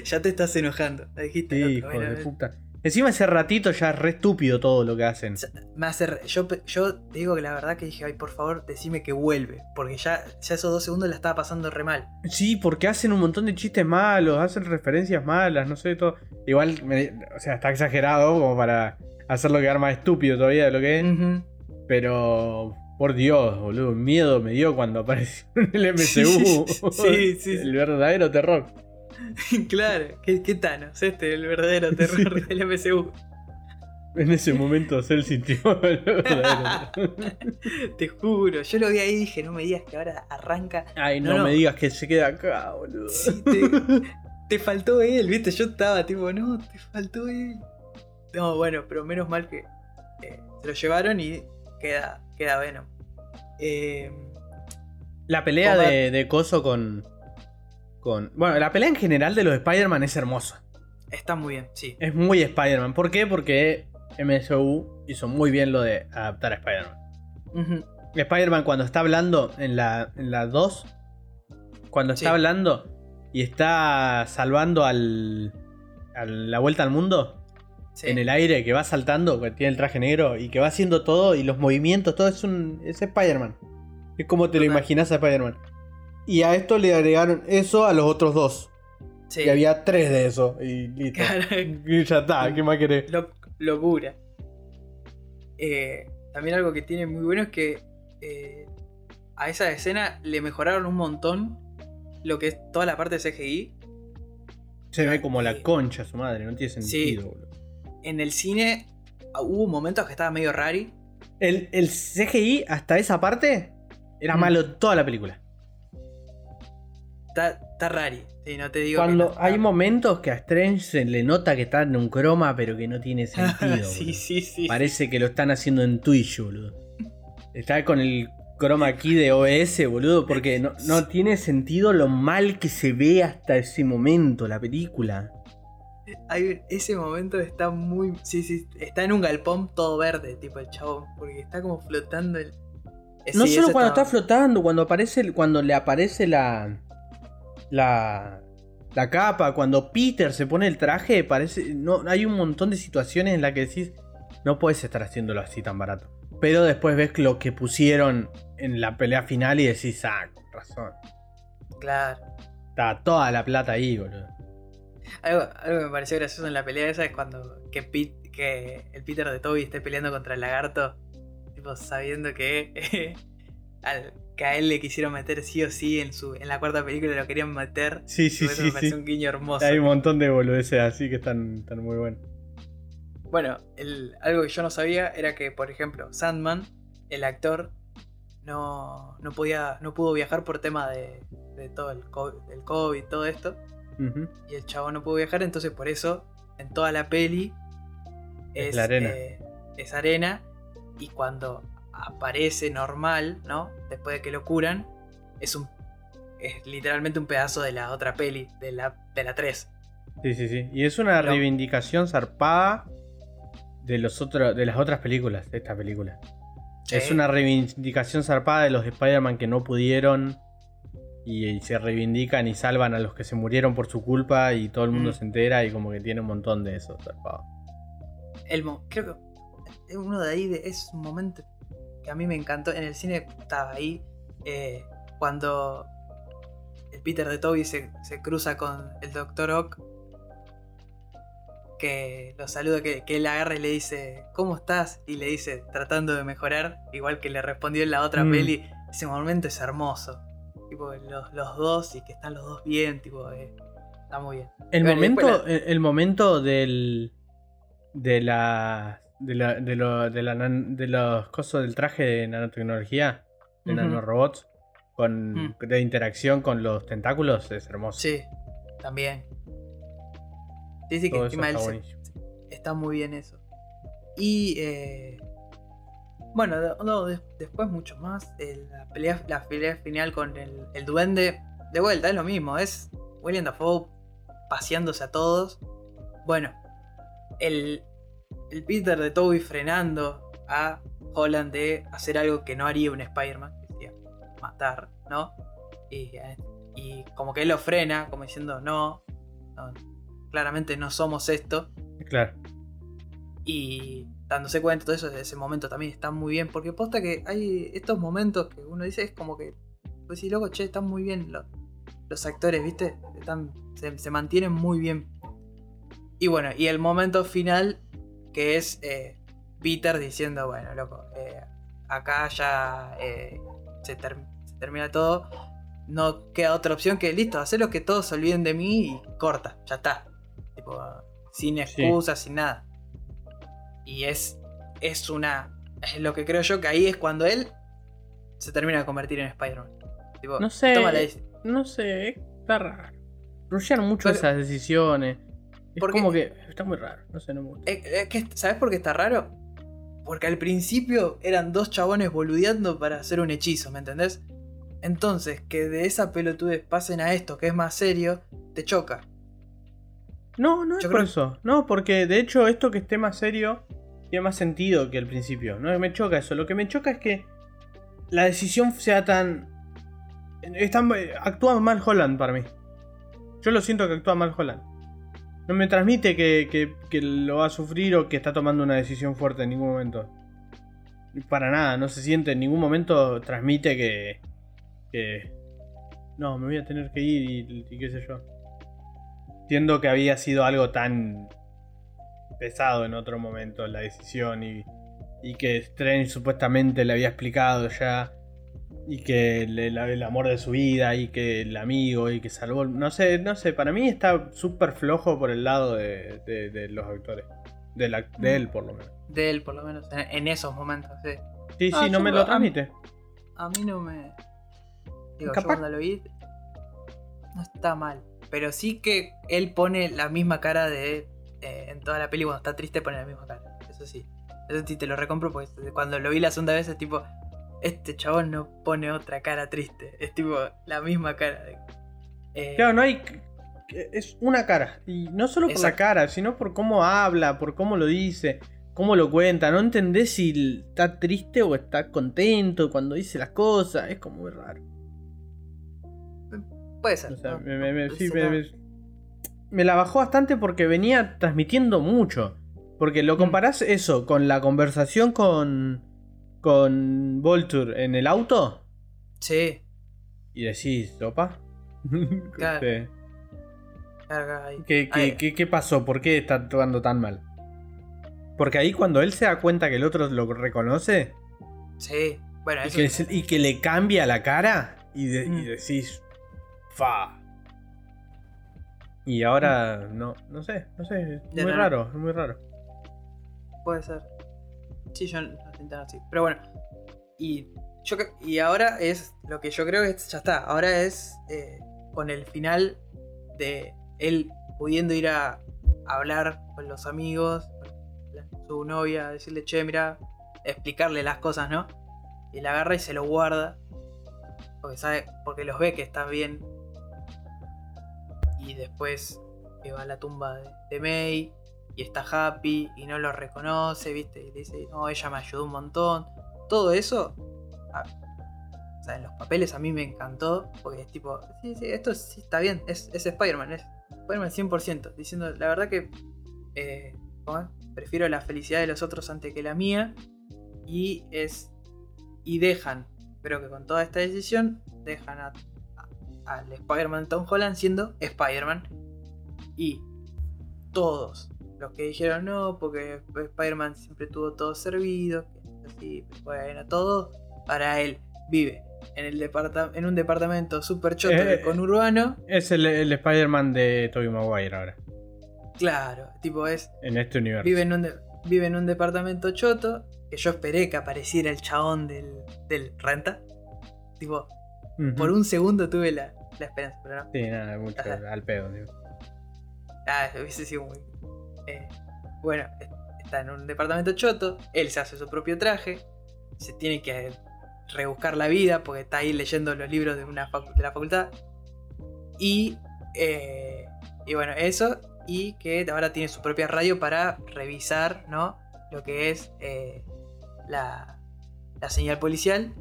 ya, te estás enojando. Dijiste.
Sí, hijo de puta. Encima ese ratito ya es re estúpido todo lo que hacen.
Me hace re- yo, yo te digo que la verdad que dije, ay, por favor, decime que vuelve. Porque ya, ya esos dos segundos la estaba pasando re mal.
Sí, porque hacen un montón de chistes malos, hacen referencias malas, no sé, todo. Igual, me- o sea, está exagerado como para hacerlo quedar más estúpido todavía de lo que es. Pero, por Dios, boludo, miedo me dio cuando apareció en el MCU.
Sí, sí, sí.
El verdadero terror.
claro, ¿qué, qué Thanos? Este el verdadero terror del MCU.
En ese momento Cell sintió.
Te juro, yo lo vi ahí y dije, no me digas que ahora arranca.
Ay, no,
No, no.
me digas que se queda acá, boludo.
Sí, te, te faltó él, viste, yo estaba tipo, no, te faltó él. No, bueno, pero menos mal que eh, se lo llevaron y queda, queda Venom. Eh,
La pelea de Coso con, con. Bueno, la pelea en general de los Spider-Man es hermosa.
está muy bien, sí.
Es muy Spider-Man. ¿Por qué? Porque MSU hizo muy bien lo de adaptar a Spider-Man. Spider-Man cuando está hablando en la, en la 2, cuando está hablando y está salvando al, a la vuelta al mundo
Sí.
en el aire, que va saltando, que tiene el traje negro y que va haciendo todo y los movimientos, todo es un es Spider-Man. Es como te lo imaginas a Spider-Man. Y a esto le agregaron eso a los otros dos.
Sí.
Y había tres de eso. Y listo. Y ya está, ¿qué más querés?
Lo- locura. Eh, también algo que tiene muy bueno es que eh, a esa escena le mejoraron un montón lo que es toda la parte de CGI.
Se ve como la concha su madre, no tiene sentido,
sí.
boludo.
En el cine ah, hubo momentos que estaba medio rari.
El, el CGI hasta esa parte era
Mm.
malo toda la película.
Está, está rari. Sí, no te digo
Cuando
no está-
hay momentos que a Strange se le nota que está en un croma, pero que no tiene sentido.
sí, sí, sí.
Parece que lo están haciendo en Twitch, boludo. Está con el croma aquí de OBS, boludo, porque no, no tiene sentido lo mal que se ve hasta ese momento la película.
Hay- ese momento está muy. Sí, sí. Está en un galpón todo verde, tipo el chavo. Porque está como flotando el. eh,
No
sí,
solo cuando está
estaba-
flotando, cuando aparece, cuando le aparece la, la, la capa, cuando Peter se pone el traje, parece, no, hay un montón de situaciones en las que decís, no puedes estar haciéndolo así tan barato. Pero después ves lo que pusieron en la pelea final y decís, ah, con razón.
Claro.
Está toda la plata ahí, boludo.
Algo, algo que me pareció gracioso en la pelea esa es cuando que, Pete- que el Peter de Toby esté peleando contra el lagarto, tipo sabiendo que, al- que a él le quisieron meter sí o sí en su en la cuarta película lo querían meter.
Sí, sí, sí,
me
sí.
un guiño hermoso.
Hay un montón de boludeces así que están, están muy buenos.
Bueno, el- algo que yo no sabía era que, por ejemplo, Sandman, el actor, no, no podía, no pudo viajar por tema de, de todo el COVID, del COVID, todo esto. Y el chavo no pudo viajar, entonces por eso en toda la peli
Es la arena.
eh, es arena y cuando aparece normal, ¿no? Después de que lo curan, es un es literalmente un pedazo de la otra peli, de la, de la 3.
Sí, sí, sí. Y es una reivindicación zarpada de los otros, de las otras películas, de esta película. Es una reivindicación zarpada de los Spider-Man que no pudieron. Y, se reivindican y salvan a los que se murieron por su culpa. Y todo el mundo
Mm.
se entera. Y como que tiene un montón de eso zarpado.
El mo- creo que uno de ahí de- es un momento que a mí me encantó. En el cine estaba ahí eh, cuando el Peter de Toby se, se cruza con el Dr. Ock. Que lo saluda, que, que él agarra y le dice, ¿cómo estás? Y le dice, tratando de mejorar, igual que le respondió en la otra
Mm.
peli. Ese momento es hermoso. Tipo, los, los dos y que están los dos bien, tipo, eh, está muy bien.
El
Bueno,
momento, el, el momento del. De la. De, la, de, lo- de, la nan- de los cosas del traje de nanotecnología, de
Ujú.
nanorobots, con,
Mm.
de interacción con los tentáculos, es hermoso.
Sí, también. Sí, sí, que
Todo
encima
está
él se-
buenísimo.
está muy bien eso. Y eh, bueno, no, de- después mucho más. la, pelea, la pelea final con el, el duende. De vuelta, es lo mismo. Es William Dafoe paseándose a todos. Bueno, el, el Peter de Toby frenando a Holland de hacer algo que no haría un Spider-Man, que sería matar, ¿no? Y, y como que él lo frena, como diciendo, no, no, claramente no somos esto.
Claro.
Y dándose cuenta, todo eso, ese momento también está muy bien. Porque posta que hay estos momentos que uno dice, es como que, pues sí, loco, che, están muy bien los, los actores, ¿viste? Están, se, se mantienen muy bien. Y bueno, y el momento final, que es eh, Peter diciendo, bueno, loco, eh, acá ya eh, se, ter- se termina todo. No queda otra opción que, listo, hacer lo que todos se olviden de mí y corta, ya está. Tipo, sin
Sí.
excusas, sin nada. Y es, es una. Es lo que creo yo que ahí es cuando él se termina de convertir en Spider-Man. Tipo,
No sé. No sé, está raro. Rushean mucho
Pero-
esas decisiones. Es como que está muy raro, no sé, no me gusta.
Eh, eh, que- ¿Sabes por qué está raro? Porque al principio eran dos chabones boludeando para hacer un hechizo, ¿me entendés? Entonces, que de esa pelotudez pasen a esto, que es más serio, te choca.
No, no es por eso. No, porque de hecho esto que esté más serio tiene más sentido que al principio. No me choca eso. Lo que me choca es que la decisión sea tan. está- actúa mal Holland para mí. Yo lo siento que actúa mal Holland. No me transmite que, que- lo va a sufrir o que está tomando una decisión fuerte en ningún momento. Para nada, no se siente en ningún momento transmite que. que no, me voy a tener que ir y, y qué sé yo. Entiendo que había sido algo tan pesado en otro momento la decisión y, y que Strange supuestamente le había explicado ya. Y que el, el- el amor de su vida y que el amigo y que salvó. No sé, no sé, para mí está súper flojo por el lado de, de- de los actores. De, la- de él, por lo menos.
De él, por lo menos, en, en esos momentos, sí.
Sí,
Ah,
sí, no me
a-
lo transmite.
A mí no me. Digo,
Capaz-
yo cuando lo vi. No está mal. Pero sí que él pone la misma cara de. eh, en toda la peli, cuando está triste, pone la misma cara. Eso sí. Eso sí te lo recompro porque cuando lo vi la segunda vez es tipo. Este chabón no pone otra cara triste. Es tipo la misma cara. de- eh,
Claro, no hay. Es una cara. Y no solo por la
Exacto.
cara, sino por cómo habla, por cómo lo dice, cómo lo cuenta. No entendés si está triste o está contento cuando dice las cosas. Es como muy raro.
puede ser.
O sea,
¿no?
me, me- sí, la bajó bastante porque venía transmitiendo mucho. Porque
Mm.
lo comparás eso con la conversación con. Con Volture en el auto.
Sí,
Y decís, ¿opa?
Claro.
Sí.
claro, claro.
¿Qué, qué- qué- qué pasó? ¿Por qué está actuando tan mal? Porque ahí cuando él se da cuenta que el otro lo reconoce
Sí, bueno,
y
eso
que,
sí.
se- y que le cambia la cara y, de- y
Mm.
decís, fa. Y ahora, no, no sé, no sé, es muy raro, es muy raro.
Puede ser. Sí, yo Pero bueno. Y yo y ahora es lo que yo creo que es- ya está. Ahora es eh, con el final de él pudiendo ir a hablar con los amigos, su novia, decirle, che, mira, explicarle las cosas, ¿no? Y él agarra y se lo guarda. Porque sabe, porque los ve que está bien. Y después que va a la tumba de, de May y está happy y no lo reconoce, ¿viste? Y dice, no, ella me ayudó un montón. Todo eso, o sea, en los papeles a mí me encantó, porque es tipo, sí, sí, esto sí está bien, es, Spider-Man, es Spider-Man 100%, diciendo, la verdad que eh, prefiero la felicidad de los otros antes que la mía, y es, y dejan, creo que con toda esta decisión, dejan al Spider-Man Tom Holland siendo Spider-Man, y todos los que dijeron no, porque Spider-Man siempre tuvo todo servido, así, bueno, todo, para él vive en, el departa- en un departamento super choto
Eh,
de conurbano,
Es el, el Spider-Man de Tobey Maguire ahora,
claro, tipo es,
en este universo.
vive en un, de- vive en un departamento choto, que yo esperé que apareciera el chabón del, del renta, tipo, por un segundo tuve la, la esperanza, pero no.
Sí, nada, mucho
Ajá.
al pedo, digo.
Ah, hubiese sido muy. Eh, bueno, es- está en un departamento choto. Él se hace su propio traje. Se tiene que rebuscar la vida porque está ahí leyendo los libros de, una de la facultad. Y. eh, y bueno, eso. Y que ahora tiene su propia radio para revisar, ¿no? Lo que es eh, la, la señal policial.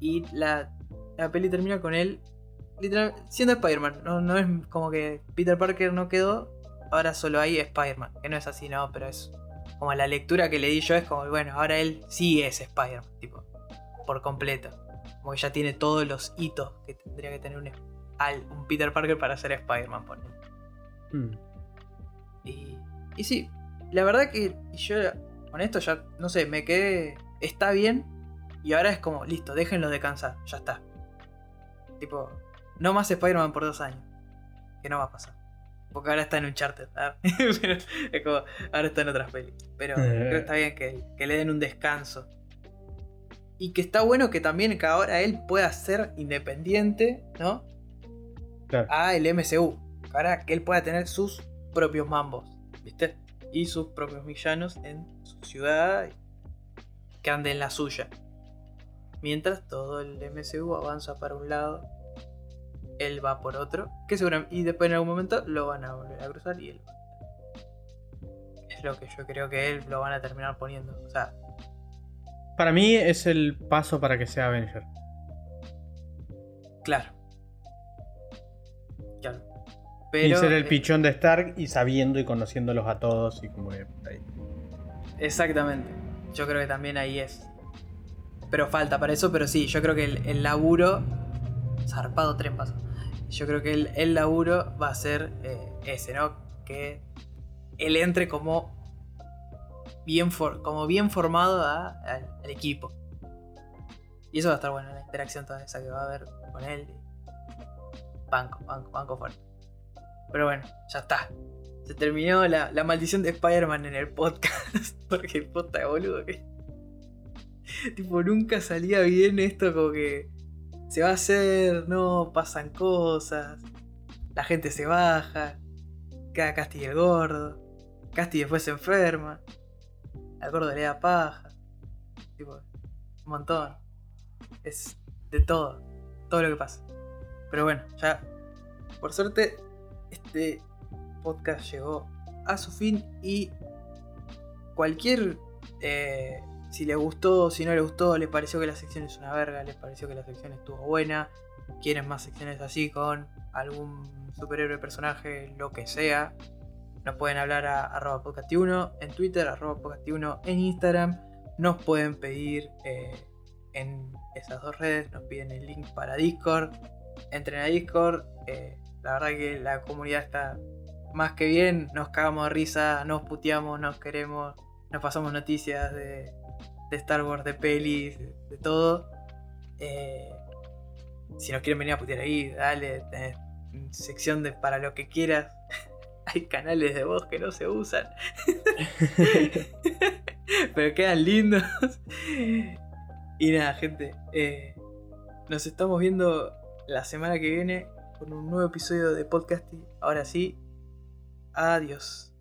Y la, la peli termina con él siendo Spider-Man. No, no es como que Peter Parker no quedó, ahora solo hay Spider-Man. Que no es así, no, pero es como la lectura que le di yo es como, bueno, ahora él sí es Spider-Man, tipo, por completo. Como que ya tiene todos los hitos que tendría que tener un, Peter Parker para ser Spider-Man, ponele.
Mm.
Y, y sí, la verdad que yo con esto ya, no sé, me quedé, está bien. Y ahora es como, listo, déjenlo descansar, ya está. Tipo, no más Spider-Man por dos años. Que no va a pasar. Porque ahora está en un charter. Pero es como, ahora está en otras pelis. Pero creo que está bien que, que le den un descanso. Y que está bueno que también que ahora él pueda ser independiente, ¿no?
Claro.
A el MCU. Para que él pueda tener sus propios mambos, ¿viste? Y sus propios villanos en su ciudad. Que ande en la suya. Mientras todo el MCU avanza para un lado, él va por otro. Que seguramente. Y después en algún momento lo van a volver a cruzar y él va. Es lo que yo creo que él lo van a terminar poniendo. O sea,
Para mí es el paso para que sea Avenger.
claro. Claro.
y
Pero.
ser el pichón de Stark y sabiendo y conociéndolos a todos y como que ahí.
Exactamente. Yo creo que también ahí es. Pero falta para eso, pero sí, yo creo que el, el laburo. Zarpado tren pasó. Yo creo que el, el laburo va a ser eh, ese, ¿no? Que él entre como bien, for- como bien formado a- al, equipo. Y eso va a estar bueno, la interacción toda esa que va a haber con él. Banco, banco, banco fuerte. Pero bueno, ya está. Se terminó la, la maldición de Spider-Man en el podcast. Porque puta boludo que. tipo, nunca salía bien esto como que. Se va a hacer, no, pasan cosas. La gente se baja. Queda Casti el gordo. Casti después se enferma. Al gordo le da paja. Tipo, un montón. Es de todo. Todo lo que pasa. Pero bueno, ya. Por suerte, este podcast llegó a su fin y cualquier... Eh, si le gustó, si no le gustó, le pareció que la sección es una verga, le pareció que la sección estuvo buena, quieren más secciones así con algún superhéroe, personaje, lo que sea, nos pueden hablar a arroba podcast1 en Twitter, arroba podcast1 en Instagram, nos pueden pedir eh, en esas dos redes, nos piden el link para Discord, entren a Discord, eh, la verdad que la comunidad está más que bien, nos cagamos de risa, nos puteamos, nos queremos, nos pasamos noticias de, Star Wars, de pelis, de, todo. Eh, si nos quieren venir a putear ahí, dale, tenés sección de para lo que quieras. Hay canales de voz que no se usan. Pero quedan lindos. y nada, gente. Eh, nos estamos viendo la semana que viene con un nuevo episodio de podcast. Ahora sí, Adiós.